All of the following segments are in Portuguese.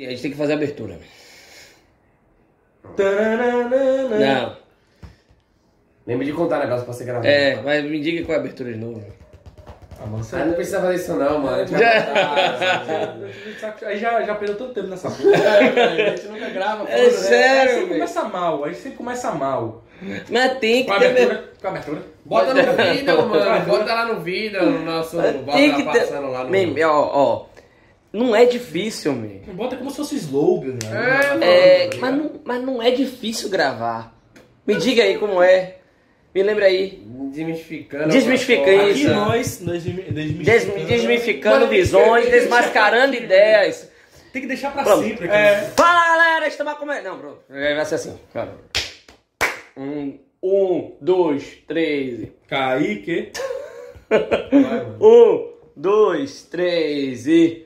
A gente tem que fazer a abertura. Tananana. Não. Lembra de contar negócio pra você gravar. É, mas me diga qual é a abertura de novo. Ah, mano, você... Ah, não precisa fazer isso não, mano. A gente vai contar. Aí já, já perdeu tanto tempo nessa porra. a gente nunca grava. É porra, né? sério, Aí sempre velho. começa mal, aí sempre começa mal. Mas tem Com a que ter. abertura, com a abertura. Bota no vídeo, mano. Bota lá no vídeo, no nosso. Bota Tem lá que ter. passando lá no. Man, ó, ó. Não é difícil, man. Bota como se fosse slogan, né? É, mano. É, mas, não, mas não é difícil gravar. Me diga aí como é. Me lembra aí. Desmistificando. Desmistifica alguma isso. Aqui nós, nós desmi- Des- desmistificando. desmistificando visões, desmascarando ideias. Tem que deixar pra Pronto. sempre. É. Aqui. Fala galera, estamos começando. Não, bro. Vai ser assim. Cara. Um, um, dois, três. Kaique. Um, dois, três e.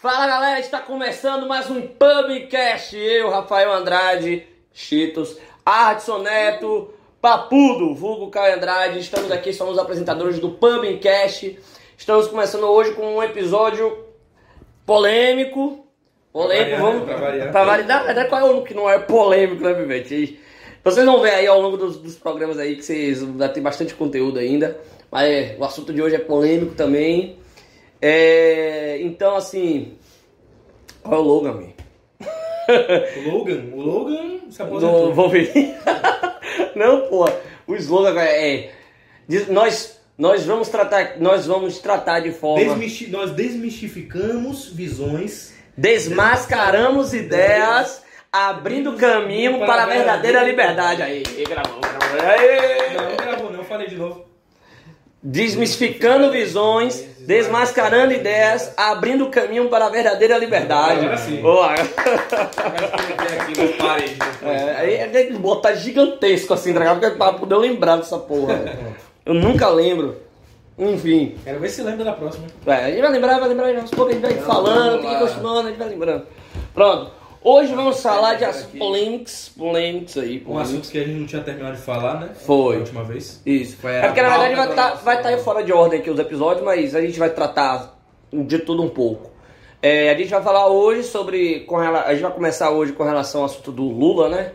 Fala galera, está começando mais um Pubcast. Eu, Rafael Andrade, Cheetos, Adson Neto, Papudo, vulgo Caio Andrade. Estamos aqui, somos os apresentadores do Pubcast. Estamos começando hoje com um episódio polêmico. Polêmico, Pra vamos. Pra variar. Pra variar. Verdade, qual é o que não é polêmico, né, Vivete? Vocês vão ver aí ao longo dos, dos programas aí que vocês ter bastante conteúdo ainda. Mas o assunto de hoje é polêmico também. É, então, assim. Qual é o Logan, man? O Logan. O Logan se aposentou. Wolverine? Não, pô. O slogan é. é, nós, nós, vamos tratar, nós vamos tratar de forma. Desmisti- Nós desmistificamos visões. Desmascaramos ideias, abrindo caminho para a verdadeira liberdade. Aí, gravou, gravou. Aí. Não, não gravou não, falei de novo. Desmistificando visões, desmascarando ideias, abrindo caminho para a verdadeira liberdade. Agora sim. Boa. É, aí é que botar gigantesco assim, tá pra poder eu lembrar dessa porra. Eu nunca lembro. Enfim. Quero ver se lembra da próxima. É, a gente vai lembrar, vai lembrar, aos poucos a gente vai falando, tem que ir lá. acostumando, a gente vai lembrando. Pronto. Hoje vamos falar de as polêmicas, polêmicas aí, Um assunto que a gente não tinha terminado de falar, né? Foi. Da última vez. Isso. Foi é a porque na verdade vai estar vai tá aí fora de ordem aqui os episódios, mas a gente vai tratar de tudo um pouco. É, a gente vai falar hoje sobre. Com a gente vai começar hoje com relação ao assunto do Lula, né?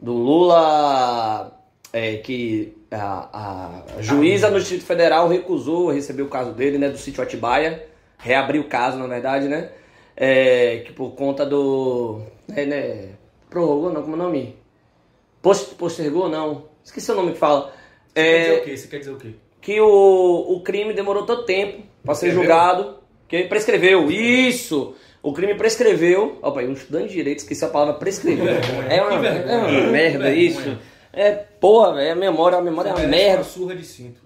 Do Lula. é, que a, a juíza no Distrito Federal recusou receber o caso dele, né? Do sítio Atibaia. Reabriu o caso, na verdade, né? É, que por conta do. Né, né, prorrogou, não, como é o nome? Post, postergou, não. Esqueci o nome que fala. Você É, quer dizer o quê? Você quer dizer o quê? que o, o crime demorou tanto tempo para ser Prescreveu? julgado que prescreveu. Isso! O crime prescreveu. Opa, eu estudando de direito, esqueci a palavra prescrever. É uma, é uma merda isso. É, porra, velho, a memória, a memória é uma merda. Uma surra de cinto.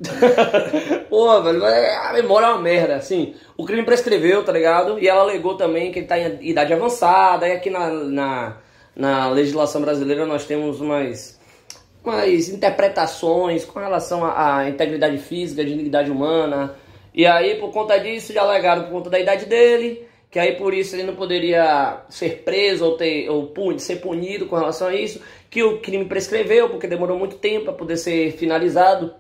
Porra, velho, é- a memória é uma merda, assim. O crime prescreveu, tá ligado? E ela alegou também que ele tá em idade avançada. E aqui na, na, na legislação brasileira nós temos umas, umas interpretações com relação à, à integridade física, dignidade humana. E aí, por conta disso, já alegaram por conta da idade dele, que aí por isso ele não poderia ser preso ou, ter, ou puni- ser punido com relação a isso, que o crime prescreveu, porque demorou muito tempo para poder ser finalizado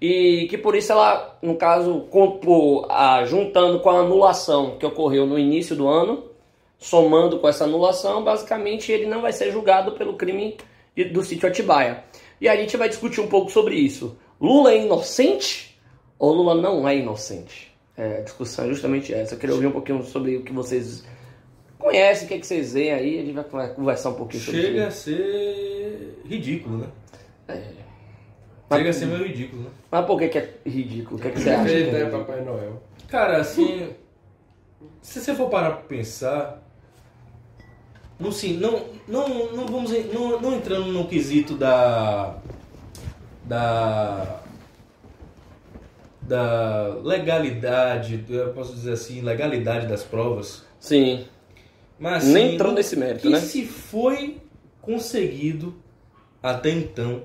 e que por isso ela, no caso, com- por- a- juntando com a anulação que ocorreu no início do ano, somando com essa anulação, basicamente ele não vai ser julgado pelo crime de- do sítio Atibaia. E a gente vai discutir um pouco sobre isso. Lula é inocente ou Lula não é inocente? É, a discussão é justamente essa. Eu queria ouvir um pouquinho sobre o que vocês conhecem, o que, é que vocês veem aí. A gente vai conversar um pouquinho sobre Chega isso. a ser ridículo, né? Mas- Chega a ser meio ridículo, né? Mas por que, que é ridículo? O que, é que você acha? que é né, ridículo? Papai Noel? Cara, assim. se você for parar pra pensar. Não, sim, não, não, não vamos. Não, não entrando no quesito da. Da. Da legalidade, eu posso dizer assim, legalidade das provas. Sim. Mas assim, Nem entrou o nesse mérito, que né? se foi conseguido até então,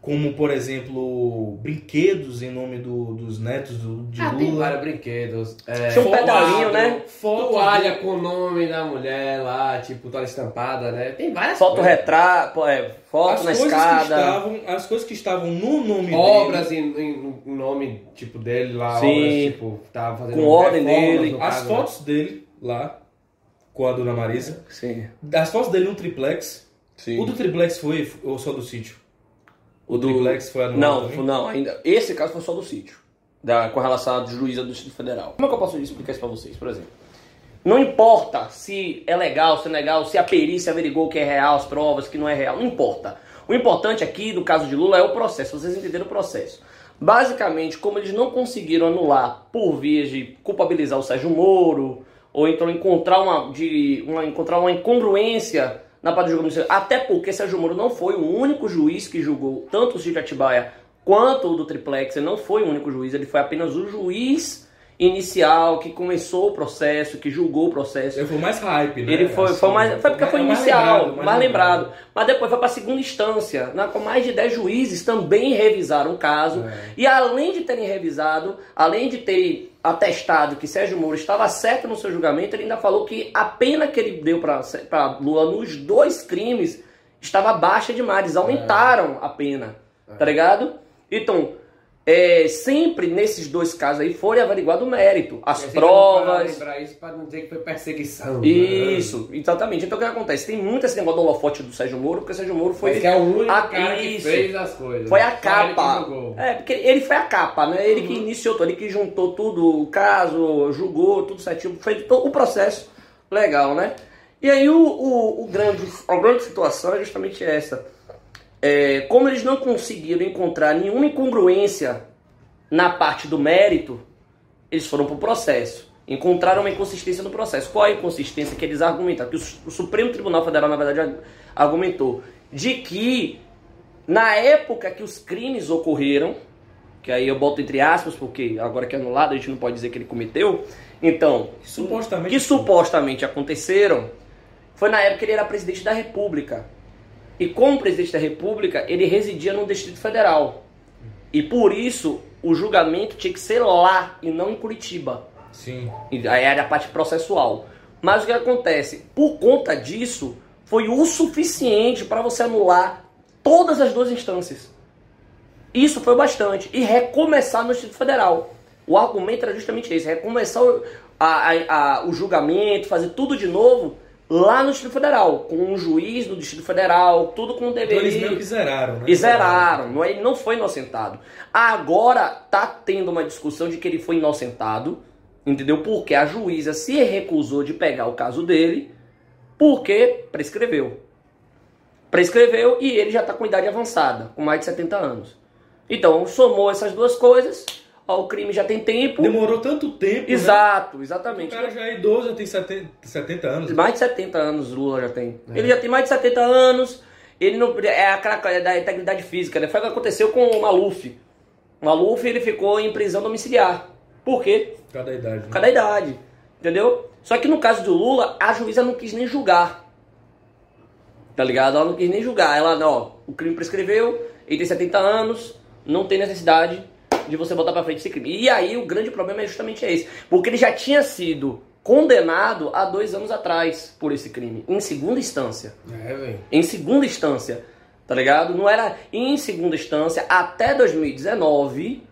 como por exemplo, brinquedos em nome do- dos netos do, de Ah, tem Lula. vários brinquedos. É, Tinha um pedalinho, né? Toalha com o nome da mulher lá, tipo, toalha estampada, né? Tem várias Foto retrato, é, foto as na escada. estavam, as coisas que estavam no nome Obras dele, em, em- em nome, tipo, dele lá. Sim. Obras, tipo, tava fazendo Com ordem dele. no as caso, né? fotos dele lá, com a dona Marisa. Sim. As fotos dele no triplex. Sim. O do triplex foi ou só do sítio? O do triplex foi anulado Não, também? não, ainda. Esse caso foi só do sítio. Da, com relação à juíza do Distrito Federal. Como é que eu posso explicar isso pra vocês, por exemplo? Não importa se é legal, se é legal, se a perícia averigou que é real, as provas, que não é real, não importa. O importante aqui, no caso de Lula, é o processo, vocês entenderam o processo. Basicamente, como eles não conseguiram anular por vias de culpabilizar o Sérgio Moro, ou então encontrar uma, de, uma, encontrar uma incongruência na parte do julgamento, até porque Sérgio Moro não foi o único juiz que julgou tanto o sítio Atibaia quanto o do Triplex, ele não foi o único juiz, ele foi apenas o juiz inicial que começou o processo, que julgou o processo. Ele foi mais hype, né? Ele foi, foi Assim, mais. Foi porque foi é mais inicial, lembrado, mais, lembrado. Mas depois foi para a segunda instância, né, com mais de 10 juízes também revisaram o caso. É. E além de terem revisado, além de terem atestado que Sérgio Moro estava certo no seu julgamento, ele ainda falou que a pena que ele deu para Lula nos dois crimes estava baixa demais. Eles aumentaram a pena, tá ligado? Então. É, sempre nesses dois casos aí foi averiguado o mérito, as sempre provas, lembrar isso pra não dizer que foi perseguição. né? isso, exatamente. Então o que acontece? Tem muito esse negócio do holofote do Sérgio Moro, porque o Sérgio Moro foi. Foi que é o único Ah, cara que isso. fez as coisas. Foi a capa. É, porque ele foi a capa, né? Ele que iniciou tudo, ele que juntou tudo, o caso, julgou, tudo certinho, fez todo o processo legal, né? E aí o, o, o grande, a grande situação é justamente essa. É, como eles não conseguiram encontrar nenhuma incongruência na parte do mérito, eles foram para o processo. Encontraram uma inconsistência no processo. Qual é a inconsistência que eles argumentam? Que o, Su- o Supremo Tribunal Federal, na verdade, ar- argumentou de que na época que os crimes ocorreram, que aí eu boto entre aspas, porque agora que é anulado, a gente não pode dizer que ele cometeu. Então, Supostamente. que supostamente aconteceram, foi na época que ele era presidente da República. E como presidente da República, ele residia no Distrito Federal. E por isso, o julgamento tinha que ser lá e não em Curitiba. Sim. E Aí era a parte processual. Mas o que acontece? Por conta disso, foi o suficiente para você anular todas as duas instâncias. Isso foi bastante. E recomeçar no Distrito Federal. O argumento era justamente esse: recomeçar o, a- a- a- o julgamento, fazer tudo de novo lá no Distrito Federal. Com um juiz no Distrito Federal, tudo como Então deveria. eles meio que zeraram, né? E zeraram, não é- ele não foi inocentado. Agora tá tendo uma discussão de que ele foi inocentado, entendeu? Porque a juíza se recusou de pegar o caso dele, porque prescreveu. Prescreveu e ele já tá com idade avançada, com mais de 70 anos. Então, somou essas duas coisas, ó, o crime já tem tempo. Demorou tanto tempo. né? Exato, O exatamente. cara já é idoso, já tem 70, 70 anos. Mais de 70 anos Lula já tem. Ele já tem mais de 70 anos. Ele não é aquela coisa da integridade física, né? Foi o que aconteceu com o Maluf. O Maluf ele ficou em prisão domiciliar. Por quê? Cada idade. né? Por causa da idade. Entendeu? Só que no caso do Lula, a juíza não quis nem julgar. Tá ligado? Ela não quis nem julgar. Ela, não, ó, o crime prescreveu, ele tem 70 anos, não tem necessidade de você botar pra frente esse crime. E aí o grande problema é justamente esse. Porque ele já tinha sido condenado há dois anos atrás por esse crime, em segunda instância. É, velho. Em segunda instância, tá ligado? Não era em segunda instância até 2019,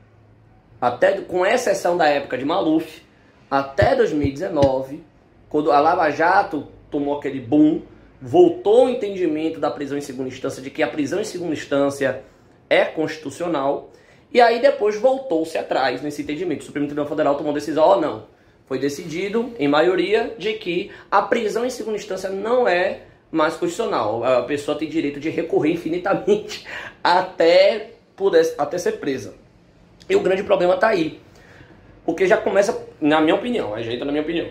até com exceção da época de Maluf, até 2019, quando a Lava Jato tomou aquele boom, voltou o entendimento da prisão em segunda instância de que a prisão em segunda instância é constitucional, e aí depois voltou-se atrás nesse entendimento. O Supremo Tribunal Federal tomou decisão, ó, não. Foi decidido, em maioria, de que a prisão em segunda instância não é mais constitucional. A pessoa tem direito de recorrer infinitamente até, poder, até ser presa. E o grande problema está aí. Porque já começa, na minha opinião, a gente na minha opinião.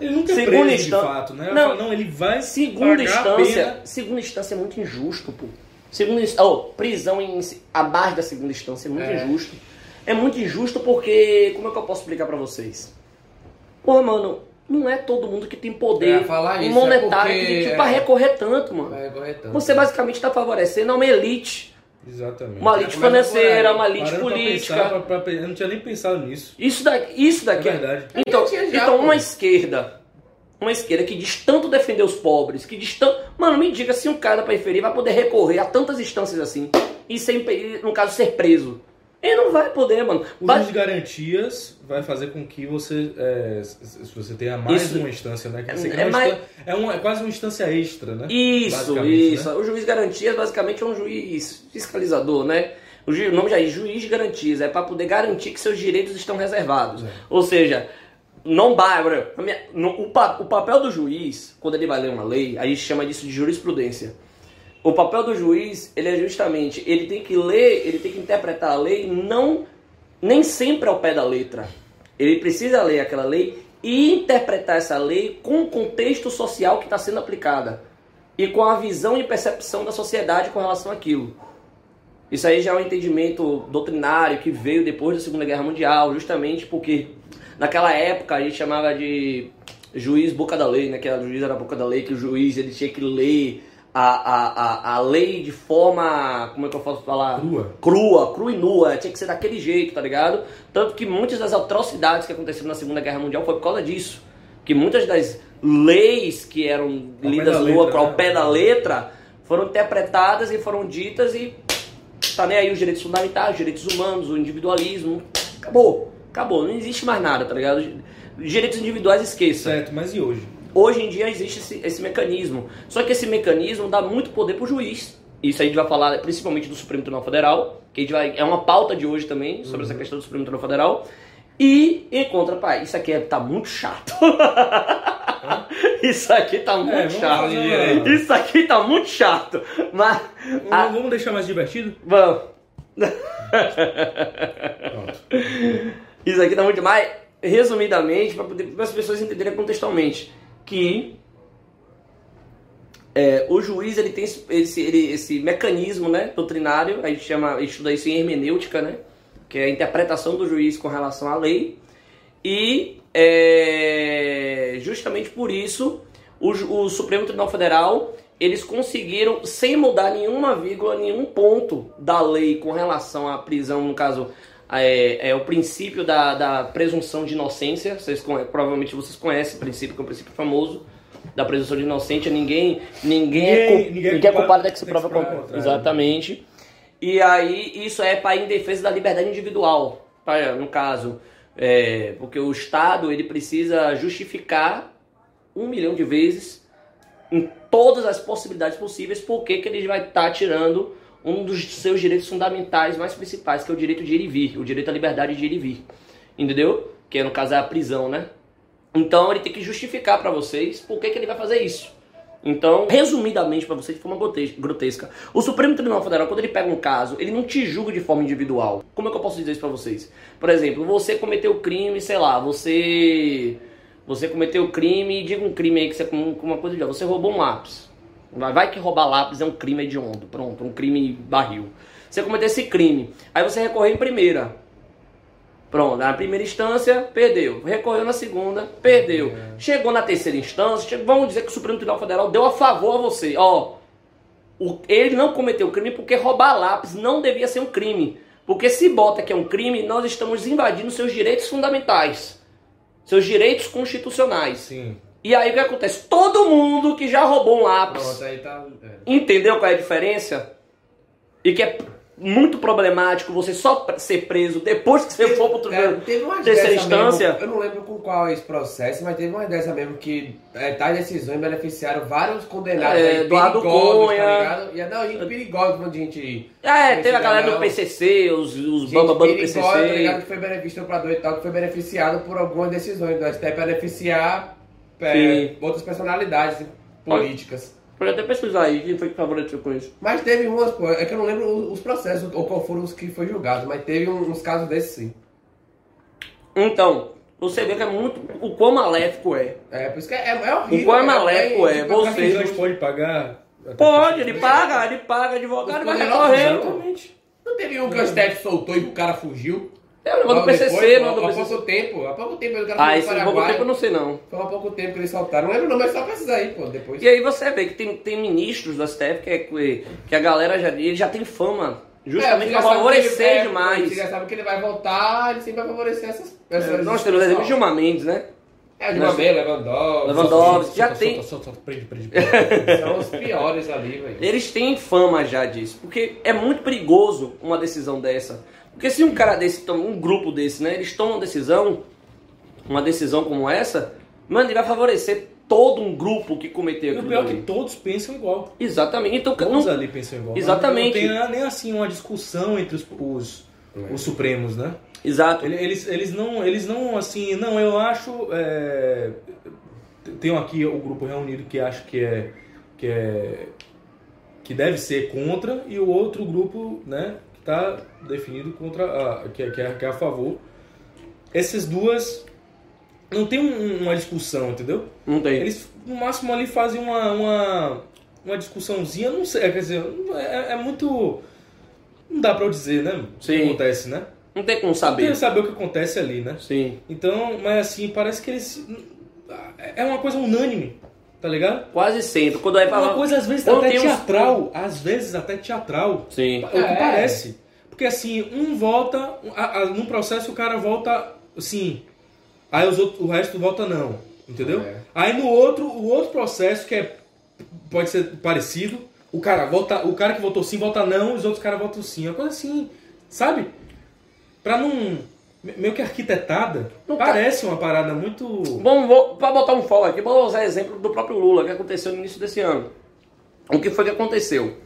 Ele nunca é Segunda preso instan- de fato, né? Não. fala, não, ele vai Segunda instância, segunda instância é muito injusto, pô. Segunda instância, oh, prisão em, abaixo da segunda instância é muito É. injusto. É muito injusto porque, como é que eu posso explicar pra vocês? Pô, mano, não é todo mundo que tem poder falar isso, monetário é porque- que, que é. pra recorrer tanto, mano. Vai corretando. Você basicamente está favorecendo uma elite. Exatamente. Uma elite financeira, uma elite Parando pra política. pensar, pra- pra- eu não tinha nem pensado nisso. Isso daqui, isso daqui É verdade. Então, então uma esquerda, uma esquerda que diz tanto defender os pobres, que diz tanto. Mano, me diga se um cara da periferia vai poder recorrer a tantas instâncias assim e sem, no caso, ser preso. Ele não vai poder, mano. O juiz de garantias vai fazer com que você, é, se você tenha mais Isso. uma instância, né? Que É- você é mais- instância- é, uma- é quase uma instância extra, né? Isso, Basicamente, isso. né? O juiz de garantias basicamente é um juiz fiscalizador, né? O, ju- o nome já é juiz de garantias, é para poder garantir que seus direitos estão reservados. É. Ou seja, não vai. a minha- no- O, pa- o papel do juiz, quando ele vai ler uma lei, a gente chama disso de jurisprudência. O papel do juiz, ele é justamente, ele tem que ler, ele tem que interpretar a lei não nem sempre ao pé da letra. Ele precisa ler aquela lei e interpretar essa lei com o contexto social que está sendo aplicada e com a visão e percepção da sociedade com relação àquilo. Isso aí já é um entendimento doutrinário que veio depois da Segunda Guerra Mundial, justamente porque naquela época a gente chamava de juiz boca da lei, né? Que o juiz era a boca da lei, que o juiz ele tinha que ler a, a, a, a lei de forma, como é que eu posso falar? Crua. Crua, crua e nua, tinha que ser daquele jeito, tá ligado? Tanto que muitas das atrocidades que aconteceram na Segunda Guerra Mundial foi por causa disso. Que muitas das leis que eram pé lidas da nua ao né? pé da letra foram interpretadas e foram ditas e tá nem aí os direitos fundamentais, os direitos humanos, o individualismo. Acabou. Acabou. Não existe mais nada, tá ligado? Direitos individuais esqueça. Certo, mas e hoje? Hoje em dia existe esse, esse mecanismo. Só que esse mecanismo dá muito poder pro juiz. Isso aí a gente vai falar principalmente do Supremo Tribunal Federal, que a gente vai, é uma pauta de hoje também, sobre essa questão do Supremo Tribunal Federal. E em contraparte, isso aqui é, tá muito chato. isso aqui tá muito vamos chato. fazer Isso aqui tá muito chato. Mas. ah, Vamos deixar mais divertido? vamos. Pronto. Isso aqui tá muito mais. Resumidamente, para as pessoas entenderem contextualmente, que é, o juiz ele tem esse, ele- esse mecanismo né, doutrinário, a gente chama, estuda isso em hermenêutica, né, que é a interpretação do juiz com relação à lei, e é, justamente por isso o, o Supremo Tribunal Federal eles conseguiram, sem mudar nenhuma vírgula, nenhum ponto da lei com relação à prisão, no caso, é, é o princípio da, da presunção de inocência. Vocês provavelmente vocês conhecem o princípio, que é um princípio famoso da presunção de inocência. Ninguém, ninguém, é, Ninguém- cu- ninguém é ninguém é culpado culpado até que se prova se prove o con- contrário. Exatamente. E aí, isso é para em defesa da liberdade individual. Pra, no caso, é, porque o Estado ele precisa justificar um milhão de vezes em todas as possibilidades possíveis porque que ele vai estar tirando um dos seus direitos fundamentais mais principais, que é o direito de ir e vir, o direito à liberdade de ir e vir. Entendeu? Que no caso é a prisão, né? Então ele tem que justificar para vocês por que, que ele vai fazer isso. Então, resumidamente para vocês, de forma grotes- grotesca, o Supremo Tribunal Federal, quando ele pega um caso, ele não te julga de forma individual. Como é que eu posso dizer isso para vocês? Por exemplo, você cometeu crime, sei lá, você você cometeu crime, diga um crime aí que você com uma coisa de você roubou um lápis. Vai, que roubar lápis é um crime hediondo, pronto, um crime barril. Você cometeu esse crime, aí você recorreu em primeira. Pronto, na primeira instância, perdeu. Recorreu na segunda, perdeu. Chegou na terceira instância, che- vamos dizer que o Supremo Tribunal Federal deu a favor a você. Ó, o- ele não cometeu crime porque roubar lápis não devia ser um crime. Porque se bota que é um crime, nós estamos invadindo seus direitos fundamentais. Seus direitos constitucionais. Sim. E aí o que acontece? Todo mundo que já roubou um lápis Pronto, aí tá. é. entendeu qual é a diferença? E que é muito problemático você só ser preso depois que você for pro É, tribunal. teve uma terceira instância. Mesmo, eu não lembro com qual é esse processo, mas teve uma dessa mesmo que é, tais decisões beneficiaram vários condenados É, aí, Eduardo perigosos, Cunha. tá ligado? E é, não, gente perigosa, quando a gente. É, teve a galera do. PCC, os, os Gente bamba bamba do perigosa, tá ligado? PCC. Que foi beneficiado, estuprador e tal, que foi beneficiado por algumas decisões do STF beneficiar é, outras personalidades políticas. Pode até pesquisar aí quem foi que favoreceu com isso. Mas teve umas, pô, é que eu não lembro os- os processos ou qual foram os que foi julgado, mas teve uns casos desses sim. Então, você vê que é muito. O quão maléfico é. É, por isso que é, é horrível. O quão é é- maléfico é, é- você- Mas pode pagar? Pode, ele paga, ele paga advogado vai. Exatamente. Não teve um que o STF soltou e o cara fugiu? É o negócio do Logo PCC, depois, não há do pouco PCC. tempo, há pouco tempo o cara Ah, esse pro pouco tempo eu não sei não. Foi há pouco tempo que eles soltaram. Não lembro não, mas só pesquisar aí, pô, depois. E aí você vê que tem, tem ministros do STF que, é, que a galera já, ele já tem fama. Justamente É, favorecer ele- é, demais. Você já sabe que ele vai voltar, ele sempre vai favorecer essas É, essas Nós temos exemplo de Gilmar Mendes, né? É, Dilma Nós- B, Lewandowski. Lewandowski. já Solta, tem- Solta, solta, solta, prende, prende. prende. São os piores ali, velho. Eles têm fama já disso, porque é muito perigoso uma decisão dessa. Porque se um cara desse, um grupo desse, né, eles tomam uma decisão, uma decisão como essa, mano, ele vai favorecer todo um grupo que cometeu E o aquilo pior é que todos pensam igual. Exatamente. Então, Todos não, ali pensam igual. Exatamente. Não tem nem assim uma discussão entre os, os, os supremos, né? exato. Ele- Eles, eles não, eles não assim, não, eu acho. É, tenho aqui o grupo reunido que acha que é, que é que deve ser contra e o outro grupo, né, está definido contra, a, que, é, que, é, que é a favor. Essas duas não tem um- uma discussão, entendeu? Não tem. Eles no máximo ali fazem uma, uma, uma discussãozinha, não sei, quer dizer, é, é muito. Não dá pra eu dizer, né? O que Sim. acontece, né? Não tem como Tem saber. que saber o que acontece ali, né? Sim. Então, mas assim, parece que eles. É uma coisa unânime, tá ligado? Quase sempre. Quando vai É falar. uma coisa às vezes Quando até tem uns- teatral. Às vezes até teatral. Sim. É o que É. parece. Porque assim, um volta. A, a, num processo o cara volta sim. Aí os outros, o resto volta não. Entendeu? É. Aí no outro, o outro processo que é. Pode ser parecido. O cara vota. O cara que votou sim vota não, os outros caras votam sim. É uma coisa assim, sabe? Pra não. Meio que arquitetada. Não, parece uma parada muito. Vamos, vou, pra botar um foco aqui, vou usar exemplo do próprio Lula, que aconteceu no início desse ano. O que foi que aconteceu?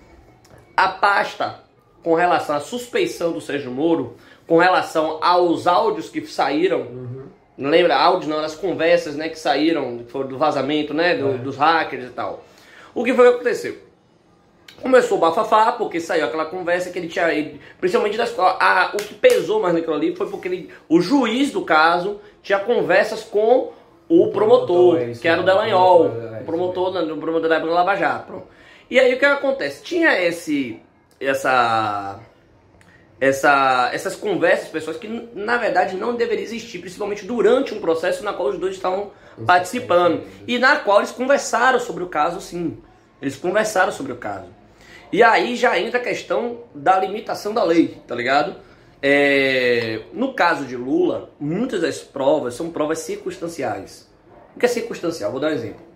A pasta com relação à suspeição do Sérgio Moro, com relação aos áudios que saíram, não lembra? Áudios não, as conversas né, que saíram, que foram do vazamento, né? do- dos hackers e tal. O que foi que aconteceu? Começou o bafafá, porque saiu aquela conversa que ele tinha. ele- Principalmente das, a, o que pesou mais naquilo ali foi porque ele- o juiz do caso tinha conversas com o, O promotor, promotor, é isso, que era o o Dallagnol, promotor, é o promotor, da- o promotor da época do Lava Jato. E aí o que acontece? Tinha esse. essa. Essa, essas conversas, pessoas que na verdade não deveria existir, principalmente durante um processo na qual os dois estavam participando e na qual eles conversaram sobre o caso, sim. Eles conversaram sobre o caso. E aí já entra a questão da limitação da lei, tá ligado? É, no caso de Lula, muitas das provas são provas circunstanciais. O que é circunstancial? Vou dar um exemplo.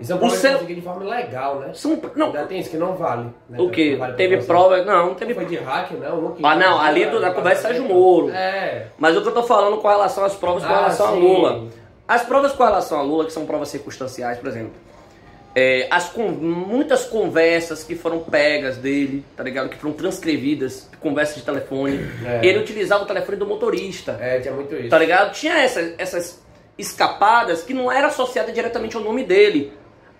Isso é um O problema seu- de forma legal, né? São, não, Ainda tem isso que não vale. né? o que? Vale Teve prova. Não, não teve Foi de hack, não? que- Ah, não, ali do- da conversa Sérgio Moro. É. Mas o que eu tô falando com relação às provas com Ah, relação a sim. Lula. As provas com relação a Lula, que são provas circunstanciais, por exemplo. É, as con- muitas conversas que foram pegas dele, tá ligado? Que foram transcrevidas, conversas de telefone. É. Ele utilizava o telefone do motorista, É, tinha muito isso. tá ligado? Tinha essa- essas escapadas que não era associada diretamente ao nome dele.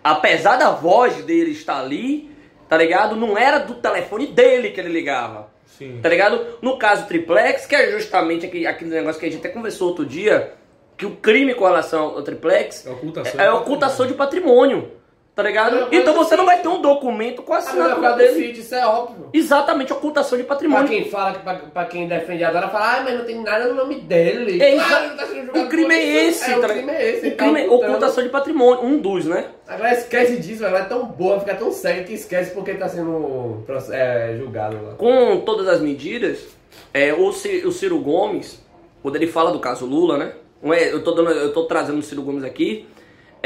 Apesar da voz dele estar ali, tá ligado? Não era do telefone dele que ele ligava. Sim. Tá ligado? No caso triplex, que é justamente aquele, aquele negócio que a gente até conversou outro dia, que o crime com relação ao triplex É ocultação. é, é ocultação de patrimônio. Tá ligado? Então você não vai ter um documento com a Ah, assinatura do dele. sítio, isso é óbvio. Exatamente, ocultação de Pra patrimônio. quem fala, pra, pra quem defende agora, fala, ah, mas não tem nada no nome dele. É, Claro, exa- não tá sendo julgado O crime é esse, É, o tá crime ligado? é esse. O ele tá crime é ocultando. ocultação de patrimônio, um dos, né? Agora esquece disso, ela é tão boa, fica tão cega que esquece porque tá sendo é, julgado lá. Com todas as medidas, é, o, Ci- o Ciro Gomes, quando ele fala do caso Lula, né? É- Eu tô, dando, eu tô trazendo o Ciro Gomes aqui.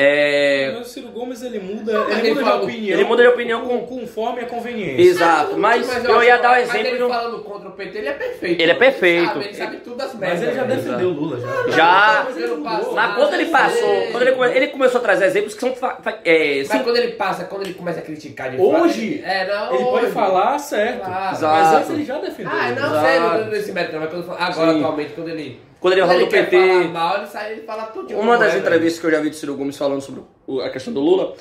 É, Mas o Ciro Gomes ele muda, mas ele ele muda fala- de opinião. ele muda de opinião com, conforme a conveniência. Exato, mas, eu, acho ia dar o Mas exemplo ele do. falando contra o PT, ele é perfeito. Ele é perfeito. Ele sabe, ele sabe tudo das merdas. Mas ele já defendeu o Lula já. Já. Mas ele não quando ele passou, quando ele, come- ele começou a trazer exemplos que são. fa- fa- é, Mas sim, quando ele passa, quando ele começa a criticar de Hoje, fato, é, não, Ele pode hoje. falar certo. Claro. Mas antes ele já defendeu. Ah, o não Exato. não tô nesse mérito, não, mas agora Sim. atualmente, quando ele. Quando ele ele do PT. falar mal, ele sai e fala tudo. Uma das entrevistas que eu já vi do Ciro Gomes falando sobre a questão do Lula,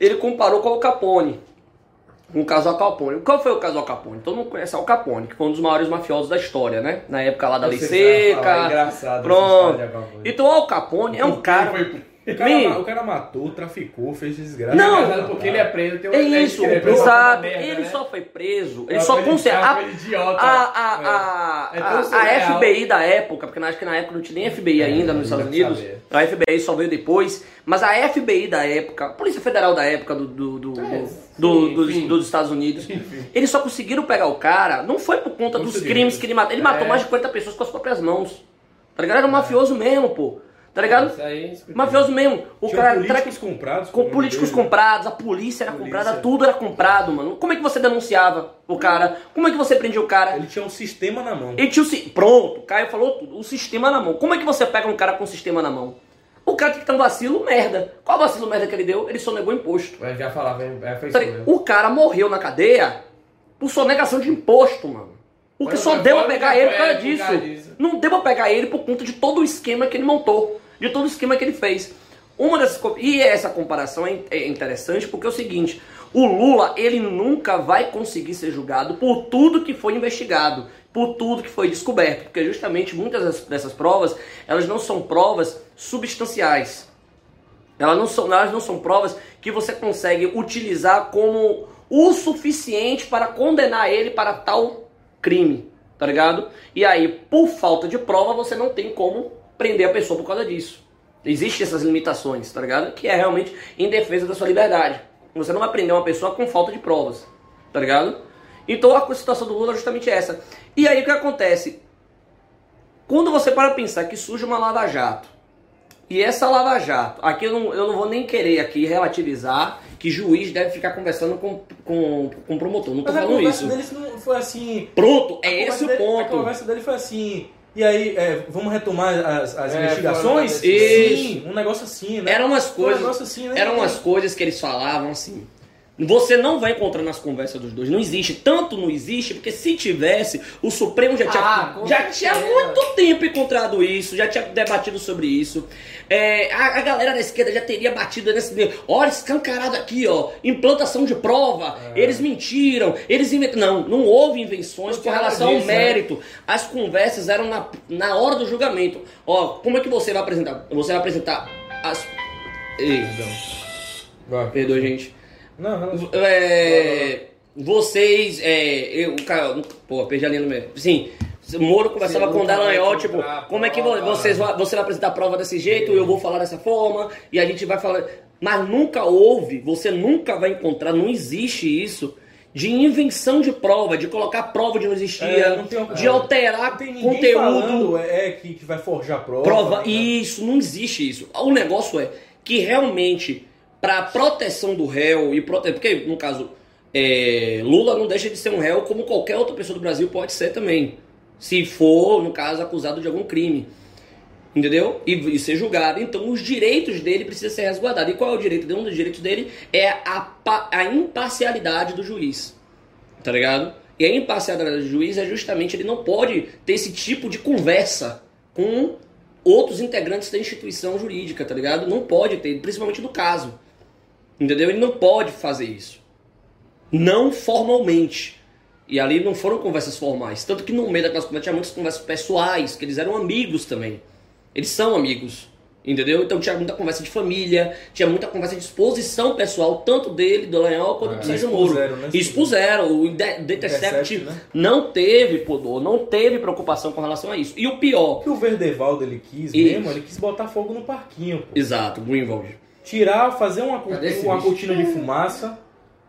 ele comparou com o Al Capone. Com o caso Al Capone. Qual foi o caso Al Capone? Todo mundo conhece Al Capone, que foi um dos maiores mafiosos da história, né? Na época lá da Lei Seca. falar, é engraçado Pronto. Então o Al Capone é um cara. O cara, ma- o cara matou, traficou, fez desgraça. Não. É porque ele é preso, tem um É isso, ele é merda, Ele né? só foi preso. Ele só uma A, a, a, a, É tão a- a. FBI da época, porque acho que na época não tinha nem FBI ainda nos Estados Unidos. saber. A FBI só veio depois. Mas a FBI da época, a Polícia Federal da época do, do, do- É, do- sim, do- dos, enfim. dos Estados Unidos, eles só conseguiram pegar o cara, não foi por conta dos crimes que ele matou. Ele matou É. mais de 40 pessoas com as próprias mãos. Tá ligado? Era um mafioso mesmo, pô. Tá ligado? Isso aí, explica. Mafioso mesmo. O Tinha cara. políticos comprados. Com políticos dele. comprados, a polícia era Polícia. comprada, tudo era comprado, mano. Como é que você denunciava o cara? Como é que você prendia o cara? Ele tinha um sistema na mão. Ele tinha o si- Pronto, o Caio falou tudo. O sistema na mão. Como é que você pega um cara com o sistema na mão? O cara tem que ter um vacilo merda. Qual vacilo merda que ele deu? Ele sonegou imposto. Mas já falava, é, mesmo. O cara morreu na cadeia por sonegação de imposto, mano. O que Mas só deu a pegar ele por causa disso. disso. Não deu pra pegar ele por conta de todo o esquema que ele montou. De todo o esquema que ele fez. Uma dessas E essa comparação é é interessante porque é o seguinte: o Lula, ele nunca vai conseguir ser julgado por tudo que foi investigado, por tudo que foi descoberto. Porque justamente muitas dessas provas, elas não são provas substanciais. Elas não são, elas não são provas que você consegue utilizar como o suficiente para condenar ele para tal crime, tá ligado? E aí, por falta de prova, você não tem como prender a pessoa por causa disso. Existem essas limitações, tá ligado? Que é realmente em defesa da sua liberdade. Você não vai prender uma pessoa com falta de provas, tá ligado? Então a situação do Lula é justamente essa. E aí o que acontece? Quando você para pensar que surge uma lava-jato, e essa Lava Jato, aqui eu não, eu não vou nem querer aqui relativizar que juiz deve ficar conversando com, com, com promotor. Não tô Mas a falando conversa isso. deles não foi assim. Pronto, a é esse o dele- A ponto. conversa dele foi assim. E aí, é, vamos retomar as, as É, investigações? Sim, um negócio assim, né? Eram umas um coisas. negócio assim, né? Eram umas coisas que eles falavam assim. Você não vai encontrar nas conversas dos dois. Não existe. Tanto não existe, porque se tivesse, o Supremo já tinha, Ah, já tinha muito tempo encontrado isso, já tinha debatido sobre isso. É, a, a galera da esquerda já teria batido nesse. Olha, escancarado aqui, ó. Implantação de prova. Eles mentiram. Eles inventaram. Não, não houve invenções com relação nada ao disso, né? mérito. As conversas eram na, na hora do julgamento. Ó, como é que você vai apresentar? Você vai apresentar as. Ei, Vai. perdoa, gente. Não, não. É, vocês, é, eu, cara, pô, perdi a linha no meio. Sim, o Moro conversava Você com o Dallagnol, tipo, como é que prova. vo- vocês, va- você vai apresentar a prova desse jeito, eu vou falar dessa forma, e a gente vai falar. Mas nunca houve, você nunca vai encontrar, não existe isso. De invenção de prova, de colocar prova onde não existia, É, não tem de alterar tem ninguém conteúdo. falando é, é, que, que vai forjar prova. Prova, né? isso, não existe isso. O negócio é que realmente, para proteção do réu, e prote... porque no caso, é, Lula não deixa de ser um réu como qualquer outra pessoa do Brasil pode ser também. Se for, no caso, acusado de algum crime. Entendeu? E, e ser julgado. Então, os direitos dele precisam ser resguardados. E qual é o direito dele? Um dos direitos dele é a, a imparcialidade do juiz. Tá ligado? E a imparcialidade do juiz é justamente ele não pode ter esse tipo de conversa com outros integrantes da instituição jurídica, tá ligado? Não pode ter, principalmente no caso. Entendeu? Ele não pode fazer isso. Não formalmente. E ali não foram conversas formais. Tanto que no meio daquelas conversas tinha muitas conversas pessoais, que eles eram amigos também. Eles são amigos. Entendeu? Então tinha muita conversa de família, tinha muita conversa de exposição pessoal, tanto dele, do Leão, quanto É, do César Moro. né? Expuseram. O Intercept né? não teve pudor, não teve preocupação com relação a isso. E o pior, O que o Verdevaldo ele quis Isso. mesmo, ele quis botar fogo no parquinho, pô. exato, Greenwald. Tirar, fazer uma, uma cortina de fumaça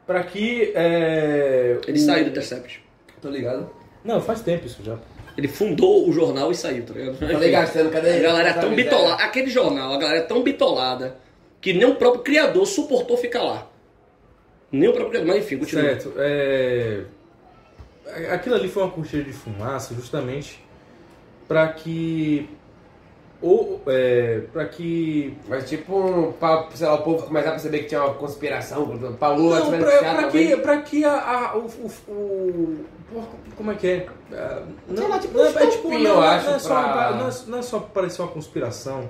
pra que. É, Ele o- saiu do Intercept. Tô ligado. Não, faz tempo isso já. Ele fundou o jornal e saiu, tá ligado? Falei gastando, cadê A galera é cadê tão bitolada. Aquele jornal, a galera é tão bitolada que nem o próprio criador suportou ficar lá. Nem o próprio criador. Mas enfim, continua. Certo. É... Aquilo ali foi uma cortina de fumaça justamente para que. Ou, é, para que. Mas tipo, pra, sei lá, o povo começar a perceber que tinha uma conspiração, pra Lula Não, pra, pra também. que, pra que a, a- o, o, o- Como é que é? Ah, Sei lá, tipo não, um é tipo, não, eu não acho, é só, pra- não, é, não é só parecer uma conspiração,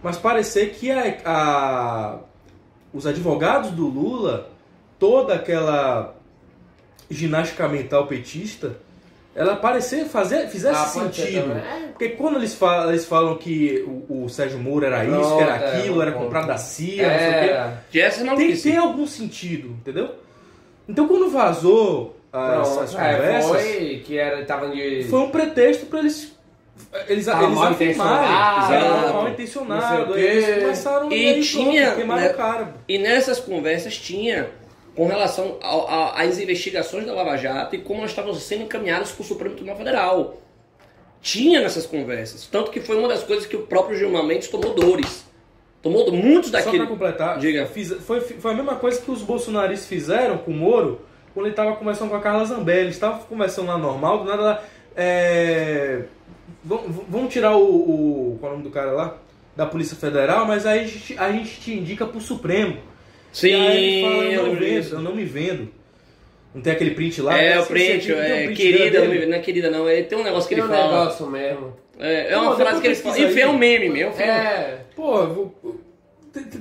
mas parecer que a, a- os advogados do Lula, toda aquela ginástica mental petista, ela parecer fazer, fizesse Ah, pode ser sentido. É. Porque quando eles falam, eles falam que o, o Sérgio Moro era isso, que era é, aquilo, era comprado da CIA, não sei o quê. É, Que essa Tem, maluquice. tem algum sentido, entendeu? Então quando vazou ah, essas é, conversas, foi... foi que era, tava de... um pretexto pra eles. Eles, Tava eles mal afirmarem. intencionado, Exato, mal intencionado. Eles quê. começaram E e aí, tinha, pronto, né? o cara. E nessas conversas tinha com relação às investigações da Lava Jato e como elas estavam sendo encaminhadas para o Supremo Tribunal Federal. tinha nessas conversas. Tanto que foi uma das coisas que o próprio Gilmar Mendes tomou dores. Tomou muitos Só daquele. pra completar, Diga. fiz- foi, foi a mesma coisa que os bolsonaristas fizeram com o Moro quando ele tava conversando com a Carla Zambelli. Eles estavam conversando lá normal, do nada lá. É, vamos, vamos tirar o, o. Qual é o nome do cara lá? Da Polícia Federal, mas aí a gente, a gente te indica pro Supremo. Sim, E aí ele fala, eu eu não lembro vendo, eu não me vendo. Não tem aquele print lá? É, o ser print, um é, print querida, dele. não é querida não, é, tem um negócio que Tem ele um fala. negócio mesmo. É, é Pô, uma frase depois que ele fala. Enfim, é aí. um meme meu. filho. É. Pô, vou-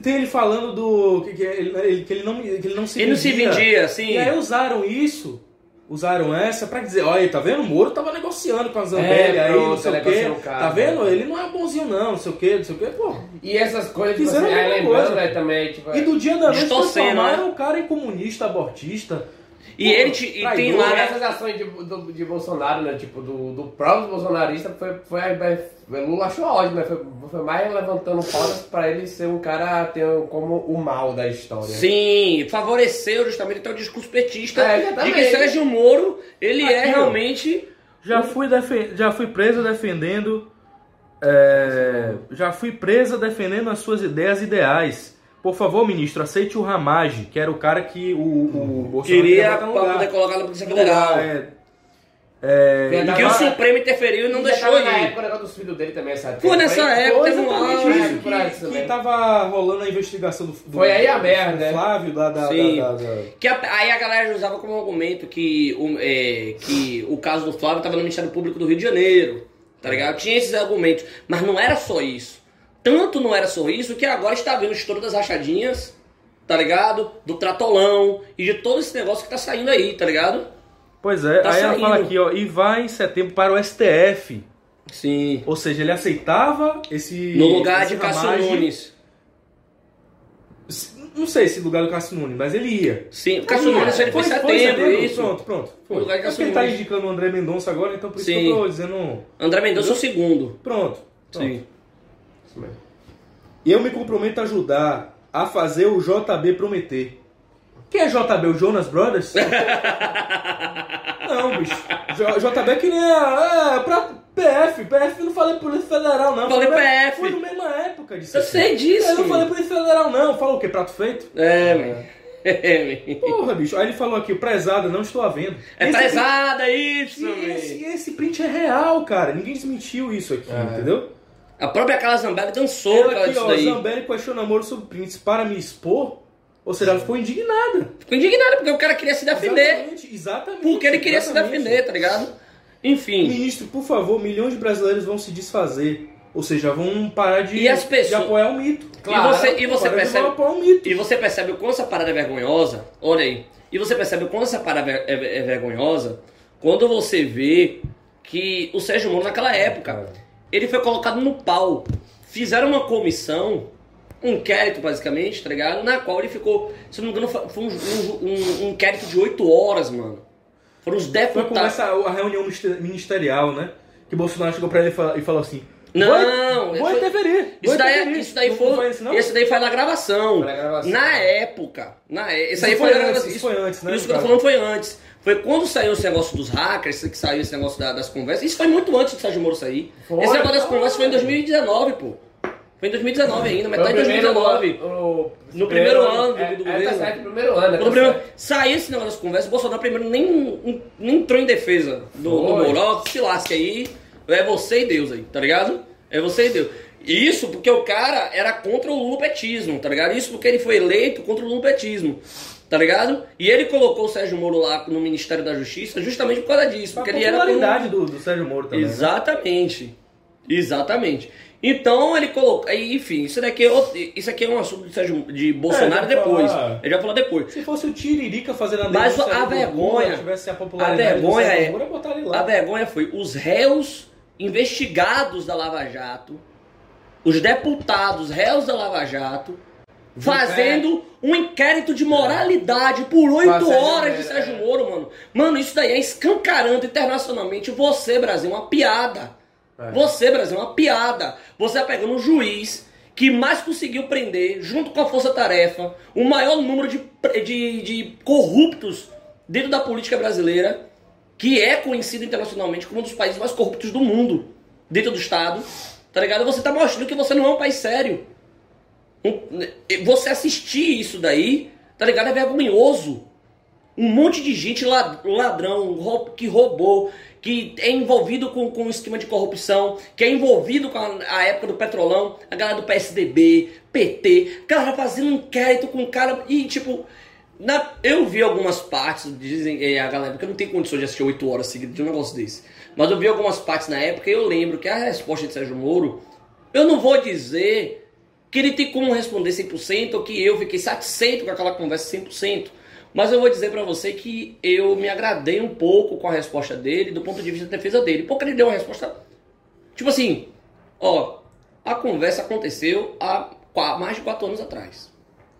tem- ele falando do. Que, que ele, ele- que ele não, que ele não se Ele não se vendia, assim. E aí usaram isso, usaram essa pra dizer, olha, tá vendo? O Moro tava negociando com a Zambelli É, aí, pronto, não sei o quê. o cara. Tá vendo? Ele não é bonzinho não, não sei o quê, não sei o quê, pô. E essas coisas, tipo Fizeram assim, a aí mesma lembrando, coisa. né, também, tipo... E do dia da noite transformaram né? o cara em comunista, abortista. E ele te- e tem traidor. lá- E essas ações de, do- de Bolsonaro, né? Tipo, do, do próprio bolsonarista, foi, foi, foi- Lula achou ótimo, né? Foi, foi mais levantando pautas pra ele ser um cara ter como o mal da história. Sim, favoreceu justamente até o discurso petista É, de que Sérgio Moro, ele é Aqui, ó. realmente. Já fui, defen- já fui preso defendendo. é, já fui presa defendendo as suas ideias ideais. Por favor, ministro, aceite o Ramage, que era o cara que o, o Bolsonaro Queria lugar. poder colocar na Polícia Federal. é. É. E que o Supremo interferiu e não deixou tava na época o negócio dos filhos dele também, sabe? Foi nessa época, Foi teve um isso que, que tava rolando a investigação do, do Foi aí a merda, né? Flávio, da, da, Sim. da- da- Que a- aí a galera usava como argumento que o, é, que o caso do Flávio estava no Ministério Público do Rio de Janeiro, tá ligado? Tinha esses argumentos, mas não era só isso. Tanto não era só isso que agora está vendo o estouro das rachadinhas, tá ligado? Do tratolão e de todo esse negócio que tá saindo aí, tá ligado? Pois é, Tá aí ela saindo. fala aqui, ó, e vai em setembro para o STF. Sim. Ou seja, ele aceitava esse. No lugar esse de Cássio. Nunes. Não sei se lugar do Cássio Nunes, mas ele ia. Sim, o Cássio Nunes ele foi em setembro, isso. Pronto, pronto. Foi. No lugar de É Cássio ele tá indicando o André Mendonça agora, então por isso que Sim. eu tô dizendo. André Mendonça é o segundo. Pronto. pronto. Sim. E eu me comprometo a ajudar a fazer o JB prometer. Quem é JB? O Jonas Brothers? não, bicho. J- JB é que nem a. É, pra PF. PF não falei Polícia Federal, não. Falei na- PF. Foi na mesma época disso. Eu sei disso. Eu não falei Polícia Federal, não. Fala o quê? Prato feito? É. É. Porra, bicho. Aí ele falou aqui, prezada, não estou à venda. É Esse- prezada isso, E esse, esse print é real, cara. Ninguém desmentiu isso aqui, É. entendeu? A própria Carla Zambelli dançou por Ela causa aqui, disso ó, daí. Zambelli questiona namoro sobre prints para me expor. Ou seja, ela ficou indignada. Ficou indignado porque o cara queria se defender. Exatamente, exatamente. Porque ele queria exatamente. se defender, tá ligado? Enfim. Ministro, por favor, milhões de brasileiros vão se desfazer. Ou seja, vão parar de, E as pessoas- de apoiar o mito. Claro, e você, e você percebe. apoiar o mito. E você percebe o quanto essa parada é vergonhosa. Olha aí. E você percebe o quanto essa parada é, é- é vergonhosa quando você vê que o Sérgio Moro, naquela época, ele foi colocado no pau. Fizeram uma comissão, um inquérito basicamente, tá ligado? Na qual ele ficou, se não me engano, foi um, um- um- inquérito de oito horas, mano. Foram os Foi deputados. conversa, a reunião minister- ministerial, né? Que Bolsonaro chegou pra ele e fa- falou assim: Não, vou, vou isso- interferir. Isso vou daí, interferir. isso daí Não foi, foi isso, esse daí foi na gravação. Foi na gravação. Na época, na é- isso Isso aí foi foi, antes, gravação. isso foi antes, né, Isso que eu tô falando foi antes. Foi quando saiu esse negócio dos hackers, que saiu esse negócio da- das conversas. Isso foi muito antes do Sérgio Moro sair. Foi, esse negócio das conversas foi em 2019, pô. Foi em 2019 ainda, metade de Foi o primeiro 2019. ano- o- No primeiro ano do- é, do é, governo. tá certo, primeiro ano. é, tá primeiro, saiu esse negócio das conversas, o Bolsonaro primeiro nem, nem entrou em defesa do, do. Moro. Se lasque aí, é você e Deus aí, tá ligado? É você e Deus. Isso porque o cara era contra o lulopetismo, tá ligado? Isso porque ele foi eleito contra o lulopetismo, tá ligado? E ele colocou o Sérgio Moro lá no Ministério da Justiça justamente por causa disso. A Porque ele era popularidade do, do Sérgio Moro também. né? Exatamente. Exatamente. Então ele colocou. Enfim, isso daqui é, outro- isso aqui é um assunto de, Sérgio- de Bolsonaro É, depois. falar. Ele vai falar depois. Se fosse o Tiririca fazendo a Mas a vergonha- tivesse a A popularidade vergonha do Sérgio é. Moro, lá. A vergonha foi os réus investigados da Lava Jato, os deputados réus da Lava Jato, fazendo um inquérito de moralidade por oito horas de Moro, Sérgio é. Moro, mano. Mano, isso daí é escancarando internacionalmente você, Brasil, uma piada. É. Você, Brasil, uma piada. Você tá pegando um juiz que mais conseguiu prender, junto com a Força Tarefa, o maior número de, de, de corruptos dentro da política brasileira. que é conhecido internacionalmente como um dos países mais corruptos do mundo, dentro do Estado, tá ligado? Você tá mostrando que você não é um país sério. Você assistir isso daí, tá ligado? É vergonhoso. Um monte de gente la- ladrão, que roubou, que é envolvido com, com um esquema de corrupção, que é envolvido com a, a época do petrolão, a galera do PSDB, PT, cara fazendo inquérito com o cara e tipo. na- eu vi algumas partes, dizem é, a galera, porque eu não tenho condições de assistir 8 horas seguidas de um negócio desse. Mas eu vi algumas partes na época e eu lembro que a resposta de Sérgio Moro, eu não vou dizer que ele tem como responder 100% ou que eu fiquei satisfeito com aquela conversa 100%. Mas eu vou dizer pra você que eu me agradei um pouco com a resposta dele, do ponto de vista da defesa dele. Porque ele deu uma resposta. Tipo assim, ó, a conversa aconteceu há mais de quatro anos atrás.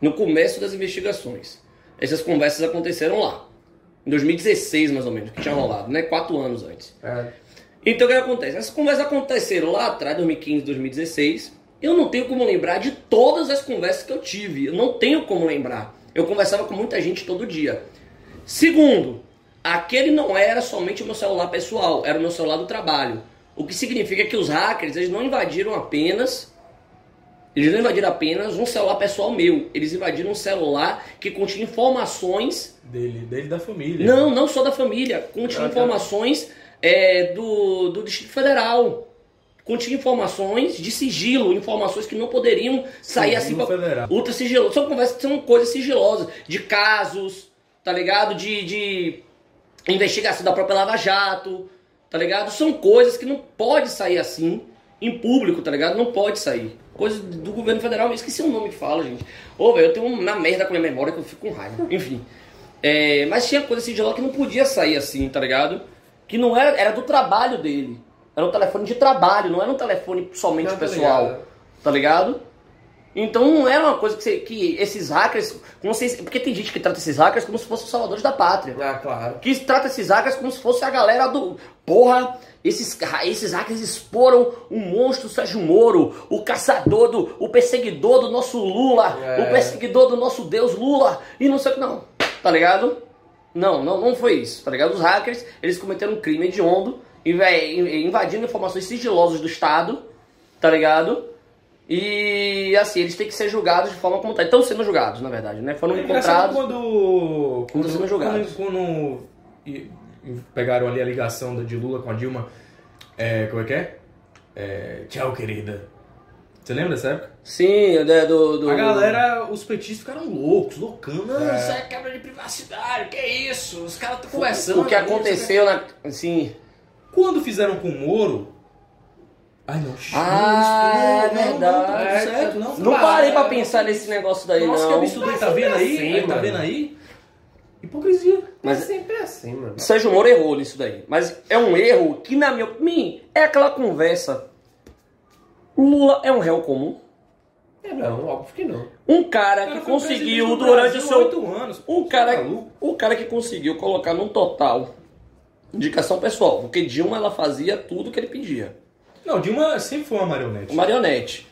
No começo das investigações. Essas conversas aconteceram lá. Em 2016, mais ou menos, que tinha rolado, né? Quatro anos antes. É. Então o que acontece? Essas conversas aconteceram lá atrás, 2015, 2016. Eu não tenho como lembrar de todas as conversas que eu tive. Eu não tenho como lembrar. Eu conversava com muita gente todo dia. Segundo, aquele não era somente o meu celular pessoal, era o meu celular do trabalho. O que significa que os hackers eles não invadiram apenas eles não invadiram apenas um celular pessoal meu, eles invadiram um celular que continha informações Dele, dele da família. não, não só da família. Continha Ah, tá. informações é, do, do Distrito Federal. Continha informações de sigilo, informações que não poderiam sair assim Sigilo pra, federal. ultra sigilosas. São conversas, são coisas sigilosas, de casos, tá ligado? De, de investigação da própria Lava Jato, tá ligado? São coisas que não pode sair assim em público, tá ligado? Não pode sair. Coisas do governo federal, eu esqueci o nome que fala, gente. Ô, velho, eu tenho uma merda com a minha memória que eu fico com raiva. Enfim. É, mas tinha coisa sigilosa que não podia sair assim, tá ligado? Que não era, era do trabalho dele. Era um telefone de trabalho, não era um telefone somente Não, tô pessoal. ligado. Tá ligado? Então não era uma coisa que, você- que esses hackers. Como se, porque tem gente que trata esses hackers como se fossem os salvadores da pátria. Ah, claro. Que trata esses hackers como se fosse a galera do. Porra, esses, esses hackers exporam o monstro Sérgio Moro, o caçador do. o perseguidor do nosso Lula, É. o perseguidor do nosso Deus Lula, e não sei o que. Não, tá ligado? Não, não, não foi isso, tá ligado? Os hackers, eles cometeram um crime hediondo, invadindo informações sigilosas do Estado, tá ligado? E assim, eles têm que ser julgados de forma como tá. Estão sendo julgados, na verdade, né? Foram É encontrados. quando. Quando sendo julgados. Quando, quando pegaram ali a ligação de Lula com a Dilma. É, como é que é? É, Tchau, querida. Você lembra dessa época? Sim, né, do, do. A galera, os petistas ficaram loucos, loucando. Ah, É. Isso é quebra de privacidade, que isso? Os caras estão conversando. O que aconteceu na. Assim. Quando fizeram com o Moro. Ai, não, Ah, não, é não, verdade. Não, tá tudo certo, não. Não parei pra é. pensar nesse negócio daí, Nossa, que não. absurdo, Mas tá vendo sempre aí? assim, tá vendo aí? Hipocrisia. Mas é sempre assim, mano. Sérgio Moro errou nisso daí. Mas é um erro que, na minha opinião, é aquela conversa. Lula é um réu comum. É, não, óbvio que não. Um cara Cara, que conseguiu durante o seu. oito anos. Um Tá cara, maluco? um cara que conseguiu colocar num total. Indicação pessoal. Porque Dilma ela fazia tudo que ele pedia. Não, Dilma sempre foi uma marionete. Marionete.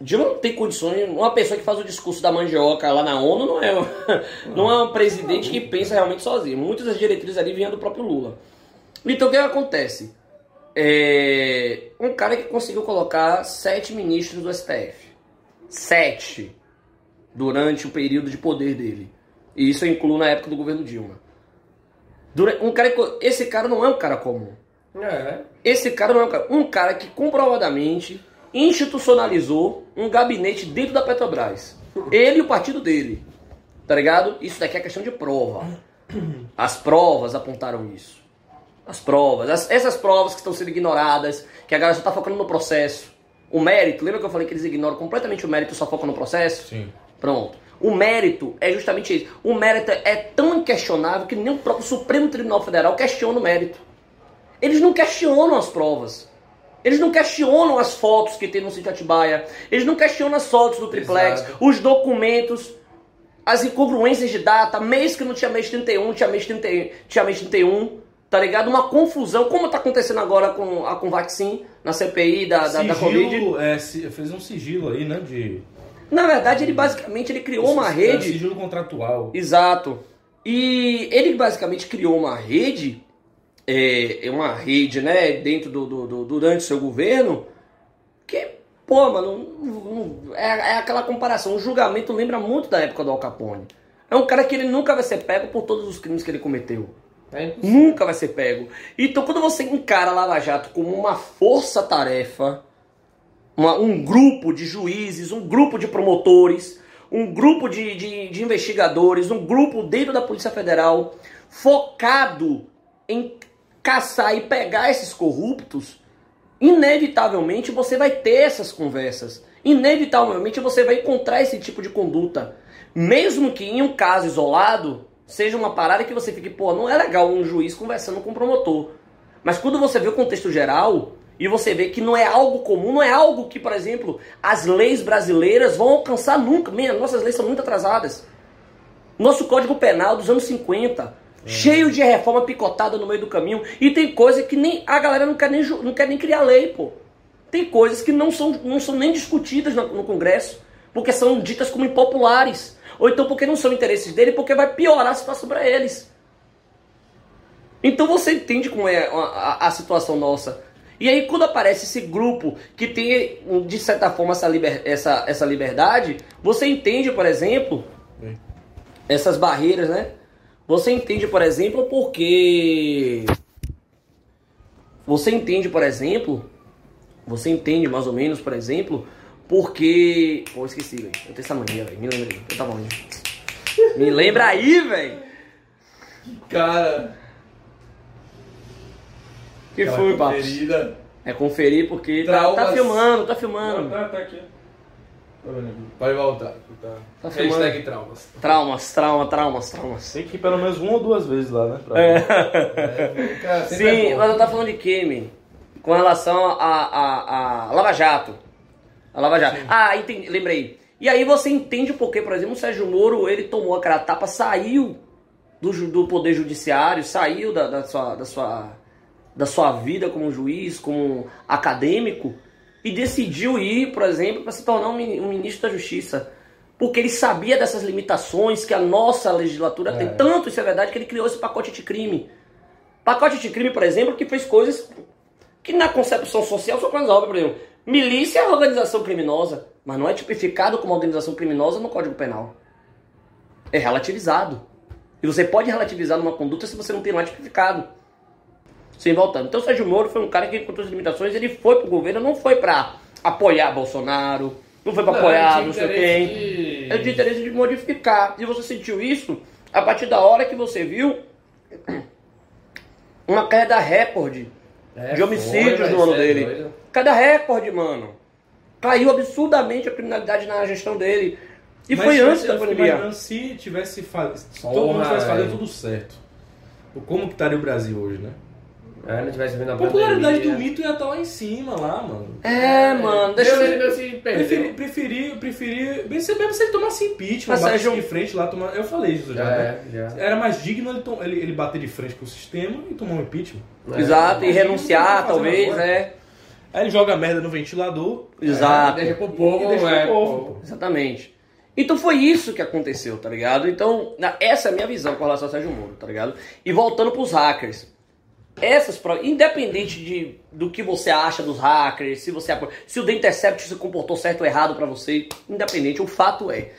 Dilma não tem condições. Uma pessoa que faz o discurso da mandioca lá na ONU não é, não é um presidente que pensa realmente sozinho. Muitas das diretrizes ali vinham do próprio Lula. Então o que acontece? É, um cara que conseguiu colocar sete ministros do STF. Sete. Durante o período de poder dele. E isso eu incluo na época do governo Dilma. Um cara, que- esse cara não é um cara comum. É. Esse cara não é um cara. Um cara que comprovadamente institucionalizou um gabinete dentro da Petrobras. Ele e o partido dele. Tá ligado? Isso daqui é questão de prova. As provas apontaram isso. As provas. as- essas provas que estão sendo ignoradas, que a galera só tá focando no processo. O mérito, lembra que eu falei que eles ignoram completamente o mérito e só focam no processo? Sim. Pronto. O mérito é justamente isso. O mérito é tão inquestionável que nem o próprio Supremo Tribunal Federal questiona o mérito. Eles não questionam as provas. Eles não questionam as fotos que tem no sítio Atibaia. Eles não questionam as fotos do triplex, Exato. os documentos, as incongruências de data, mês que não tinha mês 31, tinha mês 30, tinha mês 31, tá ligado? Uma confusão, como tá acontecendo agora com a com Vaccine, na CPI da, da, da Covid. Sigilo, é, fez um sigilo aí, né? De, Na verdade, ele basicamente ele criou uma rede Sigilo contratual. Exato. E ele basicamente criou uma rede é, é uma rede, né, dentro do, do, do durante o seu governo, que, pô, mano, é, é aquela comparação. O julgamento lembra muito da época do Al Capone. É um cara que ele nunca vai ser pego por todos os crimes que ele cometeu. É. Nunca vai ser pego. Então, quando você encara a Lava Jato como uma força-tarefa, uma- um grupo de juízes, um grupo de promotores, um grupo de, de- de investigadores, um grupo dentro da Polícia Federal focado em caçar e pegar esses corruptos, inevitavelmente você vai ter essas conversas. Inevitavelmente você vai encontrar esse tipo de conduta. Mesmo que em um caso isolado, seja uma parada que você fique, pô, não é legal um juiz conversando com um promotor. Mas quando você vê o contexto geral e você vê que não é algo comum, não é algo que, por exemplo, as leis brasileiras vão alcançar nunca. Minha, nossas leis são muito atrasadas. Nosso Código Penal dos anos 50, cheio de reforma picotada no meio do caminho. E tem coisa que nem a galera não quer nem, não quer nem criar lei, pô. Tem coisas que não são, não são nem discutidas no, no Congresso, porque são ditas como impopulares. Ou então porque não são interesses dele, porque vai piorar a situação para eles. Então você entende como é a, a- a situação nossa. E aí quando aparece esse grupo que tem, de certa forma, essa, liber- essa, essa liberdade, você entende, por exemplo, essas barreiras, né? Você entende, por exemplo, porque... Você entende, por exemplo... Você entende, mais ou menos, por exemplo, porque... Pô, esqueci, velho. Eu tenho essa mania, velho. Me lembra aí. Eu tava onde? Me lembra aí, velho. Cara, que aquela foi, conferida. É conferir porque tá, tá filmando, tá filmando. Tá, tá aqui. Tá aqui? Pode voltar. Tá. Tá filmando. Hashtag traumas. Traumas, trauma, traumas, traumas. Tem que ir pelo menos uma ou duas vezes lá, né? Pra É. Cara, é Sim, bom. mas eu tava falando de Kemi. Com relação a, a, a Lava Jato. A Lava Jato. Ah, entendi, lembrei. E aí você entende o porquê, por exemplo, o Sérgio Moro, ele tomou aquela tapa, saiu do, do poder judiciário, saiu da, da sua, da, sua, da sua vida como juiz, como acadêmico, e decidiu ir, por exemplo, para se tornar um, mini- ministro da Justiça. Porque ele sabia dessas limitações que a nossa legislatura tem. Tanto, isso é verdade, que ele criou esse pacote de crime. Pacote de crime, por exemplo, que fez coisas que na concepção social são coisas óbvias, por exemplo. Milícia é organização criminosa, mas não é tipificado como organização criminosa no Código Penal. É relativizado. E você pode relativizar numa conduta se você não tem lá tipificado. Sem voltando. Então o Sérgio Moro foi um cara que encontrou as limitações, ele foi pro governo, não foi pra apoiar Bolsonaro, não foi pra Não, apoiar não sei quem. de- Ele tinha interesse de modificar. E você sentiu isso a partir da hora que você viu uma queda recorde É, de homicídios foi, no ano mas é dele. doido. Cada recorde, mano. Caiu absurdamente a criminalidade na gestão dele. E Mas foi antes da pandemia. imaginando Se tivesse se todo mundo tivesse fazendo tudo certo. Como que estaria o Brasil hoje, né? É, não tivesse vindo a A popularidade pandemia. do mito ia estar lá em cima, lá, mano. É, mano, deixa Deus, eu... se perdeu. Preferi, preferi, preferi. Mesmo se ele tomasse impeachment, Mas, batesse Sérgio- de frente lá, tomar, eu falei isso já. Já né? é, já. Era mais digno ele, tom- ele, ele bater de frente com o sistema e tomar um impeachment. Exato, e É. renunciar, talvez, agora. é. Aí ele joga merda no ventilador. Exato. Deixa pro povo, E deixa pro é, povo. Exatamente. Então foi isso que aconteceu, tá ligado? Então, essa é a minha visão com relação ao Sérgio Moro, tá ligado? E voltando pros hackers. Essas provas, independente de, do que você acha dos hackers, se você se o The Intercept se comportou certo ou errado pra você, independente, o fato é,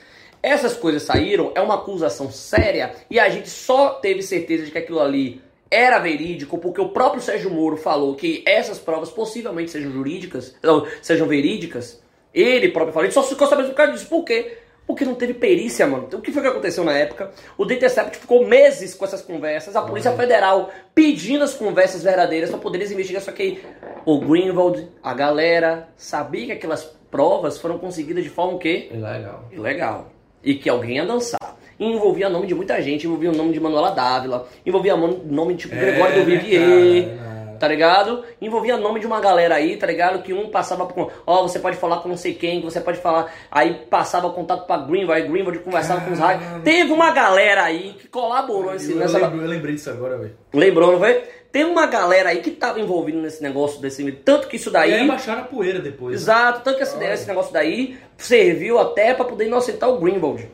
essas coisas saíram, é uma acusação séria e a gente só teve certeza de que aquilo ali era verídico porque o próprio Sérgio Moro falou que essas provas possivelmente sejam jurídicas, não, sejam verídicas. Ele próprio falou, ele só ficou sabendo por causa disso. Por quê? Porque não teve perícia, mano. O que foi que aconteceu na época? O The Intercept ficou meses com essas conversas, a Polícia Federal pedindo as conversas verdadeiras para poder investigar. Só que o Greenwald, a galera, sabia que aquelas provas foram conseguidas de forma o quê? Ilegal. Ilegal. E que alguém ia dançar. E envolvia nome de muita gente, envolvia o nome de Manuela Dávila, envolvia nome, nome de tipo Gregório do né, Vivier, cara? Tá ligado? Envolvia nome de uma galera aí, tá ligado? Que um passava por. Ó, você pode falar com não sei quem, que você pode falar. Aí passava contato pra Greenwald, aí Greenwald conversava com os hackers. Teve uma galera aí que colaborou nesse, Eu, nessa. lembro- eu lembrei disso agora, velho. Lembrou, não foi? Tem uma galera aí que tava envolvida nesse negócio desse. Tanto que isso daí. E aí baixaram a poeira depois. né? Exato, tanto que esse, esse negócio daí serviu até pra poder inocentar o Greenwald.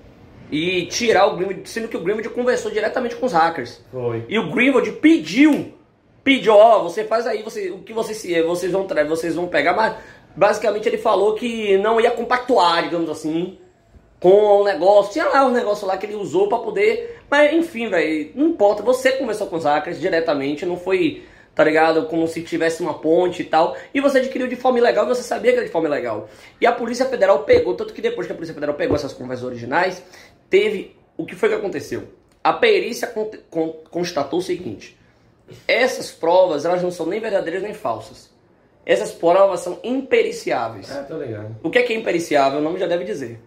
E tirar o Greenwald, sendo que o Greenwald conversou diretamente com os hackers. Foi. E o Greenwald pediu pediu, ó, você faz aí, você, o que vocês, vocês, vão, vocês vão pegar, mas basicamente ele falou que não ia compactuar, digamos assim, com o negócio. Tinha lá um negócio lá que ele usou para poder. Mas enfim, velho, não importa. Você conversou com os hackers diretamente, não foi, tá ligado? Como se tivesse uma ponte e tal. E você adquiriu de forma ilegal e você sabia que era de forma ilegal. E a Polícia Federal pegou, tanto que depois que a Polícia Federal pegou essas conversas originais, teve. O que foi que aconteceu? A perícia constatou o seguinte: essas provas elas não são nem verdadeiras nem falsas. Essas provas são impericiáveis. Ah, tô ligado. O que é que é impericiável? O nome já deve dizer.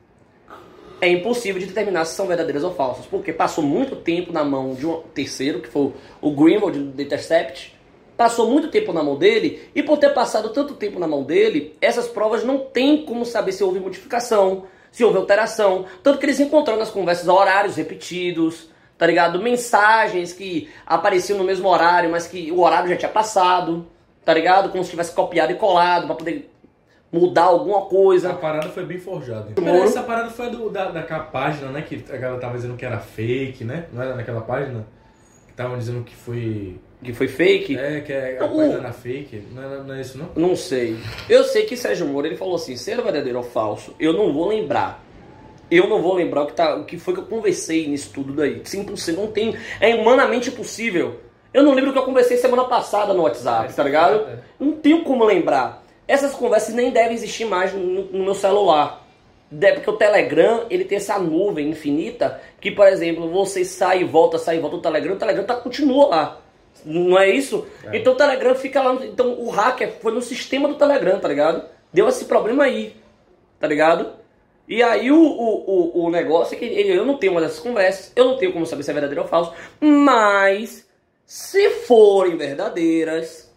É impossível de determinar se são verdadeiras ou falsas, porque passou muito tempo na mão de um terceiro, que foi o Greenwald do Intercept, passou muito tempo na mão dele, e por ter passado tanto tempo na mão dele, essas provas não tem como saber se houve modificação, se houve alteração. Tanto que eles encontraram nas conversas horários repetidos, tá ligado? Mensagens que apareciam no mesmo horário, mas que o horário já tinha passado tá ligado? Como se tivesse copiado e colado pra poder mudar alguma coisa. A parada foi bem forjada. Moro. Essa parada foi do, da, daquela página, né? Que a galera tava dizendo que era fake, né? Não era naquela página? Que estavam dizendo que foi. Que foi fake? É, que é, a não, página era fake. Não é, não é isso, não? Não sei. Eu sei que Sérgio Moro ele falou assim: ser verdadeiro ou falso, eu não vou lembrar. Eu não vou lembrar o que, tá, o que foi que eu conversei nisso tudo daí. Simples, não tem. É humanamente impossível eu não lembro o que eu conversei semana passada no WhatsApp, tá ligado? Não tenho como lembrar. Essas conversas nem devem existir mais no, no meu celular. É porque o Telegram, ele tem essa nuvem infinita que, por exemplo, você sai e volta, sai e volta do Telegram, o Telegram tá, continua lá. Não é isso? É. Então o Telegram fica lá. Então o hacker foi no sistema do Telegram, tá ligado? Deu esse problema aí, tá ligado? E aí o, o, o, negócio é que ele, eu não tenho uma dessas conversas, eu não tenho como saber se é verdadeiro ou falso, mas se forem verdadeiras,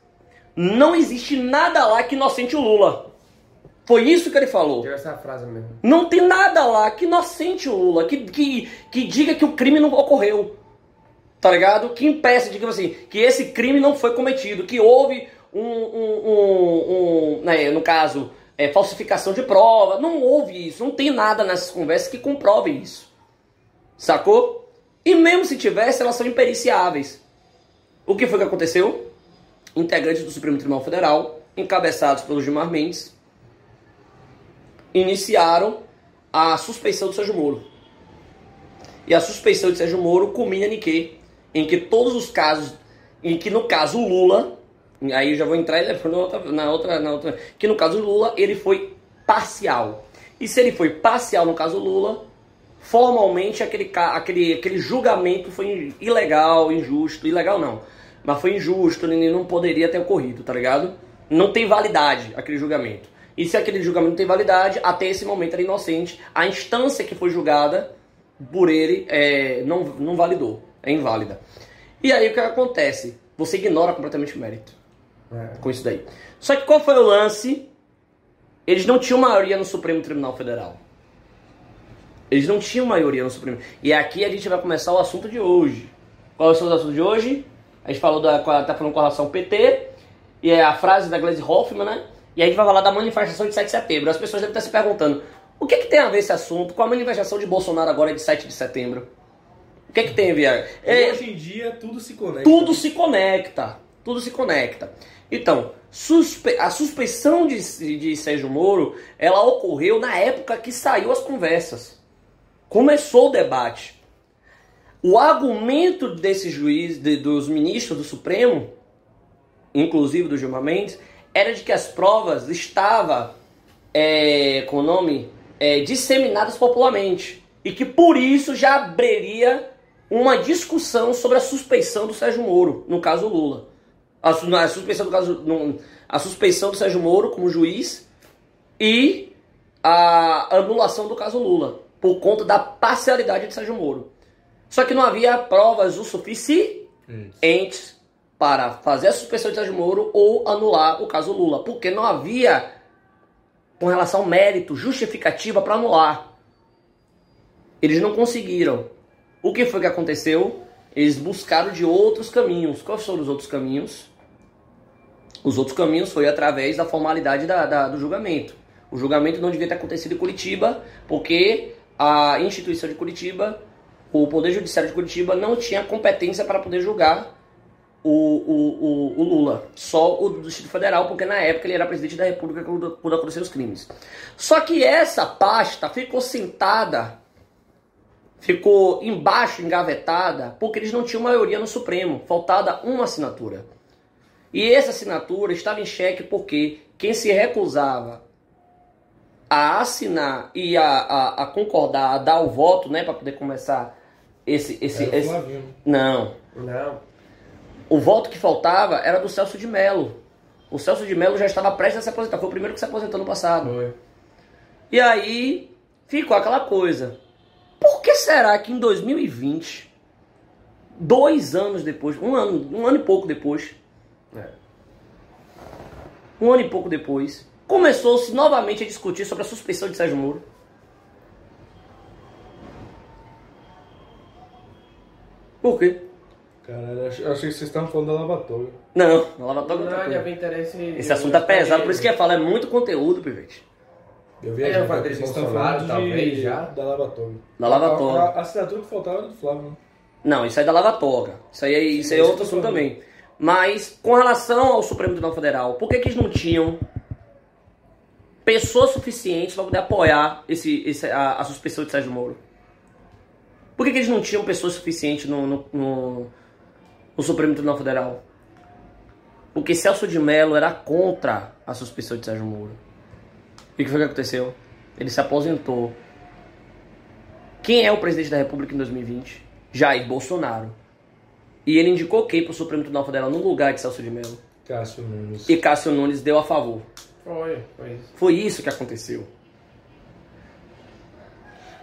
não existe nada lá que inocente o Lula. Foi isso que ele falou. essa frase mesmo. Não tem nada lá que inocente o Lula, que, que, que diga que o crime não ocorreu. Tá ligado? Que impeça, digamos assim, que esse crime não foi cometido, que houve um, um, um, um né, no caso, é, falsificação de prova. Não houve isso, não tem nada nessas conversas que comprove isso. Sacou? E mesmo se tivesse, elas são impericiáveis. O que foi que aconteceu? Integrantes do Supremo Tribunal Federal, encabeçados pelo Gilmar Mendes, iniciaram a suspeição do Sérgio Moro. E a suspeição de Sérgio Moro culmina em que? Em que todos os casos, em que no caso Lula, aí já vou entrar na outra, na outra, na outra, que no caso Lula ele foi parcial. E se ele foi parcial no caso Lula, formalmente aquele, aquele, aquele julgamento foi ilegal, injusto, ilegal não mas foi injusto, ele não poderia ter ocorrido, tá ligado? Não tem validade aquele julgamento. E se aquele julgamento não tem validade, até esse momento era inocente. A instância que foi julgada por ele é, não, não validou, é inválida. E aí o que acontece? Você ignora completamente o mérito é. com isso daí. Só que qual foi o lance? Eles não tinham maioria no Supremo Tribunal Federal. Eles não tinham maioria no Supremo. E aqui a gente vai começar o assunto de hoje. Qual é o assunto de hoje? A gente falou da, tá falando com relação ao PT, e é a frase da Glaze Hoffman, né? E aí a gente vai falar da manifestação de 7 de setembro. As pessoas devem estar se perguntando, o que, que tem a ver esse assunto com a manifestação de Bolsonaro agora de 7 de setembro? O que, que tem a ver? É, hoje em dia tudo se conecta. Tudo se conecta. Tudo se conecta. Então, suspe a suspeição de, de Sérgio Moro, ela ocorreu na época que saiu as conversas. Começou o debate. O argumento desse juiz, de, dos ministros do Supremo, inclusive do Gilmar Mendes, era de que as provas estavam, é, com o nome, é, disseminadas popularmente. E que por isso já abriria uma discussão sobre a suspeição do Sérgio Moro, no caso Lula. A, a suspeição do caso. A suspeição do Sérgio Moro como juiz e a anulação do caso Lula, por conta da parcialidade de Sérgio Moro. Só que não havia provas o suficientes para fazer a suspensão de Sérgio Moro ou anular o caso Lula, porque não havia, com relação ao mérito, justificativa para anular. Eles não conseguiram. O que foi que aconteceu? Eles buscaram de outros caminhos. Quais foram os outros caminhos? Os outros caminhos foi através da formalidade da, da, do julgamento. O julgamento não devia ter acontecido em Curitiba, porque a instituição de Curitiba o Poder Judiciário de Curitiba não tinha competência para poder julgar o, o, o, o Lula, só o do Distrito Federal, porque na época ele era presidente da República quando, aconteceram os crimes. Só que essa pasta ficou sentada, ficou embaixo, engavetada, porque eles não tinham maioria no Supremo, faltava uma assinatura. E essa assinatura estava em xeque porque quem se recusava a assinar e a, a, a concordar, a dar o voto, né, para poder começar esse. esse, esse... Não. Não. O voto que faltava era do Celso de Mello. O Celso de Mello já estava prestes a se aposentar. Foi o primeiro que se aposentou no passado. Foi. E aí ficou aquela coisa. Por que será que em 2020, dois anos depois, um ano, um ano e pouco depois. Um ano e pouco depois, começou-se novamente a discutir sobre a suspeição de Sérgio Moro? Por quê? Caralho, eu achei que vocês estavam falando da lavatória. Não, na Lava Toga outra Não, vi interesse. Esse assunto é pesado, por isso que eu ia falar, é muito conteúdo, Pivete. Eu É, vi eu falei de Bolsonaro, talvez, já. Da lavatória. Da Lava A, a, Toga. a assinatura que faltava era do Flávio, né? Não, isso aí é da Lava Toga. Isso aí, é- isso aí é outro assunto falando. também. Mas, com relação ao Supremo Tribunal Federal, por que, que eles não tinham pessoas suficientes para poder apoiar esse, esse, a, a suspensão de Sérgio Moro? Por que, que eles não tinham pessoas suficientes no, no, no, no Supremo Tribunal Federal? Porque Celso de Mello era contra a suspensão de Sérgio Moro. E o que foi que aconteceu? Ele se aposentou. Quem é o presidente da República em 2020? Jair Bolsonaro. E ele indicou quem para o Supremo Tribunal Federal no lugar de Celso de Mello. Cássio Nunes. E Cássio Nunes deu a favor. Foi, foi isso. Foi isso que aconteceu.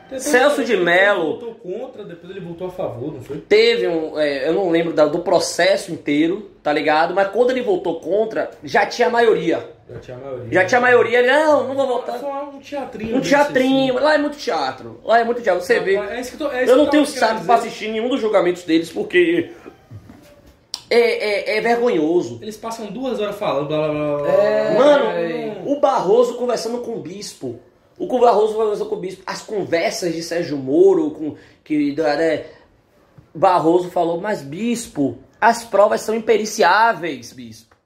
Depois Celso de ele Mello- votou contra, depois ele votou a favor, não foi? Teve um. é, eu não lembro da- do processo inteiro, tá ligado? Mas quando ele votou contra, já tinha maioria. Já tinha a maioria. Já tinha maioria. Ele, não, não vou votar. Só um teatrinho. Um teatrinho. Lá é muito teatro. Lá é muito teatro. Você assim. vê. É isso que eu tô- é isso Eu que não tenho saco pra assistir nenhum dos julgamentos deles porque. É, é, é vergonhoso. Eles passam duas horas falando, blá blá blá. blá. É, Mano, o Barroso conversando com o bispo. O Barroso conversando com o bispo. As conversas de Sérgio Moro, com, que né, Barroso falou, mas bispo, as provas são impericiáveis, bispo.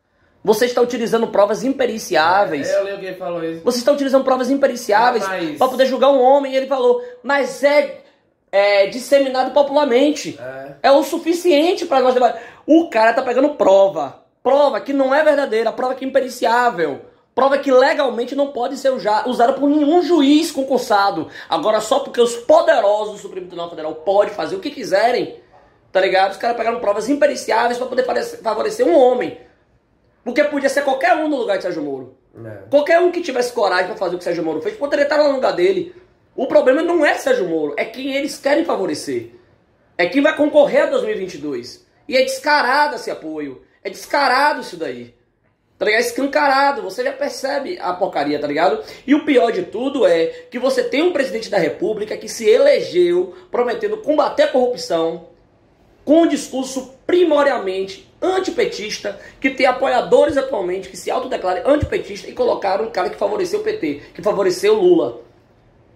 Você está utilizando provas impericiáveis. É, eu li alguém que falou isso. Você está utilizando provas impericiáveis Mas- para poder julgar um homem. E ele falou, mas é, é disseminado popularmente. É. É o suficiente para nós debater. O cara tá pegando prova. Prova que não é verdadeira, prova que é impericiável. Prova que legalmente não pode ser usada por nenhum juiz concursado. Agora, só porque os poderosos do Supremo Tribunal Federal podem fazer o que quiserem, tá ligado? Os caras pegaram provas impericiáveis para poder favorecer- um homem. Porque podia ser qualquer um no lugar de Sérgio Moro. É. Qualquer um que tivesse coragem pra fazer o que Sérgio Moro fez, poderia estar lá no lugar dele. O problema não é Sérgio Moro, é quem eles querem favorecer. É quem vai concorrer a 2022. E é descarado esse apoio. É descarado isso daí. Tá ligado? Escancarado. Você já percebe a porcaria, tá ligado? E o pior de tudo é que você tem um presidente da república que se elegeu prometendo combater a corrupção, com um discurso primordialmente antipetista, que tem apoiadores atualmente que se autodeclaram antipetista e colocaram um cara que favoreceu o PT, que favoreceu o Lula.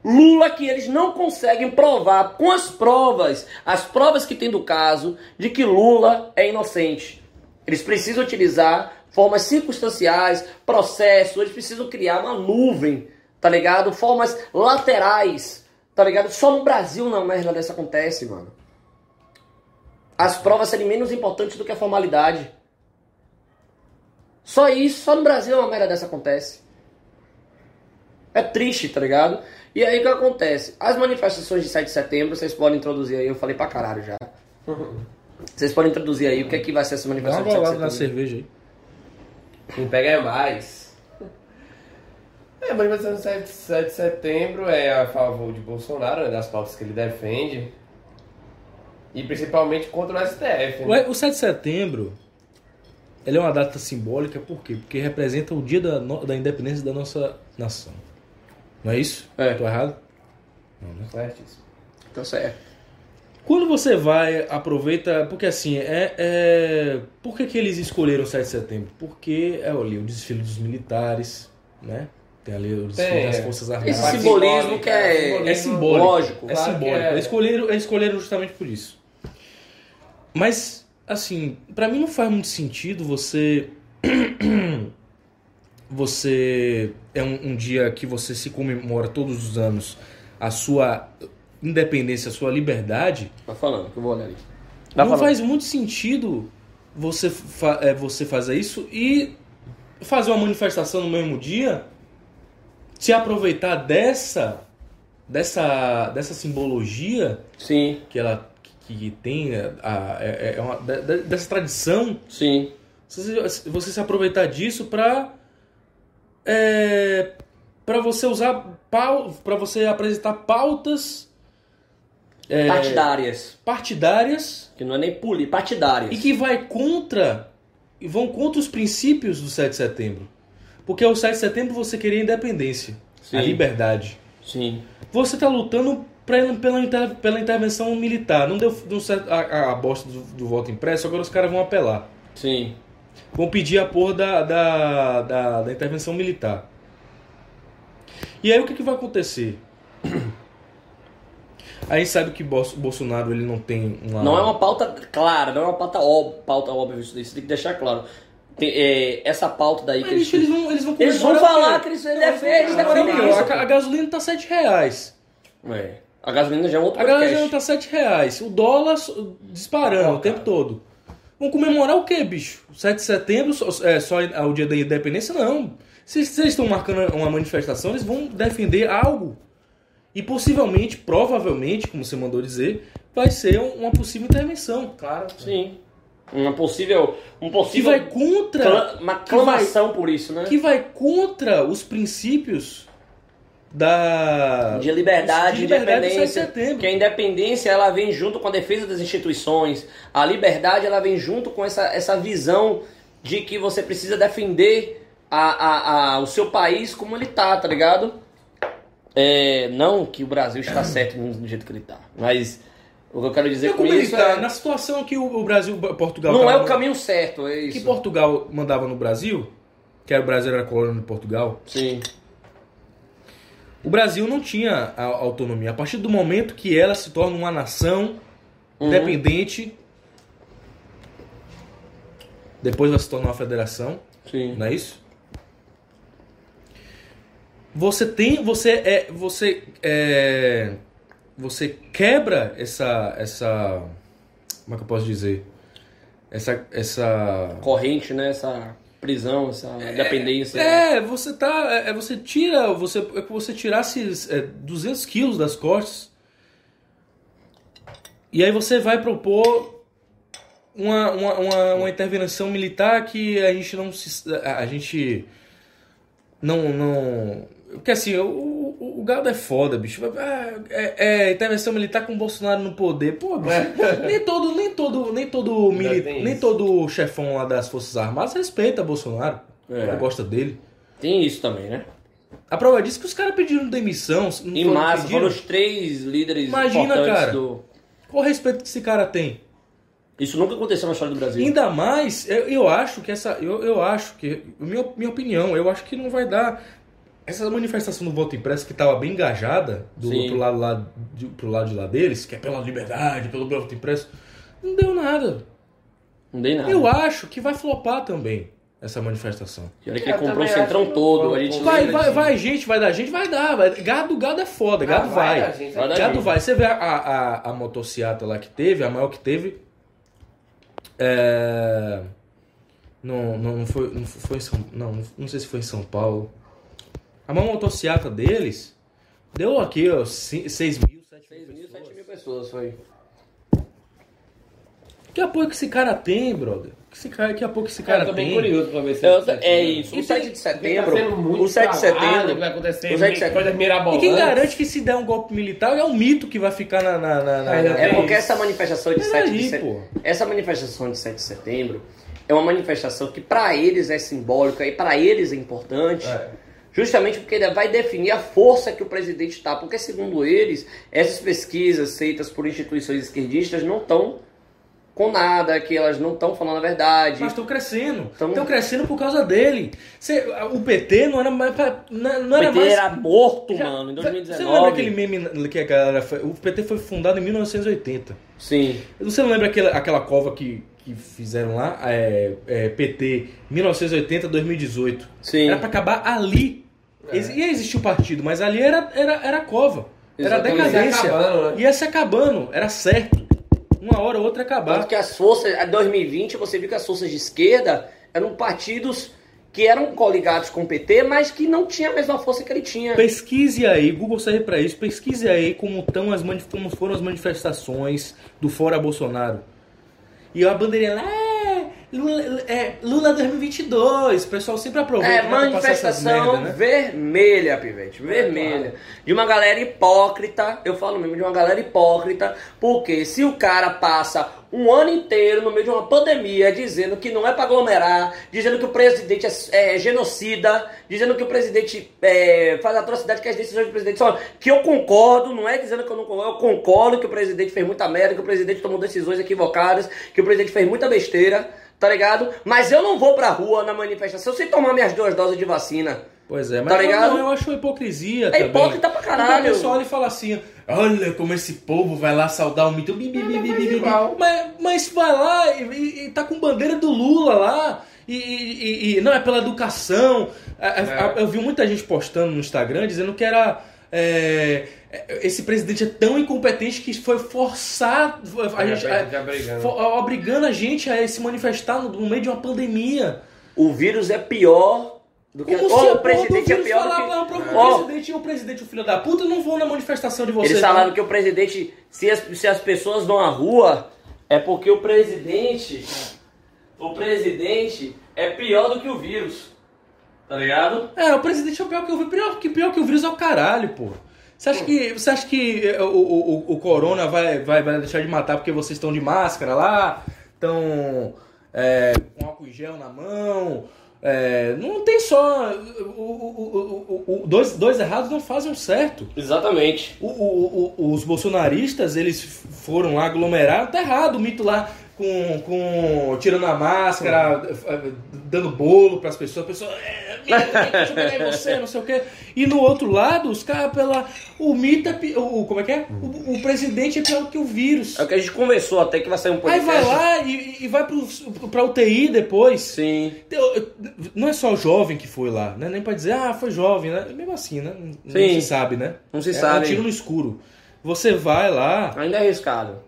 Lula que eles não conseguem provar com as provas, as provas que tem do caso, de que Lula é inocente. Eles precisam utilizar formas circunstanciais, processos, eles precisam criar uma nuvem, tá ligado? Formas laterais, tá ligado? Só no Brasil uma merda dessa acontece, mano as provas serem menos importantes do que a formalidade. Só isso, só no Brasil uma merda dessa acontece. É triste, tá ligado? E aí o que acontece? As manifestações de 7 de setembro, vocês podem introduzir aí, eu falei pra caralho já. Vocês podem introduzir aí o que é que vai ser essa Dá uma manifestação de 7 golada na de setembro. cerveja aí. Quem pega é mais. É, a manifestação de 7, 7 de setembro é a favor de Bolsonaro, né, das pautas que ele defende. E principalmente contra o STF. né? Ué, O 7 de setembro, ele é uma data simbólica, por quê? Porque representa o dia da, no- da independência da nossa nação. Não é isso? É. Tô errado? Não, né? Certíssimo. Então certo. Quando você vai, aproveita. Porque assim, é. é por que, que eles escolheram o 7 de setembro? Porque é ali o desfile dos militares, né? Tem ali o desfile Tem, das é. Forças Esse Armadas. Parte simbolismo simbólica, que é, simbolismo É simbólico. lógico. É Claro simbólico. é. Escolheram, escolheram justamente por isso. Mas assim, pra mim não faz muito sentido você. Você. É um, um dia que você se comemora todos os anos a sua independência, a sua liberdade. Tá falando, que eu vou olhar ali. não faz muito sentido você, fa é, você fazer isso e fazer uma manifestação no mesmo dia, se aproveitar dessa dessa dessa simbologia Sim, que ela que tem a, a- é, é uma, de- dessa tradição, sim. você, você se aproveitar disso para é, para você usar para você apresentar pautas é, Partidárias. partidárias Que não é nem poli, partidárias. e que vai contra e vão contra os princípios do 7 de setembro. Porque o 7 de setembro você queria a independência, a Sim. liberdade. Sim. Você está lutando pela, inter- pela intervenção militar. Não deu, deu certo a, a- a bosta do, do voto impresso, agora os caras vão apelar. Sim. Vão pedir a porra da, da, da, da intervenção militar. E aí o que, que vai acontecer? Aí sabe que Bolsonaro ele não tem uma. Não é uma pauta clara, não é uma pauta, ó, pauta óbvia, isso tem que deixar claro. Tem, é, essa pauta daí Mas, que bicho, eles vão, eles vão Eles vão falar que eles defendem, eles Filho, defendem isso. a, a gasolina tá 7 reais. É. A gasolina já é um outro A gasolina tá 7 reais. O dólar disparando o tempo todo. Vão comemorar o quê, bicho? 7 de setembro, só, é, só o dia da independência? Não. Se eles estão marcando uma manifestação, eles vão defender algo. E possivelmente, provavelmente, como você mandou dizer, vai ser um- uma possível intervenção. Claro. Sim. Uma possível. Um Que possível. vai contra. cla- uma que vai- clamação por isso, né? que vai contra os princípios da De liberdade, de liberdade do 7 de independência. Que a independência ela vem junto com a defesa das instituições. A liberdade ela vem junto com essa, essa visão de que você precisa defender a, a, a- o seu país como ele tá, tá ligado? É, não que o Brasil está certo do jeito que ele tá. Mas o que eu quero dizer Eu com ele isso tá, é. na situação que o, o Brasil, Portugal Não tava é o caminho certo, é que isso. Portugal mandava no Brasil, que era o Brasil era colônia de Portugal. Sim. O Brasil não tinha a autonomia. A partir do momento que ela se torna uma nação Uhum. independente, depois vai se tornar uma federação, Sim. não é isso? Você tem, você é, você é, você quebra essa, essa, como é que eu posso dizer, essa, essa Corrente, né? Essa prisão, essa dependência. É, você tá. É, você tira. Você, é que você tirasse é, 200 quilos das costas. E aí você vai propor uma, uma, uma, uma intervenção militar que a gente não se. A, a gente. Não. não porque assim, o, o, o gado é foda, bicho. Ah, é, é intervenção militar com o Bolsonaro no poder. Pô, bicho, nem todo, nem todo, nem todo, mili, tem nem isso. todo chefão lá das Forças Armadas respeita Bolsonaro. É. Gosta dele. Tem isso também, né? A prova disso é que os caras pediram demissão. Em massa, pediram? foram os três líderes Imagina, importantes cara. do. Qual o respeito que esse cara tem? Isso nunca aconteceu na história do Brasil. Ainda mais, eu, eu acho que essa. Eu, eu acho que. Minha, minha opinião, eu acho que não vai dar. Essa manifestação do voto impresso que estava bem engajada do, Sim. pro, lado lá, de, pro lado de lá deles, que é pela liberdade, pelo voto impresso, não deu nada. Não dei nada. Eu acho que vai flopar também essa manifestação. E olha que Eu ele comprou o centrão todo. A gente. Vai, vai, vai, gente, vai dar gente, vai dar. Vai. Gado, gado é foda, gado Ah, vai. vai gente, vai dar Gado gente. vai. Você vê a, a, a motociata lá que teve, a maior que teve. É... Não, não, não foi, não foi em São não, não sei se foi em São Paulo. A maior motociata deles deu aqui, ó, 6 mil, 7 6 mil mil, 7 pessoas. mil pessoas foi. Que apoio que esse cara tem, brother? Que, esse cara, que apoio que esse Cara, cara eu tô bem tem? curioso pra ver se Eu- é né? isso. O E 7 tem- de setembro. tá O 7 de setembro. que vai acontecer o 7 de setembro. E quem garante que se der um golpe militar é um mito que vai ficar na. na, na, na- É, porque essa manifestação de Mas 7 de setembro. Essa manifestação de 7 de setembro é uma manifestação que para eles é simbólica e para eles é importante. É. Justamente porque ele vai definir a força que o presidente está. Porque, segundo eles, essas pesquisas feitas por instituições esquerdistas não estão com nada, que elas não estão falando a verdade. Mas estão crescendo. Tão- Estão crescendo por causa dele. Cê- o PT não era mais. pra- Não, não o era PT mais. era morto, Já- mano, em Você 2019. não lembra aquele meme que a galera. foi- O PT foi fundado em 1980. Sim. Você não lembra aquela, aquela cova que, que fizeram lá? É, é, PT 1980-2018. Sim. Era pra acabar ali. Ex- Ia existir o partido, mas ali era, era, era cova. Era Exatamente. decadência. Ia acabando, né? Ia se acabando. Era certo. Uma hora ou outra acabar. Tanto que as forças, em 2020, você viu que as forças de esquerda eram partidos que eram coligados com o PT, mas que não tinha a mesma força que ele tinha. Pesquise aí, Google serve pra isso, pesquise aí como, tão as como foram as manifestações do Fora Bolsonaro. E a bandeirinha lá, é, Lula, é, Lula 2022, o pessoal sempre aproveita É, manifestação merda, né? vermelha, pivete, vermelha. De uma galera hipócrita, eu falo mesmo de uma galera hipócrita, porque se o cara passa um ano inteiro no meio de uma pandemia dizendo que não é pra aglomerar, dizendo que o presidente é, é genocida, dizendo que o presidente é, faz atrocidade, que as decisões do presidente são. Que eu concordo, não é dizendo que eu não concordo, eu concordo que o presidente fez muita merda, que o presidente tomou decisões equivocadas, que o presidente fez muita besteira. Tá ligado? Mas eu não vou pra rua na manifestação sem tomar minhas duas doses de vacina. Pois é, mas Tá ligado? não, eu acho hipocrisia É também. hipócrita pra caralho. Porque o pessoal olha e fala assim, olha como esse povo vai lá saudar o mito. Bi, bi, bi, bi, bi, igual. Mas, mas vai lá e, e- e tá com bandeira do Lula lá. E, e- e- não, é pela educação. É. a- Eu vi muita gente postando no Instagram dizendo que era... é, esse presidente é tão incompetente que foi forçar a gente, a tá brigando. fo- obrigando a gente a se manifestar no, no meio de uma pandemia. O vírus é pior do que. Como a o presidente é do pior do falar, que. "Não, o presidente e o presidente, o filho da puta, não vão na manifestação de vocês. Eles não. falaram que o presidente, se as, se as pessoas vão à rua, é porque o presidente, o presidente é pior do que o vírus. Tá ligado? É, o presidente é o pior que o vírus. Pior que, pior que o vírus é o caralho, pô. Você acha que, você acha que eh, o, o, o- corona vai, vai, vai deixar de matar porque vocês estão de máscara lá? Estão é, com álcool em gel na mão? É, não tem só. O, dois, dois errados não fazem um certo. Exatamente. Os bolsonaristas, eles foram lá, aglomeraram, tá errado o mito lá, com, com tirando a máscara, f- dando bolo pras pessoas, a pessoa, é, deixa eu pegar em você, não sei o quê. E no outro lado, os caras pela. O é pi- o Como é que é? O, o presidente é pior que o vírus. É o que a gente conversou até que vai sair um Aí podcast. vai lá e, e vai pro, pra UTI depois. Sim. Eu- Não é só o jovem que foi lá, né? Nem pra dizer, ah, foi jovem, né? Mesmo assim, né? Não Sim. se sabe, né? Não se é, sabe. É um tiro no escuro. Você vai lá, Ainda é arriscado.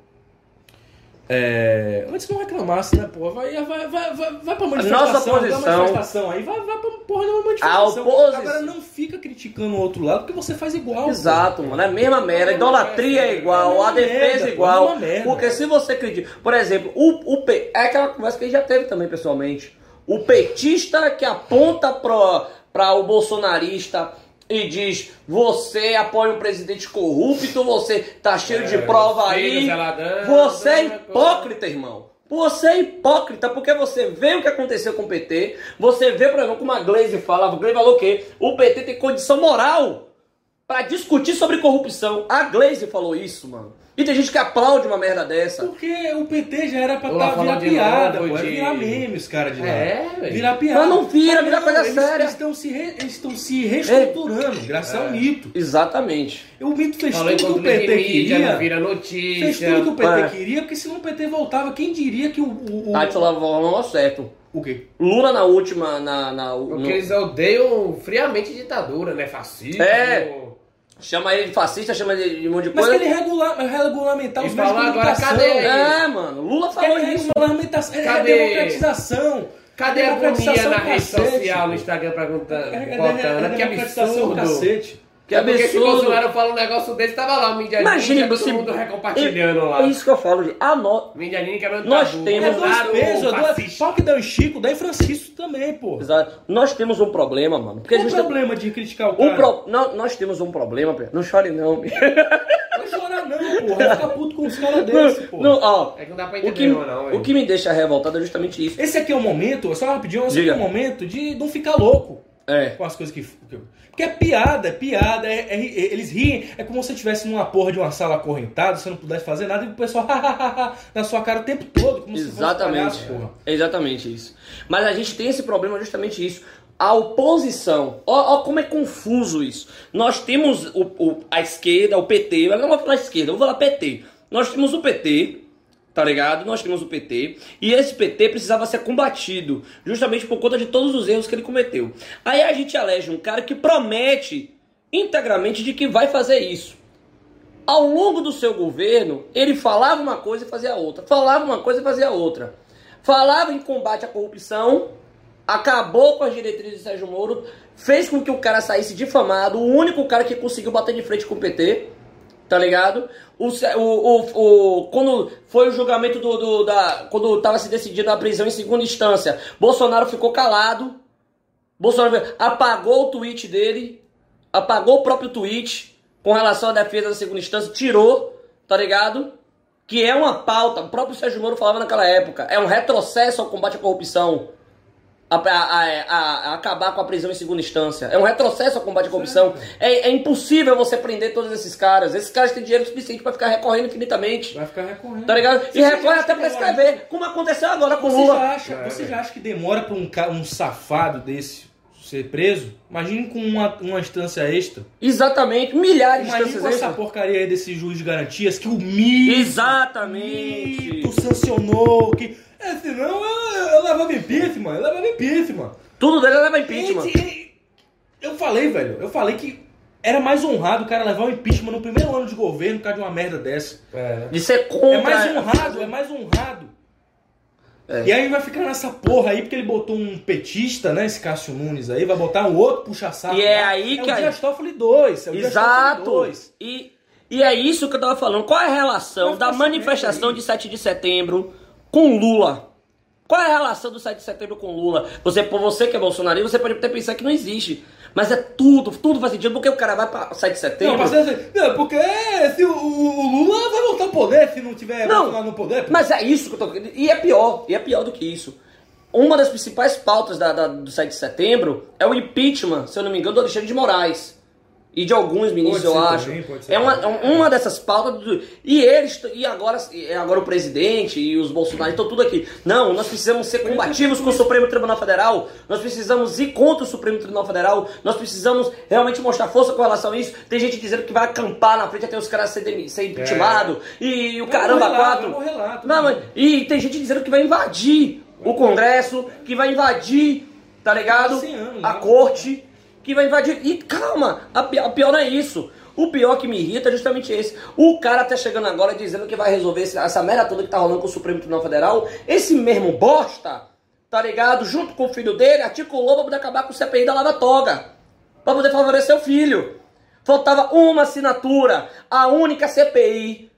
É... antes não reclamasse, né, pô? Vai, vai, vai, vai, vai pra manifestação, Nossa posição- manifestação aí, vai, vai pra porra de uma manifestação. A oposição- Agora não fica criticando o outro lado, porque você faz igual. Exato, mano. É a mesma merda. A idolatria é igual, a É uma defesa merda, é é igual. uma merda. Porque se você acredita. Por exemplo, o, o P- é aquela conversa que a gente já teve também pessoalmente. O petista que aponta pro, pra o bolsonarista e diz: você apoia um presidente corrupto, você tá cheio de É, prova filhos, aí. Você é dando, hipócrita, irmão. Você é hipócrita porque você vê o que aconteceu com o PT, você vê, por exemplo, como a Glaze falava, o Glaze falou o quê? O PT tem condição moral pra discutir sobre corrupção. A Glaze falou isso, mano. E tem gente que aplaude uma merda dessa. Porque o PT já era pra tá, virar piada, pô. É de- virar meme os caras de lá. É, velho. Virar piada. Mas não vira, vira coisa eles, séria. Eles estão se, re- eles se reestruturando, graças É. ao mito. Exatamente. O mito fez Falou tudo que o PT mídia, queria. não vira Fez notícia. tudo que o PT É. queria, porque senão o PT voltava. Quem diria que o. O, o, Tati falou certo. o quê? Lula na última, na... na Porque no- eles odeiam friamente ditadura, né? Fascismo. É. Chama ele de fascista, chama ele de um monte de Mas coisa. que ele regula, regulamentar os meios de agora, comunicação. cadê? É, mano. Lula falou Quer isso. regulamentação. É Cadê? democratização. Cadê a agonia na é rede cacete, social, no. Instagram, perguntando, É, é, botando? é, é absurdo. cacete. Que É porque se absurdo. Bolsonaro fala um negócio desse, tava lá o Mídia Imagine Ninja, você. todo mundo recompartilhando lá. É isso que eu falo, gente. A no... Mídia Ninja quebrando Nós tabu. temos É dois pesos, é dois... Só que dá em Chico, dá em Francisco também, pô. Exato. Nós temos um problema, mano. Porque Qual o justa- problema de criticar o o cara? pro... Não, nós temos um problema, Pedro. Não chore não. Não chora não, pô. Vai ficar puto com os caras desses, pô. Não, ó. É que não dá pra O entender, que, não, o que me deixa revoltado é justamente isso. Esse aqui é o momento, só rapidinho, esse aqui é o momento de não ficar louco. É. Com as coisas que. Porque é piada, é piada, é, é- é- eles riem. É como se você estivesse numa porra de uma sala acorrentada, você não pudesse fazer nada e o pessoal na sua cara o tempo todo, como se fosse Exatamente. palhaço, porra. É exatamente isso. Mas a gente tem esse problema justamente isso. A oposição. Ó, ó como é confuso isso. Nós temos o, o- a esquerda, o PT. Eu não vou falar esquerda, eu vou falar PT. Nós temos o PT, tá ligado? Nós temos o PT. E esse PT precisava ser combatido. Justamente por conta de todos os erros que ele cometeu. Aí a gente elege um cara que promete integramente de que vai fazer isso. Ao longo do seu governo, ele falava uma coisa e fazia outra. Falava uma coisa e fazia outra. Falava em combate à corrupção, acabou com as diretrizes de Sérgio Moro, fez com que o cara saísse difamado, o único cara que conseguiu bater de frente com o PT, tá ligado? O, o, o, o- quando foi o julgamento do, do- da. Quando tava se decidindo a prisão em segunda instância, Bolsonaro ficou calado. Bolsonaro apagou o tweet dele, apagou o próprio tweet com relação à defesa da segunda instância, tirou, tá ligado? Que é uma pauta, o próprio Sérgio Moro falava naquela época, é um retrocesso ao combate à corrupção. A, a- a- acabar com a prisão em segunda instância. É um retrocesso ao combate à corrupção. É, é impossível você prender todos esses caras. Esses caras têm dinheiro suficiente pra ficar recorrendo infinitamente. Vai ficar recorrendo. Tá ligado? Você E recorre até demora- escrever, como aconteceu agora com o Lula. já, acha, você já acha que demora pra um, um safado desse ser preso? Imagine com uma, uma instância extra. Exatamente, milhares de Imagine com instâncias essa extras. porcaria aí desse juiz de garantias que o mito, Exatamente. mito sancionou, que... É, senão eu, eu levava impeachment, eu levava impeachment. Tudo dele leva impeachment. Gente, eu falei, velho, eu falei que era mais honrado o cara levar um impeachment no primeiro ano de governo por causa de uma merda dessa. É. De ser contra. É mais honrado, é mais honrado. É. E aí vai ficar nessa porra aí, porque ele botou um petista, né? Esse Cássio Nunes aí, vai botar um outro puxa-saco. E é lá. aí é que o aí- Dias Toffoli 2. É o Dias Toffoli Exato. 2. E, e é isso que eu tava falando. Qual é a relação Mas da manifestação aí. de 7 de setembro com Lula? Qual é a relação do 7 de setembro com Lula? Você, por você que é bolsonarista, você pode até pensar que não existe. Mas é tudo, tudo faz sentido, porque o cara vai pra 7 de setembro. Não, mas assim, não, porque se o, o- Lula vai voltar ao poder se não tiver Não, Bolsonaro no poder. pô. Mas é isso que eu tô querendo. E é pior, e é pior do que isso. Uma das principais pautas da, da- do 7 de setembro é o impeachment, se eu não me engano, do Alexandre de Moraes. E de alguns ministros, eu acho. também, é uma, também. é uma dessas pautas. do- e eles, e agora, e agora o presidente e os Bolsonaro estão tudo aqui. Não, nós precisamos ser combativos com o Supremo Tribunal Federal. Nós precisamos ir contra o Supremo Tribunal Federal. Nós precisamos realmente mostrar força com relação a isso. Tem gente dizendo que vai acampar na frente até os caras serem ser impeachment. E o Vai caramba, lá, quatro. lá, tudo Não, bem. mas, e tem gente dizendo que vai invadir o Congresso, que vai invadir, tá ligado? A né? corte, que vai invadir. E calma, a pi- a pior não é isso. O pior que me irrita é justamente esse. O cara tá chegando agora dizendo que vai resolver essa merda toda que tá rolando com o Supremo Tribunal Federal. Esse mesmo bosta, tá ligado? Junto com o filho dele, articulou pra poder acabar com o CPI da Lava Toga. Pra poder favorecer o filho. Faltava uma assinatura, a única CPI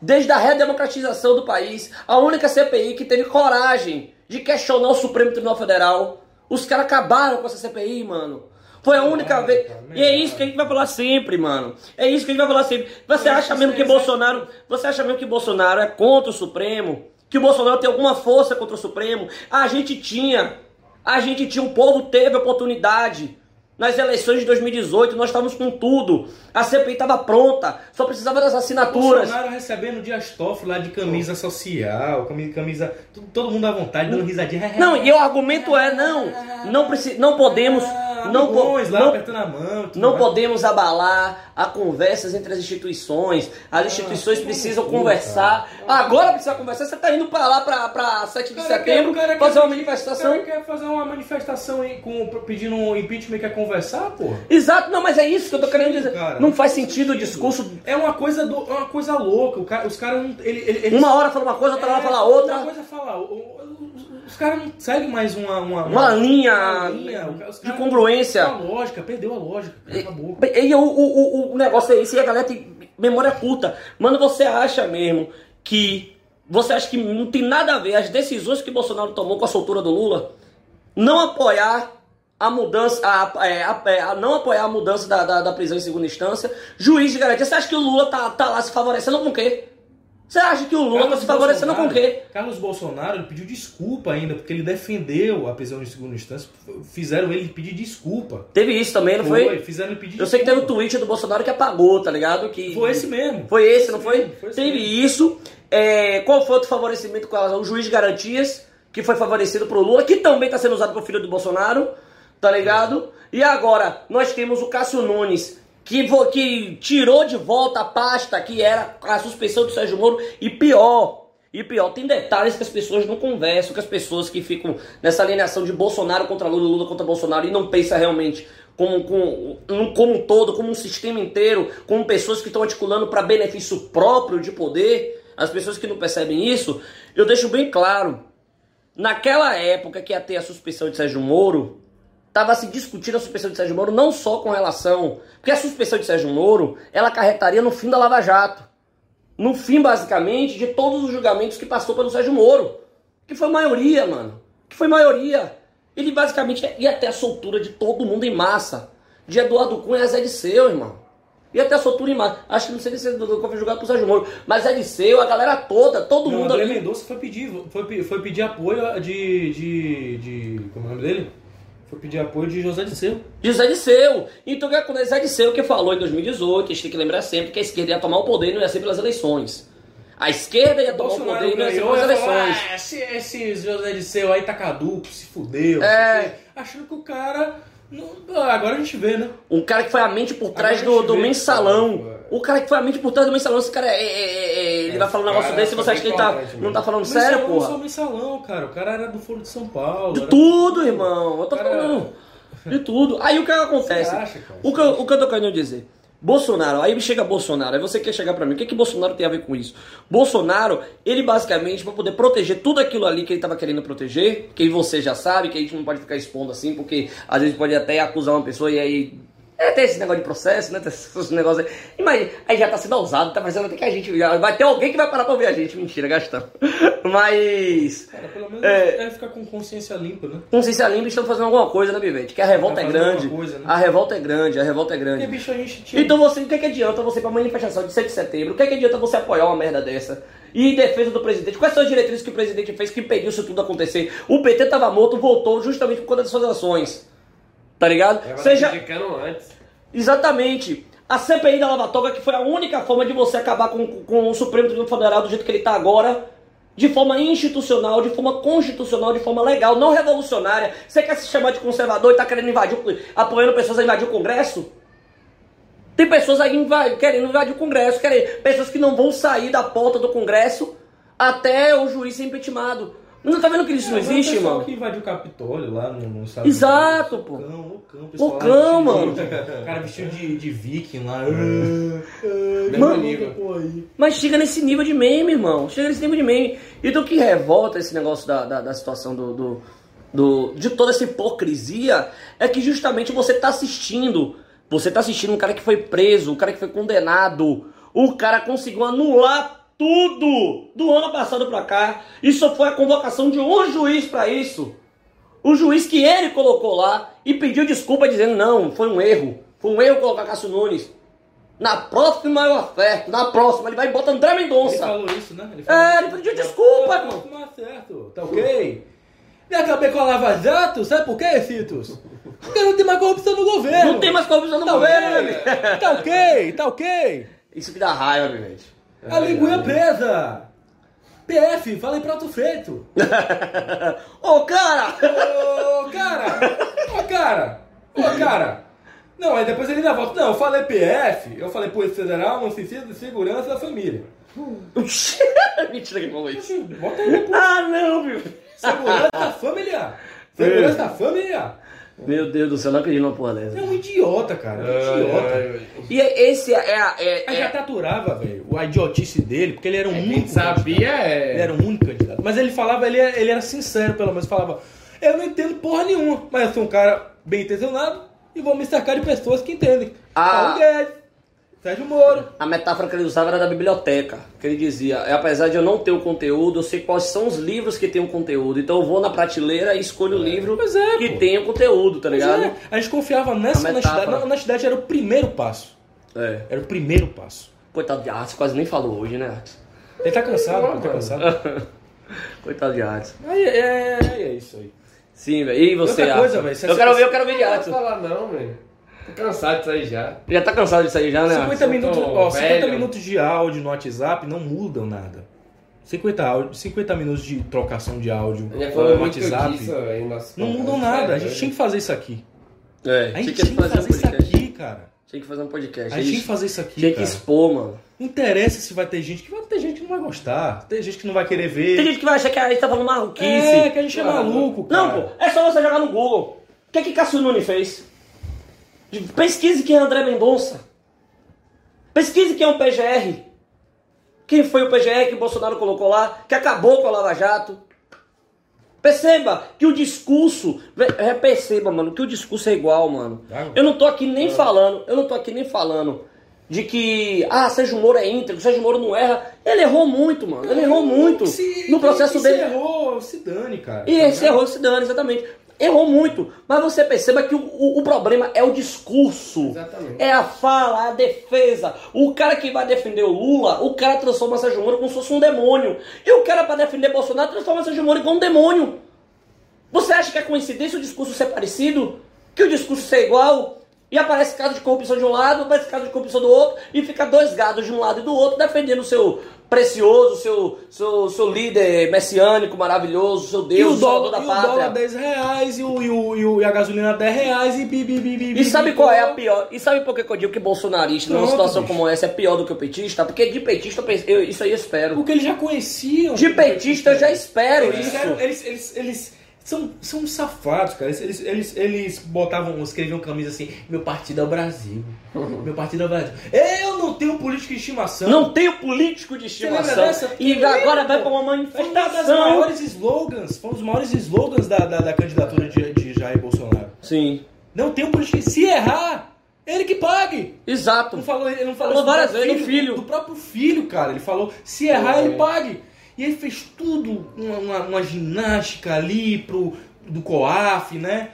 desde a redemocratização do país, a única CPI que teve coragem de questionar o Supremo Tribunal Federal. Os caras acabaram com essa CPI, mano. Foi a única vez. cara, E é isso que a gente vai falar sempre, mano. É isso que a gente vai falar sempre. Você Eu acha mesmo que que isso é Bolsonaro. Você acha mesmo que Bolsonaro é contra o Supremo? Que o Bolsonaro tem alguma força contra o Supremo? A gente tinha. A gente tinha, o povo teve oportunidade. Nas eleições de 2018, nós estávamos com tudo. A CPI estava pronta, só precisava das assinaturas. Bolsonaro recebendo Dias Toffoli lá de camisa social, camisa, todo, mundo à vontade, dando risadinha. Não, e o argumento é não, não preci, não podemos, Ah, não, po- lá não, apertando a mão. não podemos abalar a conversas entre as instituições. As instituições toma precisam conversar. Agora precisa conversar. Você tá indo para lá para para 7 de cara setembro quer- cara fazer quer uma manifestação. O cara quer fazer uma manifestação com, pedindo um impeachment e quer conversar, porra. Exato, não, mas é isso que eu tô querendo dizer. Cara, Não faz sentido o discurso. É uma coisa, do, é uma coisa louca. O cara- os caras não. Ele, ele, eles- Uma hora fala uma coisa, outra hora É, fala outra. Uma coisa o- Os, caras não seguem mais uma, uma, Uma linha uma linha. Os de congruência. A lógica, perdeu a lógica. Acabou. E o, o, o, o negócio é esse, e a galera tem memória curta. Mano, você acha mesmo que. Você acha que não tem nada a ver as decisões que Bolsonaro tomou com a soltura do Lula? Não apoiar a mudança, a, é, a- é, a não apoiar a mudança da, da, da prisão em segunda instância, juiz de garantia. Você acha que o Lula tá, tá lá se favorecendo com o quê? Você acha que o Lula tá se favorecendo com o quê? Carlos Bolsonaro pediu desculpa ainda, porque ele defendeu a prisão em segunda instância. Fizeram ele pedir desculpa. Teve isso também, não foi? Fizeram ele pedir Eu sei que teve o tweet do Bolsonaro que apagou, tá ligado? Que... Foi esse mesmo. Foi esse, não foi? Foi esse Teve mesmo. isso. É, qual foi outro favorecimento com relação ao juiz de garantias, que foi favorecido pro Lula, que também tá sendo usado pro filho do Bolsonaro, tá ligado? E agora, nós temos o Cássio Nunes, que, que tirou de volta a pasta que era a suspensão do Sérgio Moro, e pior, e pior, tem detalhes que as pessoas não conversam, que as pessoas que ficam nessa alienação de Bolsonaro contra Lula, Lula contra Bolsonaro, e não pensa realmente como, como, como um todo, como um sistema inteiro, como pessoas que estão articulando para benefício próprio de poder, as pessoas que não percebem isso, eu deixo bem claro, naquela época que ia ter a suspensão de Sérgio Moro, estava se discutindo a suspensão de Sérgio Moro não só com relação. Porque a suspensão de Sérgio Moro ela acarretaria no fim da Lava Jato. No fim, basicamente, de todos os julgamentos que passou pelo Sérgio Moro. Que foi maioria, mano. Que foi maioria. Ele basicamente ia ter a soltura de todo mundo em massa. De Eduardo Cunha a Zé de Seu, irmão. Ia ter a soltura em massa. Acho que não sei se Eduardo Cunha foi julgado por Sérgio Moro. Mas Zé de Seu, a galera toda, todo Não, mundo André ali. Mendonça foi pedir, foi, foi pedir apoio de, de, de. Como é o nome dele? Foi pedir apoio de José de Seu. de Zé Disseu. Então, o que acontece? Zé Disseu que falou em 2018, a gente tem que lembrar sempre que a esquerda ia tomar o poder e não ia ser pelas eleições. A esquerda ia tomar o poder e não ia ser pelas eleições. ah, esse, esse José de Seu aí tá caduco, se fudeu. É. Achando que o cara. Não- ah, agora a gente vê, né? Um cara que foi a mente por trás do, do vê, mensalão. cara. O cara que foi a mente por trás do mensalão, esse cara é. é- é- é- ele vai falar um negócio desse e você acha que ele tá, não tá falando sério, Mensalão, porra? só mensalão, cara. O cara era do Foro de São Paulo. De tudo, irmão. Eu tô Cara- falando. De tudo. Aí o que acontece? Acha? O que, eu- o que eu tô querendo dizer? Bolsonaro, aí chega Bolsonaro, aí você quer chegar pra mim, o que que Bolsonaro tem a ver com isso? Bolsonaro, ele basicamente, pra poder proteger tudo aquilo ali que ele tava querendo proteger, que você já sabe, que a gente não pode ficar expondo assim, porque às vezes pode até acusar uma pessoa e aí. É, tem esse negócio de processo, né? Tem esses negócios aí. Imagina, aí já tá sendo usado, tá parecendo até que a gente. já- Vai ter alguém que vai parar pra ouvir a gente. Mentira, Gastão. Mas. Cara, pelo menos É. é. ficar com consciência limpa, né? Consciência limpa estão fazendo alguma coisa, né, Bivete? Que a revolta Tá é fazendo grande. coisa, né? A revolta é grande, a revolta é grande. Porque, bicho, a gente tinha. Então você, o que, que adianta você ir pra manifestação de 7 de setembro? O que, que adianta você apoiar uma merda dessa? E em defesa do presidente? Quais são as diretrizes que o presidente fez que impediu isso tudo acontecer? O PT tava morto, voltou justamente por conta das suas ações. Tá ligado? Seja. antes. Exatamente. A CPI da Lava Toga, que foi a única forma de você acabar com, com o Supremo Tribunal Federal do jeito que ele está agora, de forma institucional, de forma constitucional, de forma legal, não revolucionária. Você quer se chamar de conservador e tá querendo invadir, apoiando pessoas a invadir o Congresso? Tem pessoas aí inva- querendo invadir o Congresso, querem, pessoas que não vão sair da porta do Congresso até o juiz ser impeachmentado. Não tá vendo que isso não existe, o mano? que invadiu o Capitólio lá no, no Estados Exato, Unidos. pô. Loucão, loucão. Loucão, mano. de- Cara vestido de, de viking lá. Nível. Pô, aí. Mas chega nesse nível de meme, irmão. Chega nesse nível de meme. E do que revolta esse negócio da, da, da situação do, do, do- de toda essa hipocrisia é que justamente você tá assistindo. Você tá assistindo um cara que foi preso, um cara que foi condenado. O cara conseguiu anular tudo do ano passado pra cá. Isso foi a convocação de um juiz pra isso. O juiz que ele colocou lá e pediu desculpa dizendo não, foi um erro. Foi um erro colocar Cássio Nunes. Na próxima eu acerto. Na próxima ele vai e bota André Ele Mendonça. falou isso, né? Ele É, isso. ele pediu desculpa, irmão. tudo certo, tá ok? Me acabei com a Lava Jato, sabe por quê, Citos? Porque não tem mais corrupção no governo. Não tem mais corrupção no Tá governo, ok, amigo? tá ok, tá ok. Isso que dá raiva, meu gente. A linguinha presa. PF, falei prato feito. Ô, cara! Ô, cara! Ô, cara! Ô, cara! Não, aí depois ele ainda volta. Não, eu falei PF, eu falei Polícia Federal no sentido de segurança da família. Mentira que falou isso. Bota aí depois. Ah, não, viu? Segurança familiar. Segurança familiar. Meu Deus do céu, não acredito numa porra É dessa. um idiota, cara. É um idiota. E esse é a. É, Mas já é, taturava, velho, a idiotice dele, porque ele era um Quem único. sabia candidato. é. Ele era um único candidato. Mas ele falava, ele, ele era sincero, pelo menos. Falava, eu não entendo porra nenhuma, mas eu sou um cara bem intencionado e vou me cercar de pessoas que entendem. Ah. Paulo Guedes, Sérgio Moro. a metáfora que ele usava era da biblioteca. Que ele dizia: é, apesar de eu não ter o conteúdo, eu sei quais são os livros que tem o conteúdo. Então eu vou na prateleira e escolho o livro é, que pô. tem o conteúdo, tá ligado? é, a gente confiava nessa honestidade. A honestidade era o primeiro passo. É. Era o primeiro passo. Coitado de Arts, quase nem falou hoje, né, Arts? Ele tá cansado, Pô, ele tá cansado. Coitado de. Aí é, é, é isso aí. Sim, velho. E você, Outra coisa, você- Eu quero ver, eu quero ver de Não pode Adson. falar não, velho. Tô cansado disso aí já. Já tá cansado disso aí já, né? 50 Adson? minutos, ó, 50 velho. minutos de áudio no WhatsApp não mudam nada. 50, áudio, 50 minutos de trocação de áudio no WhatsApp disso, nossa, não cara, mudam isso nada. A gente doido. tinha que fazer isso aqui. É, A gente tinha que fazer um fazer isso podcast. aqui, cara. Tinha que fazer um podcast. A gente tinha que fazer isso aqui, Tinha que expor, mano. Não interessa se vai ter gente que vai ter gente que não vai gostar. Tem gente que não vai querer ver. Tem gente que vai achar que a gente tá falando maluquice. É, que a gente é maluco, cara. Não, pô, é só você jogar no Google. O que é que Cássio Nunes fez? Pesquise quem é André Mendonça. Pesquise quem é um PGR. Quem foi o PGR que o Bolsonaro colocou lá, que acabou com a Lava Jato. Perceba que o discurso. É, perceba, mano, que o discurso é igual, mano. Tá. Eu não tô aqui nem falando, eu não tô aqui nem falando de que, ah, Sérgio Moro é íntegro, Sérgio Moro não erra. Ele errou muito, mano. Ele errou muito Se- no processo se dele. errou, se dane, cara. E esse errou se dane, exatamente. Errou muito. Mas você perceba que o, o, o problema é o discurso. Exatamente. É a fala, a defesa. O cara que vai defender o Lula, o cara transforma Sérgio Moro como se fosse um demônio. E o cara para defender Bolsonaro transforma Sérgio Moro como um demônio. Você acha que é coincidência o discurso ser parecido? Que o discurso ser igual? E aparece caso de corrupção de um lado, aparece caso de corrupção do outro, e fica dois gados de um lado e do outro defendendo o seu precioso, seu, seu, seu líder messiânico, maravilhoso, seu E Deus, o o dólar, da e o dólar pátria. 10 reais e, o, e, o, e, e a gasolina 10 reais e bi, bi, bi, bi, E sabe qual é a pior? E sabe por que eu digo que bolsonarista, numa Pronto, situação bicho. como essa, é pior do que o petista? Porque de petista eu- isso aí eu espero. Porque eles já conheciam. De petista eu já espero Eles, isso. eram- eles, eles, eles são, são safados, cara. Eles, eles, eles, botavam, escreviam camisa assim: meu partido é o Brasil. Meu partido é o Brasil. Eu não tenho política de estimação. Não tenho político de estimação. E agora vai pô. pra uma Foi um dos manifestação. maiores slogans, foi um dos maiores slogans da, da, da candidatura de, de Jair Bolsonaro. Sim, Não tem um político. Se errar, ele que pague. exato. Não falou, ele não falou, Falou várias próprio vezes, do filho. Do próprio filho, cara. Ele falou, se errar, É. ele pague. E ele fez tudo, uma, uma, uma ginástica ali pro, do COAF, né?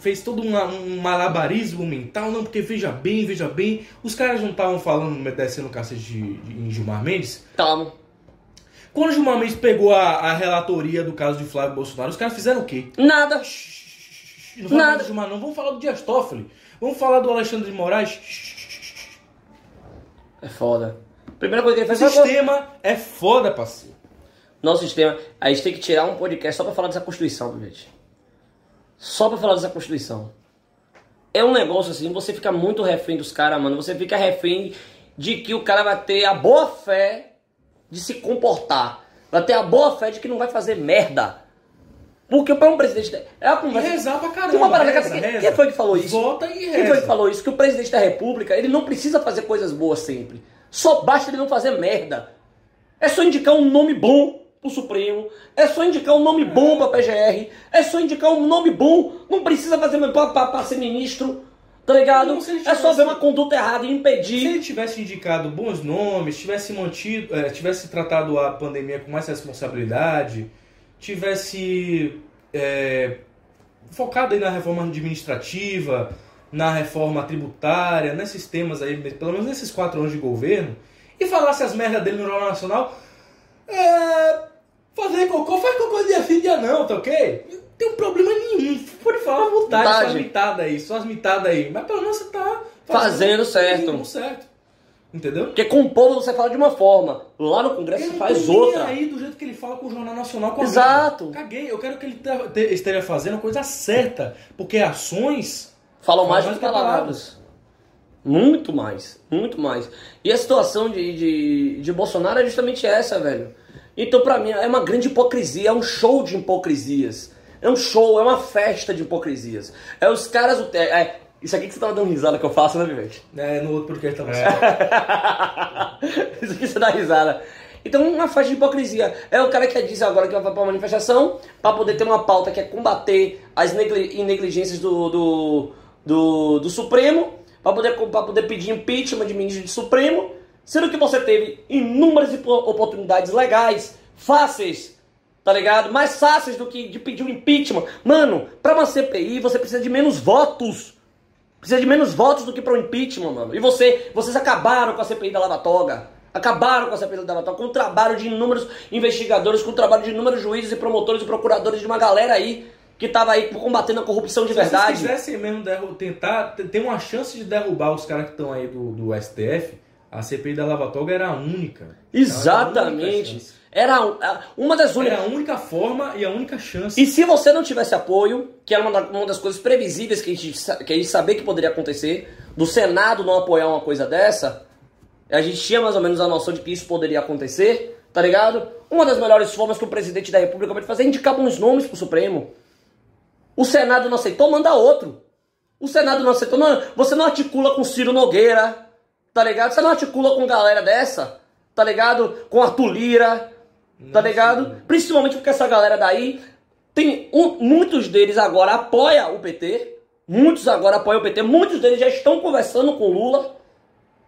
Fez todo uma- um malabarismo mental, não, porque veja bem, veja bem. Os caras não estavam falando, descendo o cacete de, de, em Gilmar Mendes. Calma. Quando o Gilmar Mendes pegou a, a relatoria do caso de Flávio Bolsonaro, os caras fizeram o quê? Nada. Não vamos falar Nada. do Gilmar, não. Vamos falar do Dias Toffoli. Vamos falar do Alexandre de Moraes. É foda. Primeira coisa que ele foi. sistema é foda, parceiro. Nosso sistema. A gente tem que tirar um podcast só pra falar dessa Constituição, gente. Só pra falar dessa Constituição. É um negócio assim, você fica muito refém dos caras, mano. Você fica refém de que o cara vai ter a boa fé de se comportar. Vai ter a boa fé de que não vai fazer merda. Porque para um presidente. É uma E conversa. rezar pra caramba. Uma parada reza, que- reza. quem foi que falou isso? Vota e reza. Quem foi que falou isso? Que o presidente da república, ele não precisa fazer coisas boas sempre. Só basta ele não fazer merda. É só indicar um nome bom pro Supremo. É só indicar um nome bom pra PGR. É só indicar um nome bom. Não precisa fazer pra, pra, pra ser ministro. Tá ligado? Não, se ele É só tivesse- ver uma conduta errada e Se impedir. ele tivesse indicado bons nomes, tivesse mantido, eh, tivesse tratado a pandemia com mais responsabilidade, tivesse eh, focado aí na reforma administrativa, na reforma tributária, nesses temas aí, pelo menos nesses quatro anos de governo, e falasse as merdas dele no Jornal Nacional, é, fazer cocô, faz cocô dia sim, dia não, tá ok? Não tem um problema nenhum, pode falar à vontade, Vontade. suas mitadas aí, suas mitadas aí, mas pelo menos você tá Fazendo certo. Fazendo certo. Entendeu? Porque com o povo você fala de uma forma. Lá no Congresso você faz outra. aí do jeito que ele fala com o Jornal Nacional com a Exato. Caguei, eu quero que ele te- te- esteja fazendo a coisa certa, porque ações Falam mais do que palavras. Muito mais, muito mais. E a situação de, de, de Bolsonaro é justamente essa, velho. Então, pra mim, é uma grande hipocrisia, é um show de hipocrisias. É um show, é uma festa de hipocrisias. É os caras. te- É, isso aqui que você tava dando risada que eu faço, né, Vivete? né, no outro podcast tava Isso aqui você dá risada. Então, uma faixa de hipocrisia. É o cara que diz agora que vai pra uma manifestação para poder ter uma pauta que é combater as negli- negligências do, do, do, do Supremo, para poder, pra poder pedir impeachment de ministro do Supremo, sendo que você teve inúmeras opo- oportunidades legais, fáceis, tá ligado? Mais fáceis do que de pedir um impeachment. Mano, pra uma CPI você precisa de menos votos. Precisa de menos votos do que para o impeachment, mano. E você, vocês acabaram com a CPI da Lava Toga. Acabaram com a CPI da Lava com o trabalho de inúmeros investigadores, com o trabalho de inúmeros juízes e promotores e procuradores de uma galera aí que tava aí combatendo a corrupção de Se verdade. vocês quisessem mesmo tentar, t- ter uma chance de derrubar os caras que estão aí do, do STF, a CPI da Lava Toga era a única. Era a única Exatamente. Era uma das únicas. Era a única forma e a única chance. E se você não tivesse apoio, que era uma, da- uma das coisas previsíveis que a, gente, que a gente sabia que poderia acontecer, do Senado não apoiar uma coisa dessa, a gente tinha mais ou menos a noção de que isso poderia acontecer, tá ligado? Uma das melhores formas que o presidente da República pode fazer é indicar bons nomes pro Supremo. O Senado não aceitou, manda outro. O Senado não aceitou, não, você não articula com Ciro Nogueira, tá ligado? Você não articula com galera dessa, tá ligado? Com Arthur Lira, tá ligado? Principalmente porque essa galera daí tem um- muitos deles agora apoia o PT, muitos agora apoiam o PT, muitos deles já estão conversando com o Lula,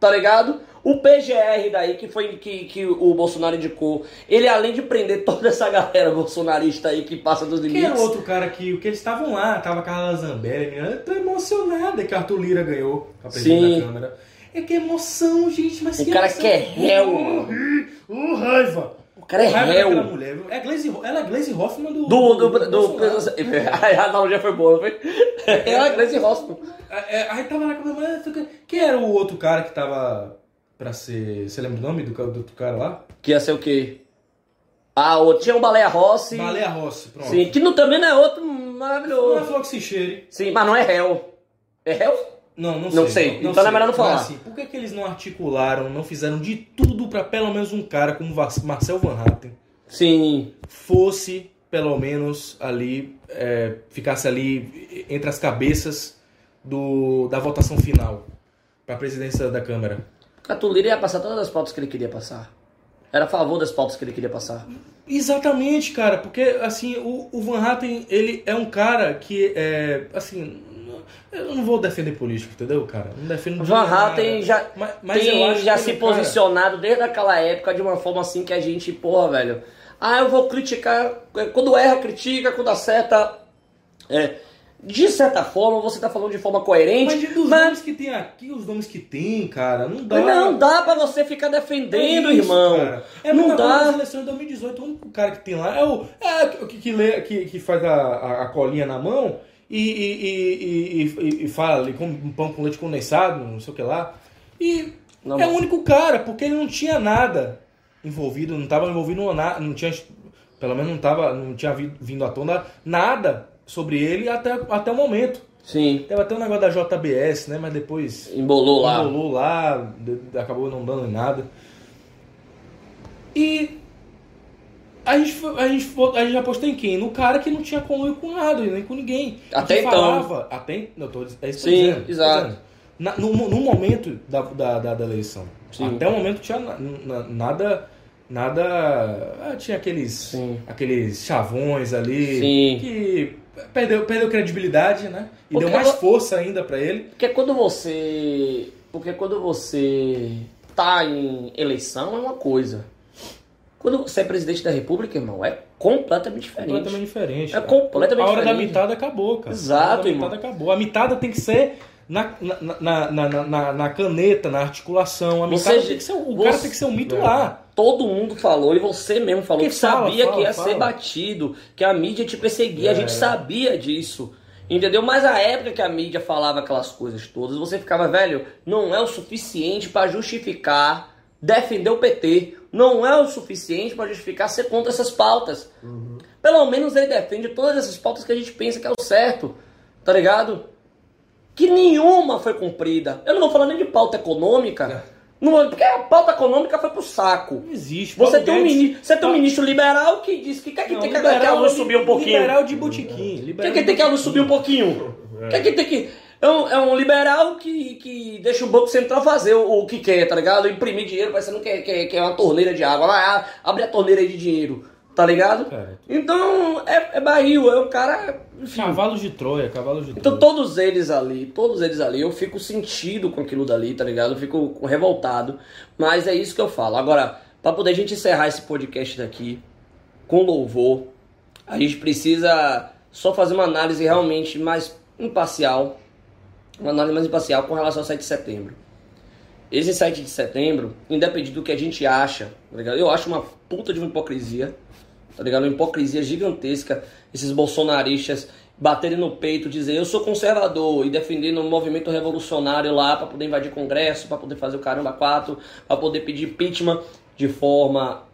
tá ligado? O PGR daí, que foi que, que o Bolsonaro indicou, ele além de prender toda essa galera bolsonarista aí que passa dos Quem limites. era o outro cara que, que eles estavam lá? Tava Carla Zambelli, eu tô emocionada que Arthur Lira ganhou a presidente Sim. da Câmara. É que emoção, gente, mas O que cara emoção. que é réu, mano. Uh, raiva. O cara é réu. mulher, viu? É Glaze, ela é a Glaze Hoffman do... Do, do, do, Bolsonaro. a analogia foi boa, foi? É a Grace Hospital. É, é, aí tava lá com a quem era o outro cara que tava pra ser... Você lembra o nome do, do outro cara lá? Que ia ser o quê? Ah, o, tinha o Baleia Rossi. Baleia Rossi, pronto. Sim, que não, também não é outro Não é maravilhoso. Flox Cheire. Sim, mas não é réu. É réu? Não, não sei. Não sei. Então é melhor não falar. Mas, assim, por que, que eles não articularam, não fizeram de tudo pra pelo menos um cara como Marcel Van Hatten Sim. fosse, pelo menos, ali, é, ficasse ali entre as cabeças do, da votação final pra presidência da Câmara? Catulira ia passar todas as pautas que ele queria passar. Era a favor das pautas que ele queria passar. Exatamente, cara, porque assim, o, o Van Hatten, ele é um cara que é, assim, eu não vou defender político, entendeu, cara? Não defendo de Van. Hatten já, Mas- mas tem já se ele, cara, posicionado desde aquela época de uma forma assim que a gente, porra, velho. Ah, eu vou criticar. Quando erra, critica, quando acerta. É, de certa forma, você tá falando de forma coerente. Mas dos mas- nomes que tem aqui, os nomes que tem, cara, não dá. Não dá pra você ficar defendendo, É isso, irmão. cara. É não dá. Das eleições de 2018, o único cara que tem lá é o é, o que, que, que, que faz a, a, a colinha na mão e, e, e, e, fala ali com um pão com leite condensado, não sei o que lá. E Não, é mas- o único cara, porque ele não tinha nada envolvido, não estava envolvido na, não tinha, pelo menos não tava, não tinha vi- vindo à tona nada sobre ele até, até o momento. Sim, Teve até um negócio da JBS, né? Mas depois embolou lá. Rolou lá, acabou não dando em nada. E a gente, a, gente, a gente apostou em quem? No cara que não tinha conluio com nada, nem com ninguém. Até então. Falava, até, não, tô, é isso que Sim, dizendo, exato. dizendo. Na- no, no momento da, da, da, da eleição. Sim. Até o momento tinha na- na- nada. Nada. ah, tinha aqueles. Sim. Aqueles chavões ali. Sim. Que perdeu, perdeu credibilidade, né? E Porque deu mais força ainda pra ele. Porque quando você. Porque quando você tá em eleição é uma coisa. Quando você é presidente da república, irmão, é completamente diferente. Completamente diferente. É cara. completamente A hora da diferente. mitada acabou, cara. Exato, A da irmão. mitada acabou. A mitada tem que ser na, na, na, na, na- caneta, na articulação. A Você- mitada tem que ser, o você- cara tem que ser um mito lá. Todo mundo falou, e você mesmo falou Que que, fala, sabia fala, que ia fala. ser batido, que a mídia te perseguia, a É. gente sabia disso. Entendeu? Mas a época que a mídia falava aquelas coisas todas, você ficava, velho, não é o suficiente pra justificar defender o PT. Não é o suficiente pra justificar ser contra essas pautas. Pelo menos ele defende todas essas pautas que a gente pensa que é o certo. Tá ligado? Que nenhuma foi cumprida. Eu não vou falar nem de pauta econômica. Não, porque a pauta econômica foi pro saco. Não existe. Você tem, um você tem um ministro liberal que diz que quer que, Não, tem que, que a luz subir um pouquinho. Liberal de botiquim. Quer Liberal que de tem que a luz subir um pouquinho. Quer que tem que. É um, é um liberal que, que deixa o Banco Central fazer o, o que quer, tá ligado? Imprimir dinheiro parecendo que, é- que, é- que é uma torneira de água. Lá, abre a torneira aí de dinheiro, tá ligado? Então, é, é barril, é um cara. enfim. Cavalos de Troia, cavalos de Então Troia. todos eles ali, todos eles ali, eu fico sentido com aquilo dali, tá ligado? Eu fico revoltado. Mas é isso que eu falo. Agora, pra poder a gente encerrar esse podcast daqui com louvor, a gente precisa só fazer uma análise realmente mais imparcial. Uma análise mais imparcial com relação ao 7 de setembro. esse 7 de setembro, independente do que a gente acha, tá ligado? Eu acho uma puta de uma hipocrisia, tá ligado? Uma hipocrisia gigantesca, esses bolsonaristas baterem no peito, dizer eu sou conservador e defendendo um movimento revolucionário lá para poder invadir congresso, para poder fazer o caramba quatro, para poder pedir impeachment de forma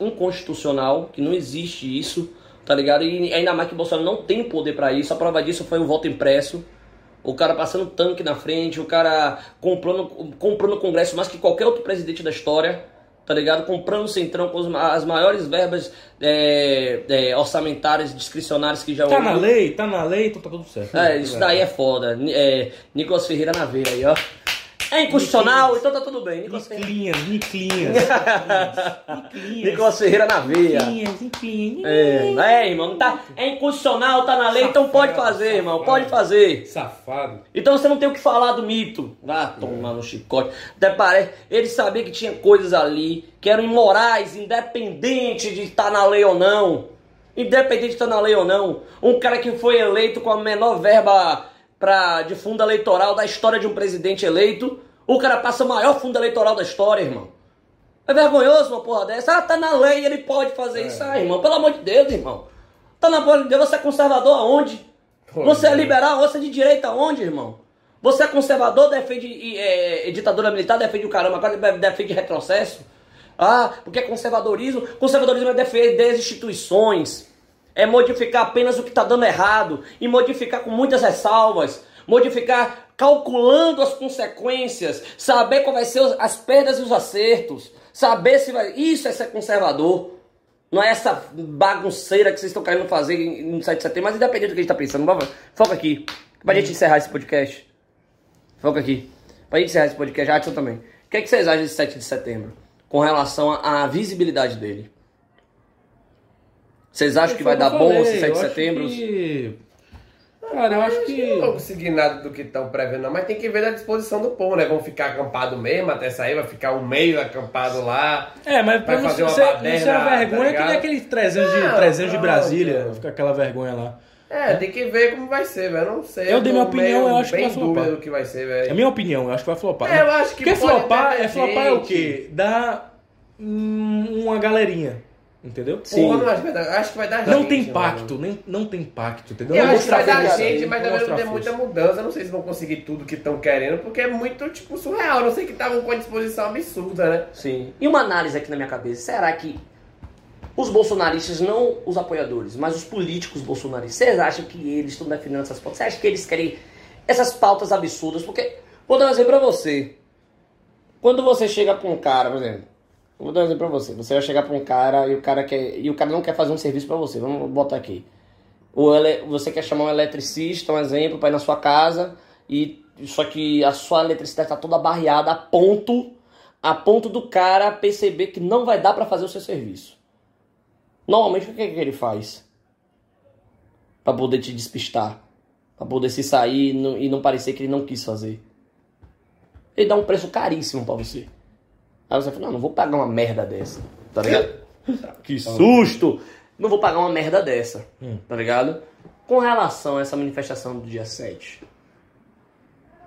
inconstitucional, que não existe isso, tá ligado? E ainda mais que o Bolsonaro não tem poder para isso. A prova disso foi o voto impresso. O cara passando tanque na frente, o cara comprando, comprando o Congresso mais que qualquer outro presidente da história, tá ligado? Comprando o Centrão com as maiores verbas é, é, orçamentárias, discricionárias que já Tá na lei, tá na lei, então tá tudo certo. É, isso daí é foda. É, Nicolas Ferreira na veia aí, ó. É inconstitucional, então tá tudo bem. Nicolas Niclinhas, Niclinhas. Nicolas Ferreira na veia. Niclinhas, Niclinhas. É, é, irmão, tá, é inconstitucional, tá na lei, então pode fazer, irmão, pode fazer. Safado. Então você não tem o que falar do mito. Vá tomar no chicote. Até parece, ele sabia que tinha coisas ali que eram imorais, independente de estar na lei ou não. Independente de estar na lei ou não. Um cara que foi eleito com a menor verba pra, de fundo eleitoral da história de um presidente eleito. O cara passa o maior fundo eleitoral da história, irmão. É vergonhoso uma porra dessa. Ah, tá na lei, ele pode fazer é. isso. Ah, irmão, pelo amor de Deus, irmão. Tá na bola de Deus, você é conservador aonde? Pô, você é liberal, você é de direita aonde, irmão? Você é conservador, defende é, ditadura militar, defende o caramba, agora defende retrocesso. Ah, porque é conservadorismo. Conservadorismo é defender as instituições é modificar apenas o que está dando errado e modificar com muitas ressalvas, modificar calculando as consequências, saber qual vai ser as perdas e os acertos, saber se vai. Isso é ser conservador. Não é essa bagunceira que vocês estão querendo fazer no 7 de setembro, mas independente do que a gente está pensando, vamos, foca aqui. Pra gente encerrar esse podcast. Foca aqui. Pra gente encerrar esse podcast, Adson também. O que, é que vocês acham desse 7 de setembro? Com relação à visibilidade dele. Vocês acham que vai dar bom esse 7 de setembro? Que... Cara, eu acho que. Não vou conseguir nada do que estão prevendo, não, mas tem que ver da disposição do povo, né? Vão ficar acampado mesmo até sair, vai ficar um mês acampado lá. É, mas pra fazer uma baderna, isso é uma vergonha tá que nem aqueles 300 de, 300 de Brasília, fica aquela vergonha lá. É, tem que ver como vai ser, velho. Não sei. Eu, eu dei minha opinião, eu acho que vai flopar. do que vai ser, velho. É minha opinião, eu acho que vai flopar. É, eu acho que Porque flopar, é flopar é o quê? Dá uma galerinha. Entendeu? Sim. Porra, não acho, que vai dar, acho que vai dar Não gente, tem impacto, nem, não tem impacto, entendeu? Eu acho que vai dar gente, mas também não tem muita mudança. Não sei se vão conseguir tudo que estão querendo, porque é muito, tipo, surreal. Não sei que estavam com a disposição absurda, né? Sim. E uma análise aqui na minha cabeça. Será que os bolsonaristas, não os apoiadores, mas os políticos bolsonaristas, vocês acham que eles estão defendendo essas pautas? Você acha que eles querem essas pautas absurdas? Porque, vou dar um exemplo pra você. Quando você chega pra um cara, por exemplo, Vou dar um exemplo pra você. Você vai chegar pra um cara e o cara quer. E o cara não quer fazer um serviço pra você. Vamos botar aqui. Ou ele, você quer chamar um eletricista, um exemplo, pra ir na sua casa. E só que a sua eletricidade tá toda barreada a ponto. A ponto do cara perceber que não vai dar para fazer o seu serviço. Normalmente o que, é que ele faz? para poder te despistar. para poder se sair e não parecer que ele não quis fazer. Ele dá um preço caríssimo para você. Aí você fala, não, não vou pagar uma merda dessa, tá ligado? que susto! Não vou pagar uma merda dessa, hum. tá ligado? Com relação a essa manifestação do dia 7.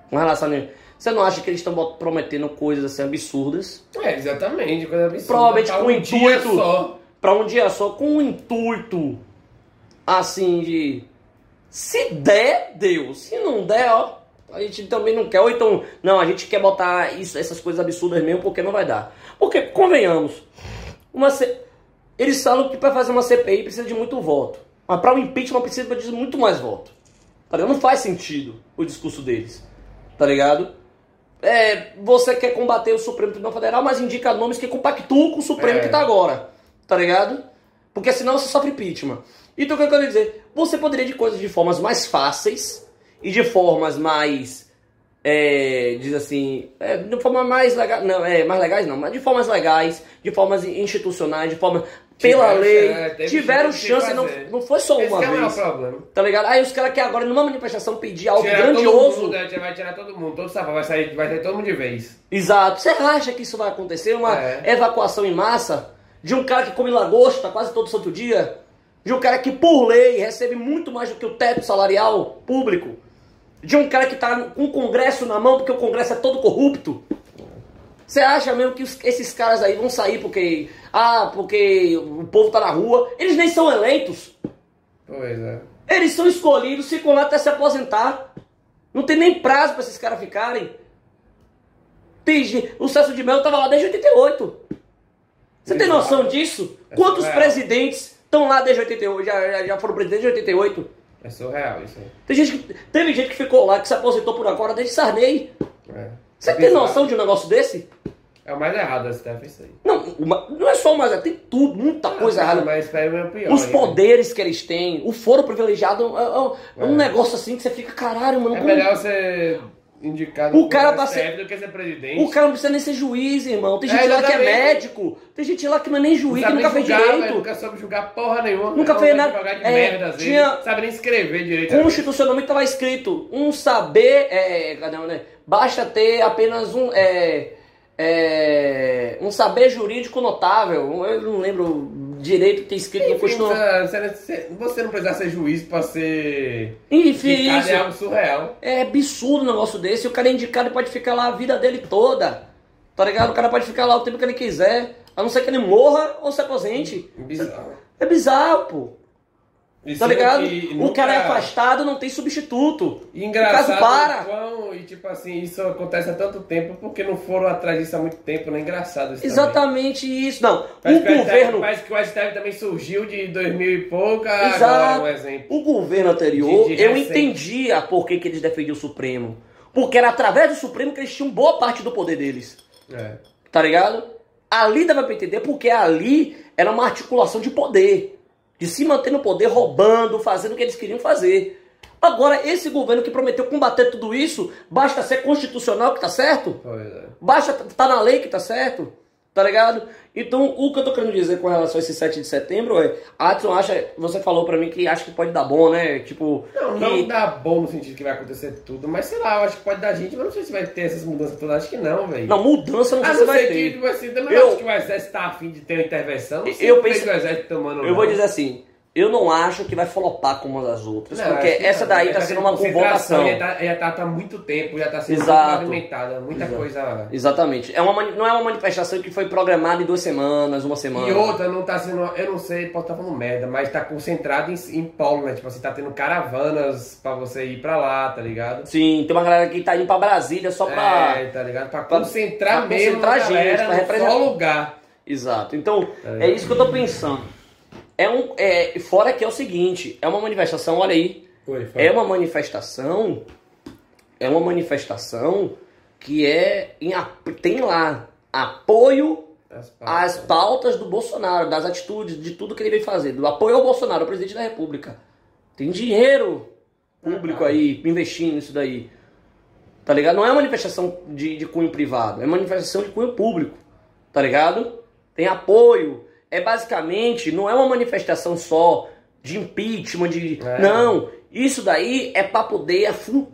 Com relação a... Você não acha que eles estão prometendo coisas assim absurdas? É, exatamente, coisa absurda. Provavelmente com um intuito. Só. Pra um dia só, com um intuito assim de. Se der, deu. Se não der, ó, a gente também não quer. Ou então, não, a gente quer botar isso, essas coisas absurdas mesmo porque não vai dar. Porque, convenhamos, uma C... eles falam que para fazer uma CPI precisa de muito voto. Mas para o impeachment precisa de muito mais voto. Tá ligado? Não faz sentido o discurso deles. Tá ligado? É, você quer combater o Supremo Tribunal Federal, mas indica nomes que compactuam com o Supremo é. que tá agora. Tá ligado? Porque senão você sofre impeachment. Então o que eu quero dizer? Você poderia de coisas de formas mais fáceis e de formas mais é, diz assim, é, de forma mais legal, não, é, mais legais não, mas de formas legais, de formas institucionais, de forma pela tiveram, lei, é, tiveram chance, não, não foi só Esse uma é vez. problema. Tá ligado? Aí os caras que agora numa manifestação pedir algo tirar grandioso. Mundo, né? vai tirar todo mundo, todo sabe, vai sair, vai sair todo mundo de vez. Exato. Você acha que isso vai acontecer? Uma é. evacuação em massa de um cara que come lagosta quase todo santo dia? De um cara que, por lei, recebe muito mais do que o teto salarial público? De um cara que está com o Congresso na mão, porque o Congresso é todo corrupto. Você acha mesmo que os- esses caras aí vão sair porque. Ah, porque o povo tá na rua? Eles nem são eleitos. Pois é. Eles são escolhidos, ficam lá até se aposentar. Não tem nem prazo pra esses caras ficarem. Tem o Celso de Mello tava lá desde 88. Você tem noção disso? É Quantos surreal. presidentes estão lá desde 88? Já, já, já foram presidentes desde 88? É surreal isso aí. Tem gente que, teve gente que ficou lá, que se aposentou por agora desde Sarney. É. Você É tem bizarro. noção de um negócio desse? É o mais errado da STF isso aí. Não, uma- não é só o mais, tem tudo, muita coisa Ah, errada. Mas é o pior. Os poderes que eles têm, o foro privilegiado é, é- é um É. negócio assim que você fica, caralho, mano. É como- melhor ser indicado O cara tá ser- do que ser presidente. O cara não precisa nem ser juiz, irmão. Tem É, gente lá que é médico, tem gente lá que não é nem Não juiz, que sabe nunca fez julgar, velho, direito. nunca soube julgar porra nenhuma. Nunca É um fez nada. É, merda, às vezes. tinha- Sabe nem escrever direito. vezes. Constitucionalmente estava escrito um saber, é, cadê, né? basta ter apenas um, é, é, um saber jurídico notável. Eu não lembro direito que tem escrito no Enfim, Constitucional. você, não precisa ser juiz pra ser Enfim, indicado isso. é algo surreal. É absurdo um negócio desse. O cara é indicado e pode ficar lá a vida dele toda. Tá ligado? O cara pode ficar lá o tempo que ele quiser. A não ser que ele morra ou se aposente. Bizarro. É bizarro, pô. E Tá ligado? que O nunca- cara é afastado, não tem substituto. E Engraçado, O caso para. quão- e tipo assim, isso acontece há tanto tempo porque não foram atrás disso há muito tempo, né? Engraçado isso também. Exatamente isso. Não, o governo. parece que o STF também surgiu de 2000 e pouco, agora Exato. um exemplo. O governo anterior, De- de eu entendia por que, que eles defendiam o Supremo. Porque era através do Supremo que eles tinham boa parte do poder deles. É. Tá ligado? Ali dava pra entender porque ali era uma articulação de poder. De se manter no poder, roubando, fazendo o que eles queriam fazer. Agora, esse governo que prometeu combater tudo isso, basta ser constitucional que tá certo? É. Basta tá na lei que tá certo, tá ligado? Então, o que eu tô querendo dizer com relação a esse 7 de setembro é, Adson acha, você falou pra mim que acha que pode dar bom, né? Tipo, Não, que- não dá bom no sentido que vai acontecer tudo, mas sei lá, eu acho que pode dar gente, mas não sei se vai ter essas mudanças todas, acho que não, velho. não, mudança não sei se vai ser ter. que, tipo assim, Eu- acho que o exército tá afim de ter uma intervenção. Sei Eu que penso- o exército tomando Eu não. vou dizer assim, eu não acho que vai flopar como das outras, Não, porque essa não. daí tá tendo sendo uma convocação. Já tá, já tá, tá há muito tempo, já tá sendo Exato. muita Exato. coisa. Exatamente. É uma, não é uma manifestação que foi programada em duas semanas, uma semana. E outra, não tá sendo, eu não sei, posso estar falando merda, mas tá concentrado em, em polo, né? Tipo assim, tá tendo caravanas pra você ir pra lá, tá ligado? Sim, tem uma galera que tá indo pra Brasília só pra. É, tá ligado? Pra, pra- concentrar pra mesmo concentrar a gente, galera pra representar. só lugar. Exato. Então, É. é isso que eu tô pensando. É um, é, fora que é o seguinte, é uma manifestação, olha aí, Oi, é uma manifestação, é uma manifestação que é em, tem lá apoio As às pautas do Bolsonaro, das atitudes, de tudo que ele vem fazer, do apoio ao Bolsonaro, ao presidente da República. Tem dinheiro público aí investindo nisso daí. Tá ligado? Não é manifestação de, de cunho privado, é manifestação de cunho público. Tá ligado? Tem apoio. É basicamente, não é uma manifestação só de impeachment, de. É. Não. Isso daí é pra poder afu-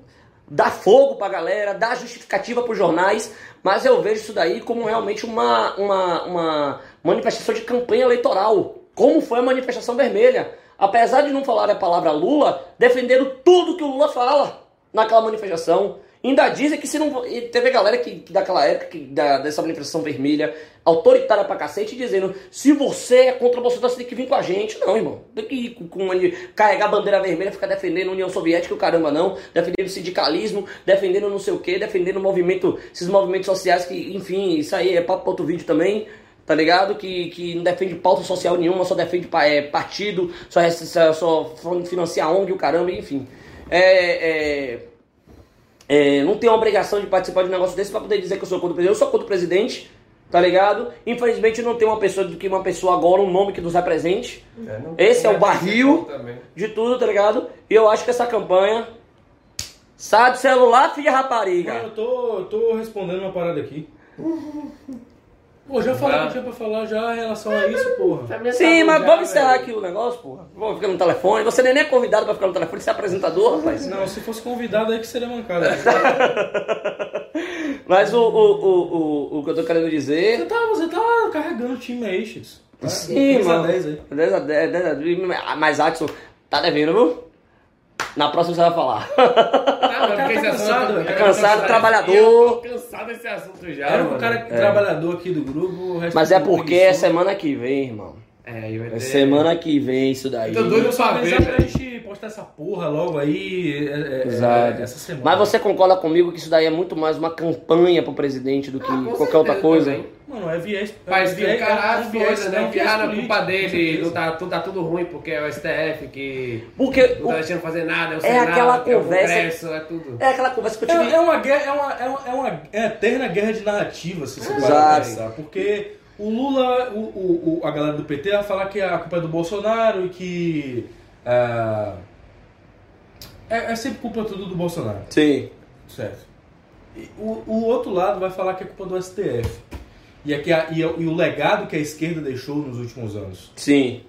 dar fogo pra galera, dar justificativa pros jornais, mas eu vejo isso daí como realmente uma, uma, uma manifestação de campanha eleitoral. Como foi a manifestação vermelha. Apesar de não falar a palavra Lula, defenderam tudo que o Lula fala naquela manifestação. Ainda dizem que se não. e Teve galera que, que daquela época, que, da, dessa manifestação vermelha, autoritária pra cacete, dizendo: se você é contra o Bolsonaro, você tem que vir com a gente. Não, irmão. Tem que ir com, com carregar a bandeira vermelha, ficar defendendo a União Soviética, o caramba, não. Defendendo o sindicalismo, defendendo não sei o que, defendendo o movimento, esses movimentos sociais que, enfim, isso aí é papo outro vídeo também. Tá ligado? Que, que não defende pauta social nenhuma, só defende é, partido, só, só, só financia a ONG, o caramba, enfim. É, é, é, não tenho a obrigação de participar de um negócio desse pra poder dizer que eu sou contra o presidente. Eu sou contra o presidente, tá ligado? Infelizmente não tem uma pessoa do que uma pessoa agora, um nome que nos represente. É, Esse é o barril de tudo, tá ligado? E eu acho que essa campanha. Sai do celular, filha rapariga. Eu tô, eu tô respondendo uma parada aqui. Pô, já falei o que tinha pra falar já em relação a isso, porra. Sim, mas vamos encerrar aqui o negócio, porra. Vamos ficar no telefone. Você nem é convidado pra ficar no telefone, você é apresentador, rapaz. Não, se fosse convidado aí que seria mancada. Mas o, o, o, o, o que eu tô querendo Você dizer. tá, você tá carregando o time Aces. Tá? Sim, 10 a mano. 10 aí. 10 a 10, 10 a 10. Mas Adson, tá devendo, viu? Na próxima você vai falar. Tá mano, O cara porque tá esse assunto- cansado, é quero cansado, trabalhador. Eu tô cansado desse assunto já. Era um mano. cara trabalhador aqui do grupo. o resto Mas é porque é semana que vem, irmão. É, vai ter. É semana que vem isso daí. Eu tô doido pra ver, é pra gente postar essa porra logo aí. é, é, Exato. é, essa semana. Mas você concorda comigo que isso daí é muito mais uma campanha pro presidente do que Ah, qualquer certeza outra coisa? também. Mano, é viés. Mas é, viu, cara, as é viés- coisas, é né? não, político, culpa dele, não tá, tudo, tá tudo ruim porque é o STF que Porque não tá deixando fazer nada, é o É Senado, aquela é o conversa- Congresso, é tudo. é aquela conversa que eu tive. É, é uma guerra, é uma, é uma, é uma é eterna guerra de narrativa, se você Exato. parar pra pensar. Porque o Lula, o, o, o- a galera do PT vai falar que a culpa é do Bolsonaro e que. ah, é, é sempre culpa tudo do Bolsonaro, Sim. certo? E o, o outro lado vai falar que é culpa do STF. E, é a- e, o- e o legado que a esquerda deixou nos últimos anos. Sim.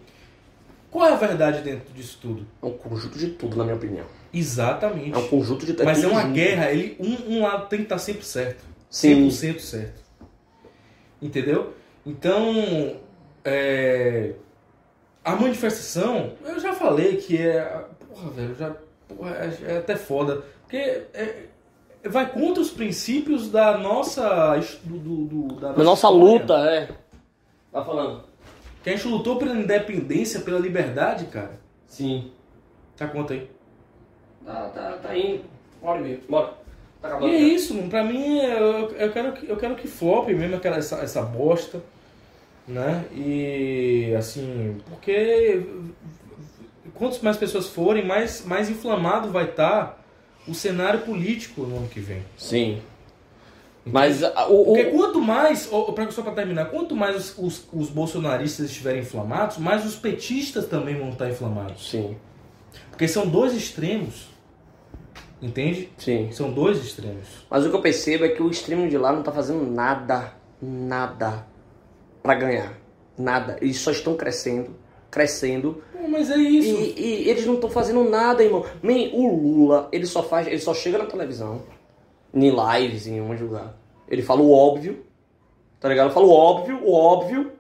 Qual é a verdade dentro disso tudo? É um conjunto de tudo, na minha opinião. Exatamente. É um conjunto de Mas é uma junto. guerra, ele, um, um lado tem que estar sempre certo. Sim. 100% certo. Entendeu? Então, é, a manifestação, eu já falei que é. Porra, velho, já. Porra, é, é até foda. Porque é- vai contra os princípios da nossa. Do, do- do- da nossa história. luta, é. Tá falando? Que a gente lutou pela independência, pela liberdade, cara. Sim. Tá conta aí. Tá, tá, tá indo. Bora. Bora. Tá E é isso, mano. pra mim, eu, eu, quero, que- eu quero que flop mesmo aquela, essa, essa bosta, né? E, assim, porque quantas mais pessoas forem, mais, mais inflamado vai estar o cenário político no ano que vem. Sim. Mas o, Porque quanto mais, só pra terminar, quanto mais os, os, os bolsonaristas estiverem inflamados, mais os petistas também vão estar inflamados. Sim, Porque são dois extremos. Entende? sim. São dois extremos. Mas o que eu percebo é que o extremo de lá não tá fazendo nada, nada pra ganhar. Nada. Eles só estão crescendo, crescendo. Mas é isso. E, e eles não estão fazendo nada, irmão. Man, o Lula, ele só faz, ele só chega na televisão, em lives, em um lugar. Ele fala o óbvio, tá ligado? Fala o óbvio, o óbvio,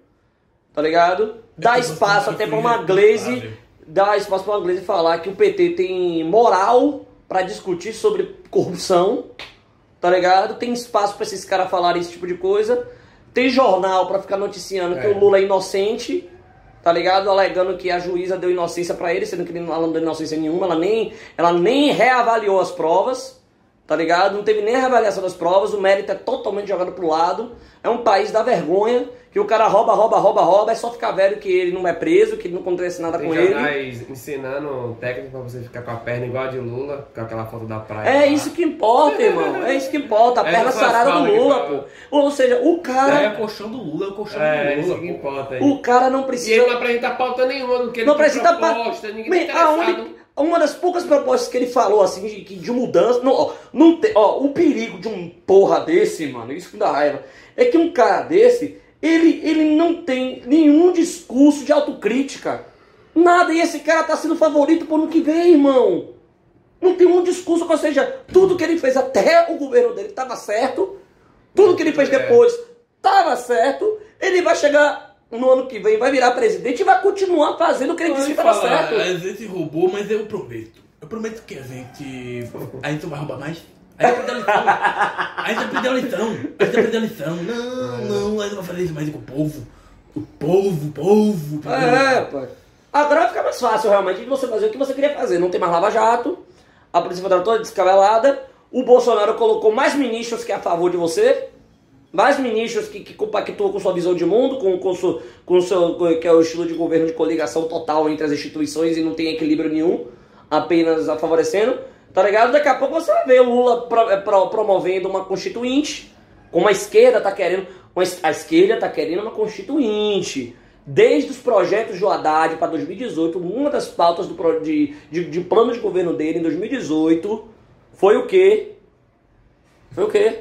tá ligado? Dá que espaço até pra uma Glaze, dá espaço pra uma Glaze falar que o PT tem moral pra discutir sobre corrupção, tá ligado? Tem espaço pra esses caras falarem esse tipo de coisa. Tem jornal pra ficar noticiando que É. o Lula é inocente, tá ligado? Alegando que a juíza deu inocência pra ele, sendo que ele- ela não deu inocência nenhuma, ela nem, ela nem reavaliou as provas, tá ligado? Não teve nem reavaliação das provas, o mérito é totalmente jogado pro lado. É um país da vergonha, que o cara rouba, rouba, rouba, rouba, é só ficar velho que ele não é preso, que não acontece nada Tem com ele. ensinando técnica pra você ficar com a perna igual a de Lula, com aquela foto da praia. É lá. isso que importa, irmão. É isso que importa. A Essa perna sarada do Lula, pô. Ou seja, o É, cara. o colchão do Lula, é o colchão É, do isso Lula. que importa aí. O cara não E precisa. ele não apresenta pauta nenhuma do que ele Não pa- proposta, ninguém tá a interessado. única- uma das poucas propostas que ele falou, assim, de, de mudança. Não, ó, não tem, ó, o perigo de um porra desse, mano, isso que dá raiva, é que um cara desse, ele, ele não tem nenhum discurso de autocrítica. Nada, e esse cara tá sendo favorito pro ano que vem, irmão. Não tem um discurso, ou seja, tudo que ele fez até o governo dele estava certo, tudo que ele fez É. depois estava certo, ele vai chegar no ano que vem, vai virar presidente e vai continuar fazendo o que ele disse que estava certo. A gente roubou, mas eu prometo. Eu prometo que a gente. A gente não vai roubar mais. A gente aprendeu a lição. A gente aprendeu a lição. A gente aprendeu a lição. Não, não, a gente vai fazer isso mais com o povo. O povo, o povo. entendeu? É, pô. Agora fica mais fácil realmente de você fazer o que você queria fazer. Não tem mais lava-jato, a Polícia Federal toda descabelada, o Bolsonaro colocou mais ministros que é a favor de você, mais ministros que, que compactuam com sua visão de mundo, com, com, seu, com seu, que é o estilo de governo de coligação total entre as instituições e não tem equilíbrio nenhum, apenas a favorecendo, tá ligado? Daqui a pouco você vai ver o Lula pro- é, pro- promovendo uma constituinte, como a esquerda tá querendo, uma a esquerda tá querendo uma constituinte. Desde os projetos do Haddad para 2018, uma das pautas do, de, de, de plano de governo dele em 2018 foi o quê? Foi o quê?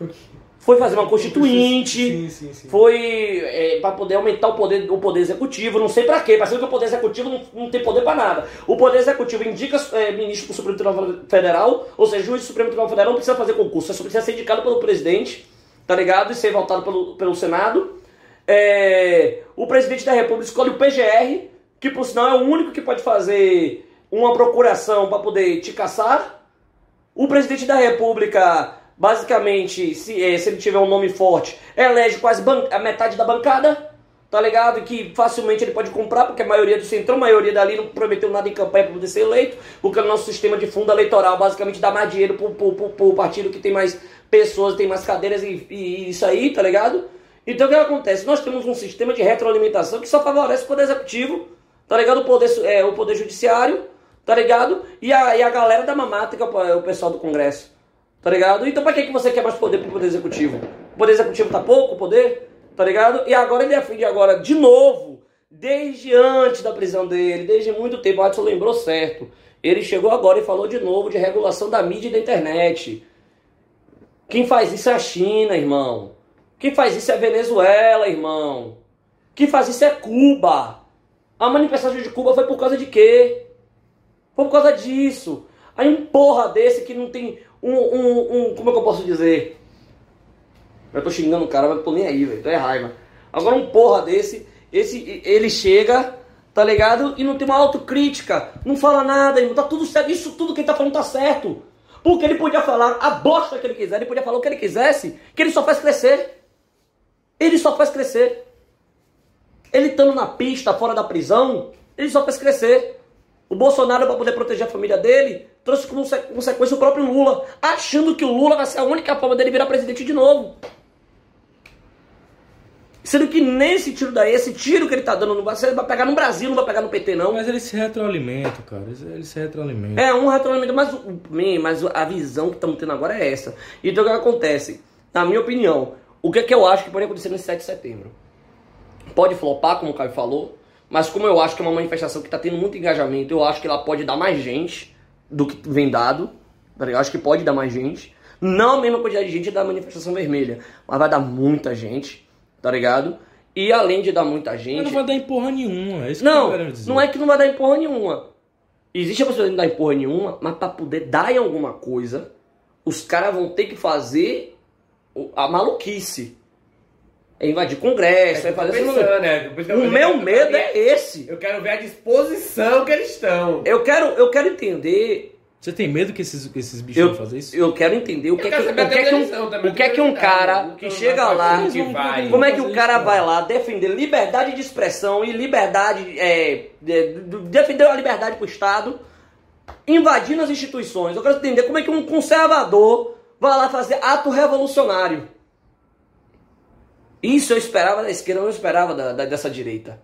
Foi fazer uma constituinte, Sim, sim, sim. foi para poder aumentar o poder, o poder executivo, não sei para quê, parecendo que o poder executivo não, não tem poder para nada. O poder executivo indica é, ministro para o Supremo Tribunal Federal, ou seja, juiz do Supremo Tribunal Federal não precisa fazer concurso, só precisa ser indicado pelo presidente, tá ligado? E ser votado pelo, pelo Senado. É, o presidente da República escolhe o PGR, que por sinal é o único que pode fazer uma procuração para poder te caçar, O presidente da república, basicamente, se, eh, se ele tiver um nome forte, elege quase a metade da bancada, tá ligado? Que facilmente ele pode comprar, porque a maioria do centrão, a maioria dali não prometeu nada em campanha para poder ser eleito, porque o nosso sistema de fundo eleitoral basicamente dá mais dinheiro pro, pro, pro, pro partido que tem mais pessoas, tem mais cadeiras e, e isso aí, tá ligado? Então o que acontece? Nós temos um sistema de retroalimentação que só favorece o poder executivo, tá ligado? O poder, é, o poder judiciário, tá ligado? E a, e a galera da mamata, que é é o pessoal do Congresso, tá ligado? Então pra que, que você quer mais poder pro poder executivo? O poder executivo tá pouco, poder, tá ligado? E agora ele defende agora, de novo, desde antes da prisão dele, desde muito tempo, o Watson lembrou certo. Ele chegou agora e falou de novo de regulação da mídia e da internet. Quem faz isso é a China, irmão. Quem faz isso é a Venezuela, irmão. Quem faz isso é Cuba. A manifestação de Cuba foi por causa de quê? Foi por causa disso. Aí um porra desse que não tem um, um, um como é que eu posso dizer? Eu tô xingando o cara, mas tô nem aí, velho. Tô é raiva. Agora um porra desse, esse, ele chega, tá ligado? E não tem uma autocrítica. Não fala nada, irmão. Tá tudo certo. Isso tudo que ele tá falando tá certo. Porque ele podia falar a bosta que ele quiser, ele podia falar o que ele quisesse, que ele só faz crescer. Ele só faz crescer. Ele estando na pista, fora da prisão, ele só faz crescer. O Bolsonaro, para poder proteger a família dele, trouxe como consequência o próprio Lula, achando que o Lula vai ser a única forma dele virar presidente de novo. Sendo que nesse tiro daí, esse tiro que ele tá dando, não vai, vai pegar no Brasil, não vai pegar no PT, não. Mas ele se retroalimenta, cara. Ele se retroalimenta. É, um retroalimento, mas, mas a visão que estamos tendo agora é essa. Então o que acontece? Na minha opinião, o que, é que eu acho que pode acontecer no 7 de setembro? Pode flopar, como o Caio falou, mas como eu acho que é uma manifestação que está tendo muito engajamento, eu acho que ela pode dar mais gente do que vem dado. Tá eu acho que pode dar mais gente. Não a mesma quantidade de gente da manifestação vermelha, mas vai dar muita gente tá ligado? E além de dar muita gente. Mas não vai dar empurra nenhuma, é isso não, que eu dizer. Não é que não vai dar empurra nenhuma. Existe a possibilidade de não dar empurra nenhuma, mas para poder dar em alguma coisa, os caras vão ter que fazer a maluquice. É invadir congresso, é, é fazer pensando, né? O meu medo é esse. Eu quero ver a disposição que eles estão. Eu quero, eu quero entender você tem medo que esses, esses bichos eu, vão fazer isso? Eu quero entender o que, é que, o que, é que um, o que é que um cara que chega lá, como é que o cara vai lá defender liberdade de expressão e liberdade, é, de, de, defender a liberdade para o Estado, invadindo as instituições. Eu quero entender como é que um conservador vai lá fazer ato revolucionário. Isso eu esperava da esquerda, eu não esperava da, da, dessa direita.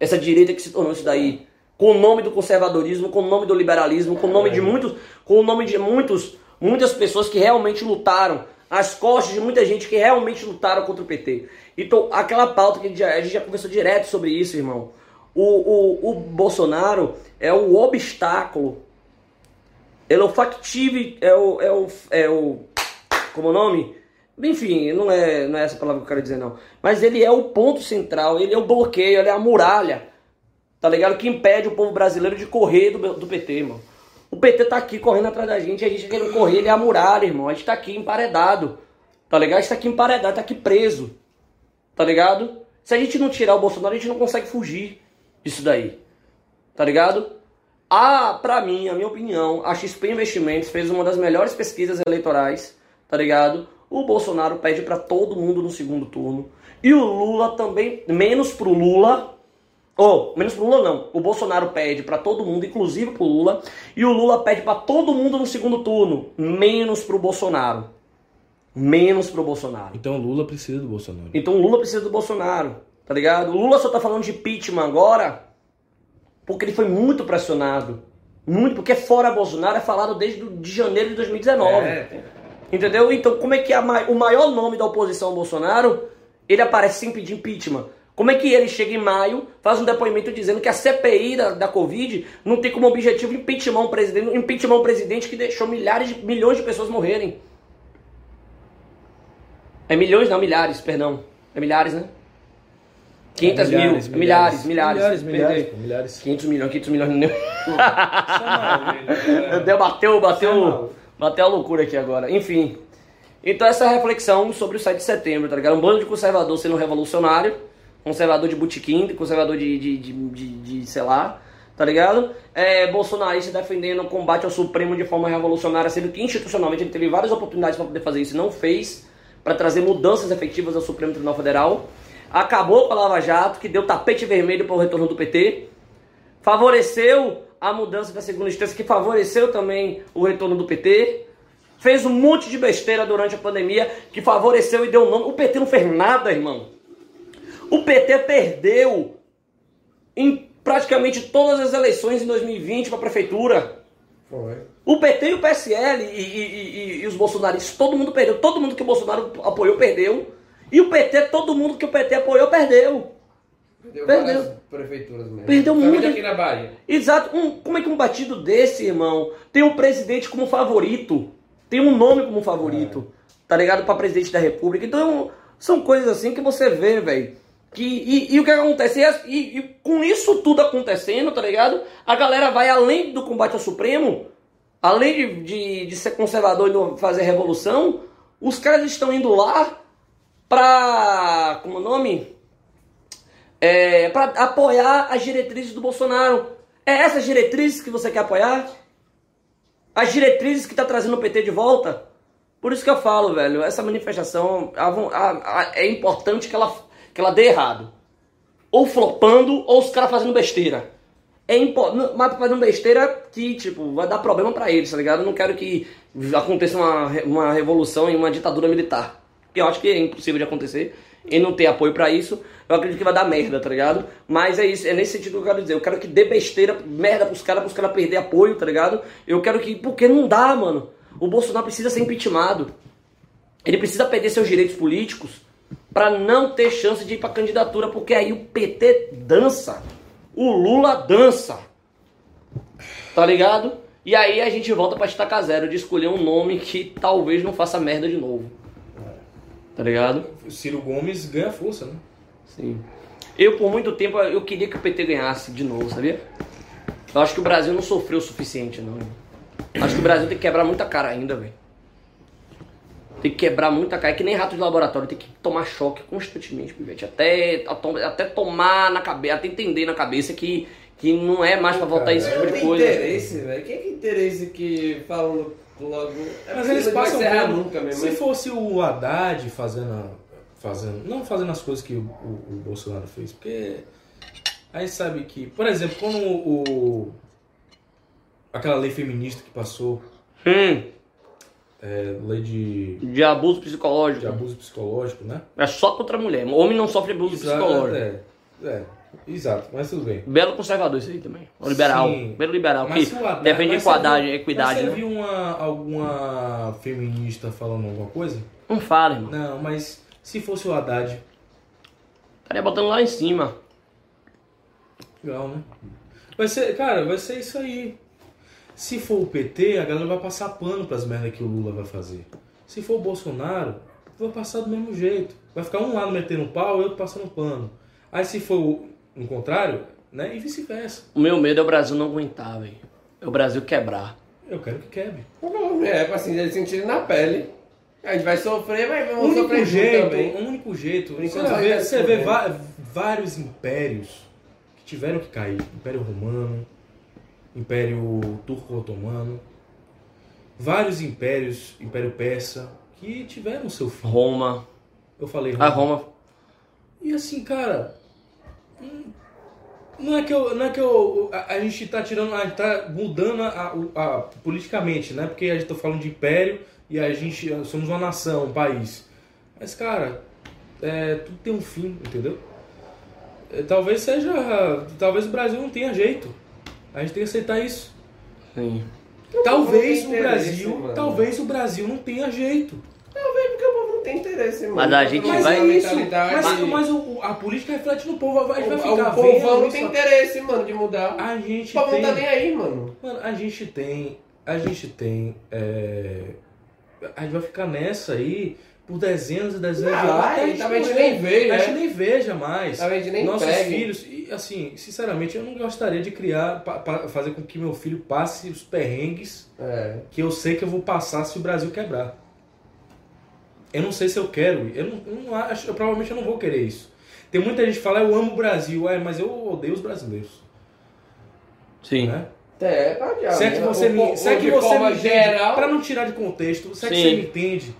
Essa direita que se tornou isso daí com o nome do conservadorismo, com o nome do liberalismo, com o nome de muitos, com o nome de muitos, muitas pessoas que realmente lutaram, as costas de muita gente que realmente lutaram contra o PT. Então, aquela pauta que a gente já, a gente já conversou direto sobre isso, irmão. O, o, o Bolsonaro é o obstáculo, ele é o factível, é o, é o, é o, como é o nome? Enfim, não é, não é essa palavra que eu quero dizer não. Mas ele é o ponto central, ele é o bloqueio, ele é a muralha Tá ligado? Que impede o povo brasileiro de correr do, do PT, irmão. O PT tá aqui correndo atrás da gente, a gente querendo correr, ele é a muralha, irmão. A gente tá aqui emparedado. Tá ligado? A gente tá aqui emparedado, tá aqui preso. Tá ligado? Se a gente não tirar o Bolsonaro, a gente não consegue fugir disso daí. Tá ligado? Ah, pra mim, a minha opinião, a XP Investimentos fez uma das melhores pesquisas eleitorais, tá ligado? O Bolsonaro pede para todo mundo no segundo turno. E o Lula também, menos pro Lula, ou, oh, menos pro Lula não. O Bolsonaro pede para todo mundo, inclusive pro Lula, e o Lula pede para todo mundo no segundo turno, menos pro Bolsonaro. Menos pro Bolsonaro. Então o Lula precisa do Bolsonaro. Então o Lula precisa do Bolsonaro, tá ligado? O Lula só tá falando de impeachment agora porque ele foi muito pressionado. Muito, porque fora Bolsonaro é falado desde de janeiro de 2019. É. Entendeu? Então como é que a, o maior nome da oposição ao Bolsonaro, ele aparece sem pedir impeachment? Como é que ele chega em maio, faz um depoimento dizendo que a CPI da, da Covid não tem como objetivo impeachment um presidente, impeachment um presidente que deixou milhares de, milhões de pessoas morrerem? É milhões, não, milhares, perdão. É milhares, né? 500 é, milhares, mil, milhares, milhares, milhares, milhares, milhares, 500 milhões, 500 milhões não deu. deu bateu, bateu, bateu a loucura aqui agora. Enfim, então essa é reflexão sobre o 7 de setembro, tá ligado? Um bando de conservador sendo revolucionário, conservador de botequim, conservador de, de, de, de, de sei lá, tá ligado? É, bolsonarista defendendo o combate ao Supremo de forma revolucionária, sendo que institucionalmente ele teve várias oportunidades para poder fazer isso e não fez, para trazer mudanças efetivas ao Supremo Tribunal Federal. Acabou com a Lava Jato, que deu tapete vermelho para o retorno do PT. Favoreceu a mudança da segunda instância, que favoreceu também o retorno do PT. Fez um monte de besteira durante a pandemia, que favoreceu e deu nome. O PT não fez nada, irmão. O PT perdeu em praticamente todas as eleições em 2020 para a prefeitura. Foi. O PT e o PSL e, e, e, e, os bolsonaristas, todo mundo perdeu. Todo mundo que o Bolsonaro apoiou, perdeu. E o PT, todo mundo que o PT apoiou, perdeu. Perdeu, Perdeu. prefeituras mesmo. Perdeu Principalmente muito. aqui na Bahia. Exato. Um, como é que um batido desse, irmão, tem um presidente como favorito? Tem um nome como favorito, tá ligado? Pra presidente da república. Então, são coisas assim que você vê, velho. Que, e, e o que acontece? E, e- e com isso tudo acontecendo, tá ligado? A galera vai além do combate ao Supremo, além de, de, de ser conservador e não fazer revolução, os caras estão indo lá pra. Como é o nome? É, para apoiar as diretrizes do Bolsonaro. É essas diretrizes que você quer apoiar? As diretrizes que tá trazendo o PT de volta? Por isso que eu falo, velho, essa manifestação a a- a- é importante que ela, que ela dê errado. Ou flopando, ou os caras fazendo besteira. É impo- não- mas fazendo besteira que, tipo, vai dar problema pra eles, tá ligado? Eu não quero que aconteça uma, uma revolução e uma ditadura militar. Que eu acho que é impossível de acontecer. E não ter apoio pra isso, eu acredito que vai dar merda, tá ligado? Mas é isso, é nesse sentido que eu quero dizer. Eu quero que dê besteira, merda pros caras, pros caras perder apoio, tá ligado? Eu quero que. Porque não dá, mano. O Bolsonaro precisa ser impeachmentado. Ele precisa perder seus direitos políticos pra não ter chance de ir pra candidatura, porque aí o PT dança. O Lula dança. Tá ligado? E aí a gente volta pra estaca zero de escolher um nome que talvez não faça merda de novo. Tá ligado? Ciro Gomes ganha força, né? Sim. Eu, por muito tempo, eu queria que o PT ganhasse de novo, sabia? Eu acho que o Brasil não sofreu o suficiente, não. Acho que o Brasil tem que quebrar muita cara ainda, velho. Tem que quebrar muita cara. É que nem rato de laboratório, tem que tomar choque constantemente, pivete. Até, até tomar na cabeça, até entender na cabeça que, que não é mais pra voltar esse tipo Não de tem coisa. interesse, velho. Quem que interesse que falam logo. É Mas eles passam vendo- nunca mesmo. Se mas- fosse o Haddad fazendo, a- fazendo. Não fazendo as coisas que o, o- o Bolsonaro fez, porque. Aí sabe que. Por exemplo, quando o. o- aquela lei feminista que passou, Hum, é, lei de, de abuso psicológico. de abuso psicológico, né? É só contra a mulher. Homem não sofre abuso psicológico. É, é, exato, mas tudo bem. Belo conservador isso aí também. O liberal. Sim. Belo liberal. Que mas você equidade, equidade você né? viu uma, alguma feminista falando alguma coisa? Não fala, irmão. Não, mas se fosse o Haddad, Estaria botando lá em cima. Legal, né? Vai ser, cara, vai ser isso aí. Se for o PT, a galera vai passar pano pras merdas que o Lula vai fazer. Se for o Bolsonaro, vai passar do mesmo jeito. Vai ficar um lado metendo pau e outro passando pano. Aí se for o o contrário, né? E vice-versa. O meu medo é o Brasil não aguentar, velho. É o Brasil quebrar. Eu quero que quebre. É, pra assim, eles sentirem na pele. A gente vai sofrer, mas O vamos único sofrer jeito, também. o único jeito. Por Você enquanto vai vê, ficar você vê vários impérios que tiveram que cair. Império Romano, Império Turco-Otomano, vários impérios, Império Persa, que tiveram seu fim. Roma. Eu falei A Roma. E assim, cara, não é que eu, não é que eu, a, a gente tá tirando, a gente tá mudando a, a- a- politicamente, né? Porque a gente tá falando de império e a gente somos uma nação, um país. Mas, cara, é, tudo tem um fim, entendeu? É, talvez seja, talvez o Brasil não tenha jeito. A gente tem que aceitar isso. Sim. Talvez o Brasil, mano. talvez o Brasil não tenha jeito. Talvez porque o tem interesse, mano. Mas a gente Mas vai- a Isso, mas, mas o- a política reflete no povo. A gente vai o, ficar o vendo não tem interesse, mano, de mudar. A O gente povo tem. não tá nem aí, mano. Mano, a gente tem. A gente tem. é, A gente vai ficar nessa aí por dezenas e dezenas Ah, de anos. até talvez a gente nem veja, A gente é. nem veja mais. Talvez a gente nem Nossos pegue. filhos. E assim, sinceramente, eu não gostaria de criar. pa- pa- fazer com que meu filho passe os perrengues É. que eu sei que eu vou passar se o Brasil quebrar. Eu não sei se eu quero. Eu não, eu não acho. Eu, provavelmente eu não vou querer isso. Tem muita gente que fala, eu amo o Brasil, é, mas eu odeio os brasileiros. Sim. Né? É, tá de Se é que você me, o, se é que você me entende, geral. pra não tirar de contexto, se é que Sim. você me entende,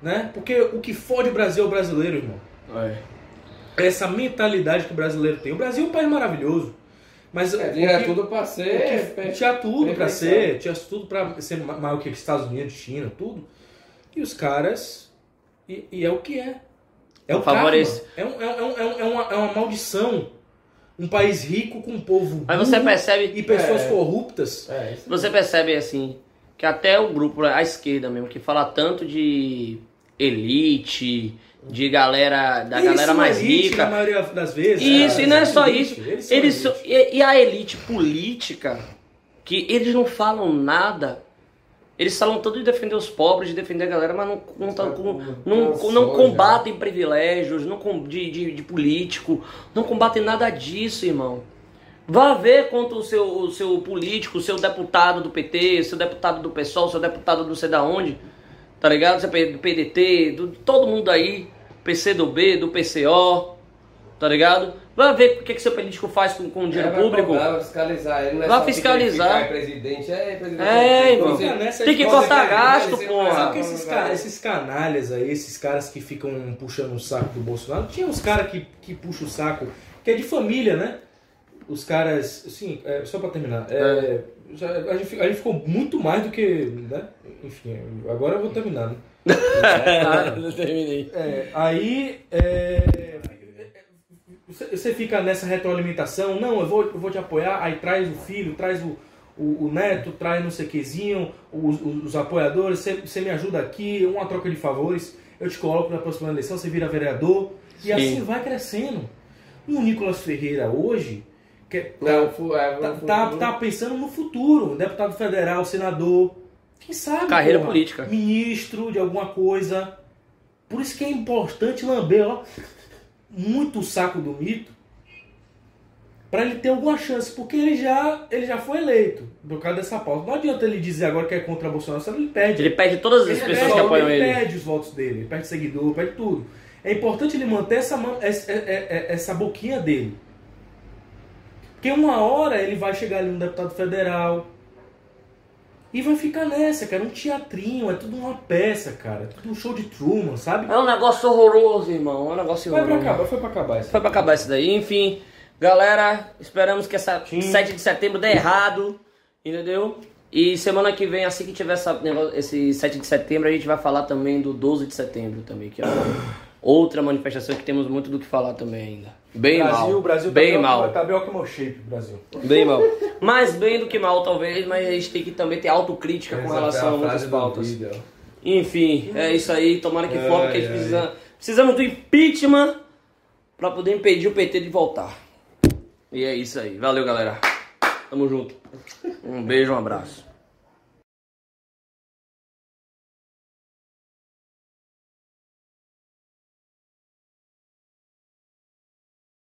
né? Porque o que fode o Brasil é o brasileiro, irmão. É. Essa mentalidade que o brasileiro tem. O Brasil é um país maravilhoso, mas É, tinha que- tudo pra ser. que- tinha tudo pra ser, tinha tudo pra ser ma- maior que os Estados Unidos, China, tudo. E os caras e, e é o que é. É o Favorece. karma. É, um- é, um- é, um- é uma, é uma maldição. Um país rico com um povo Mas você burro percebe, e pessoas É. corruptas. É, você percebe assim, que até o grupo, a esquerda mesmo, que fala tanto de elite, de galera, da Eles galera são mais elite, rica. Na maioria das vezes. Isso, cara, e não é só são isso. elite, Eles são Eles são- elite. e, e a elite política, que eles não falam nada. Eles falam tanto de defender os pobres, de defender a galera, mas não, não, tá com- não, não já. combatem privilégios, não com- de, de, de político, não combatem nada disso, irmão. Vá ver contra o seu, o seu político, o seu deputado do PT, o seu deputado do PSOL, o seu deputado do sei da onde, tá ligado? Do PDT, do, todo mundo aí, PCdoB, do PCO, tá ligado? Vá ver o que, que seu político faz com, com o dinheiro É, vai público. cobrar, vai fiscalizar. Ele não é Vai só fiscalizar. "É presidente, é presidente. É, Nessa Tem que cortar cara, gasto, você- porra. Sabe que esses, ca- esses canalhas aí, esses caras que ficam puxando o saco do Bolsonaro, tinha uns caras que, que puxam o saco, que é de família, né? Os caras, assim, é, só pra terminar, é, já- a, gente, a gente ficou muito mais do que, né? Enfim, agora eu vou terminar, né? Ah, terminei. É, aí é, você, fica nessa retroalimentação, não, eu vou, eu vou te apoiar, aí traz o filho, traz o, o, o neto, traz não sei quezinho, os, os, os apoiadores, você, você me ajuda aqui, uma troca de favores, eu te coloco na próxima eleição, você vira vereador, e Sim. assim vai crescendo. E o Nicolas Ferreira hoje que é- Não, fu- é, tá, tá, tá pensando no futuro, deputado federal, senador, quem sabe? Carreira porra, política. Ministro de alguma coisa. Por isso que é importante lamber ó, muito o saco do mito para ele ter alguma chance, porque ele já, ele já foi eleito por causa dessa pauta. Não adianta ele dizer agora que é contra Bolsonaro, senão ele perde. Ele perde todas as Ele pessoas perde, que apoiam ele. ele. perde os votos dele, ele perde seguidor, perde tudo. É importante ele manter essa, essa, é- é- essa boquinha dele. Porque uma hora ele vai chegar ali um deputado federal e vai ficar nessa, cara. Um teatrinho, é tudo uma peça, cara. É tudo um show de Truman, sabe? É um negócio horroroso, irmão. É um negócio Foi pra horroroso. acabar, foi pra acabar isso. Foi pra acabar isso daí. Enfim, galera, esperamos que essa 7 de setembro dê errado, entendeu? E semana que vem, assim que tiver essa, esse 7 de setembro, a gente vai falar também do 12 de setembro também, que é outra manifestação que temos muito do que falar também ainda. Bem Brasil, mal. Brasil tá bem pior- mal. Tá pior que meu shape, Brasil. Bem mal. Mais bem do que mal, talvez, mas a gente tem que também ter autocrítica com relação a muitas pautas. Enfim, é isso aí. Tomara que Ai, for, porque a gente precisa, precisamos do impeachment pra poder impedir o PT de voltar. E é isso aí. Valeu, galera. Tamo junto. Um beijo, um abraço.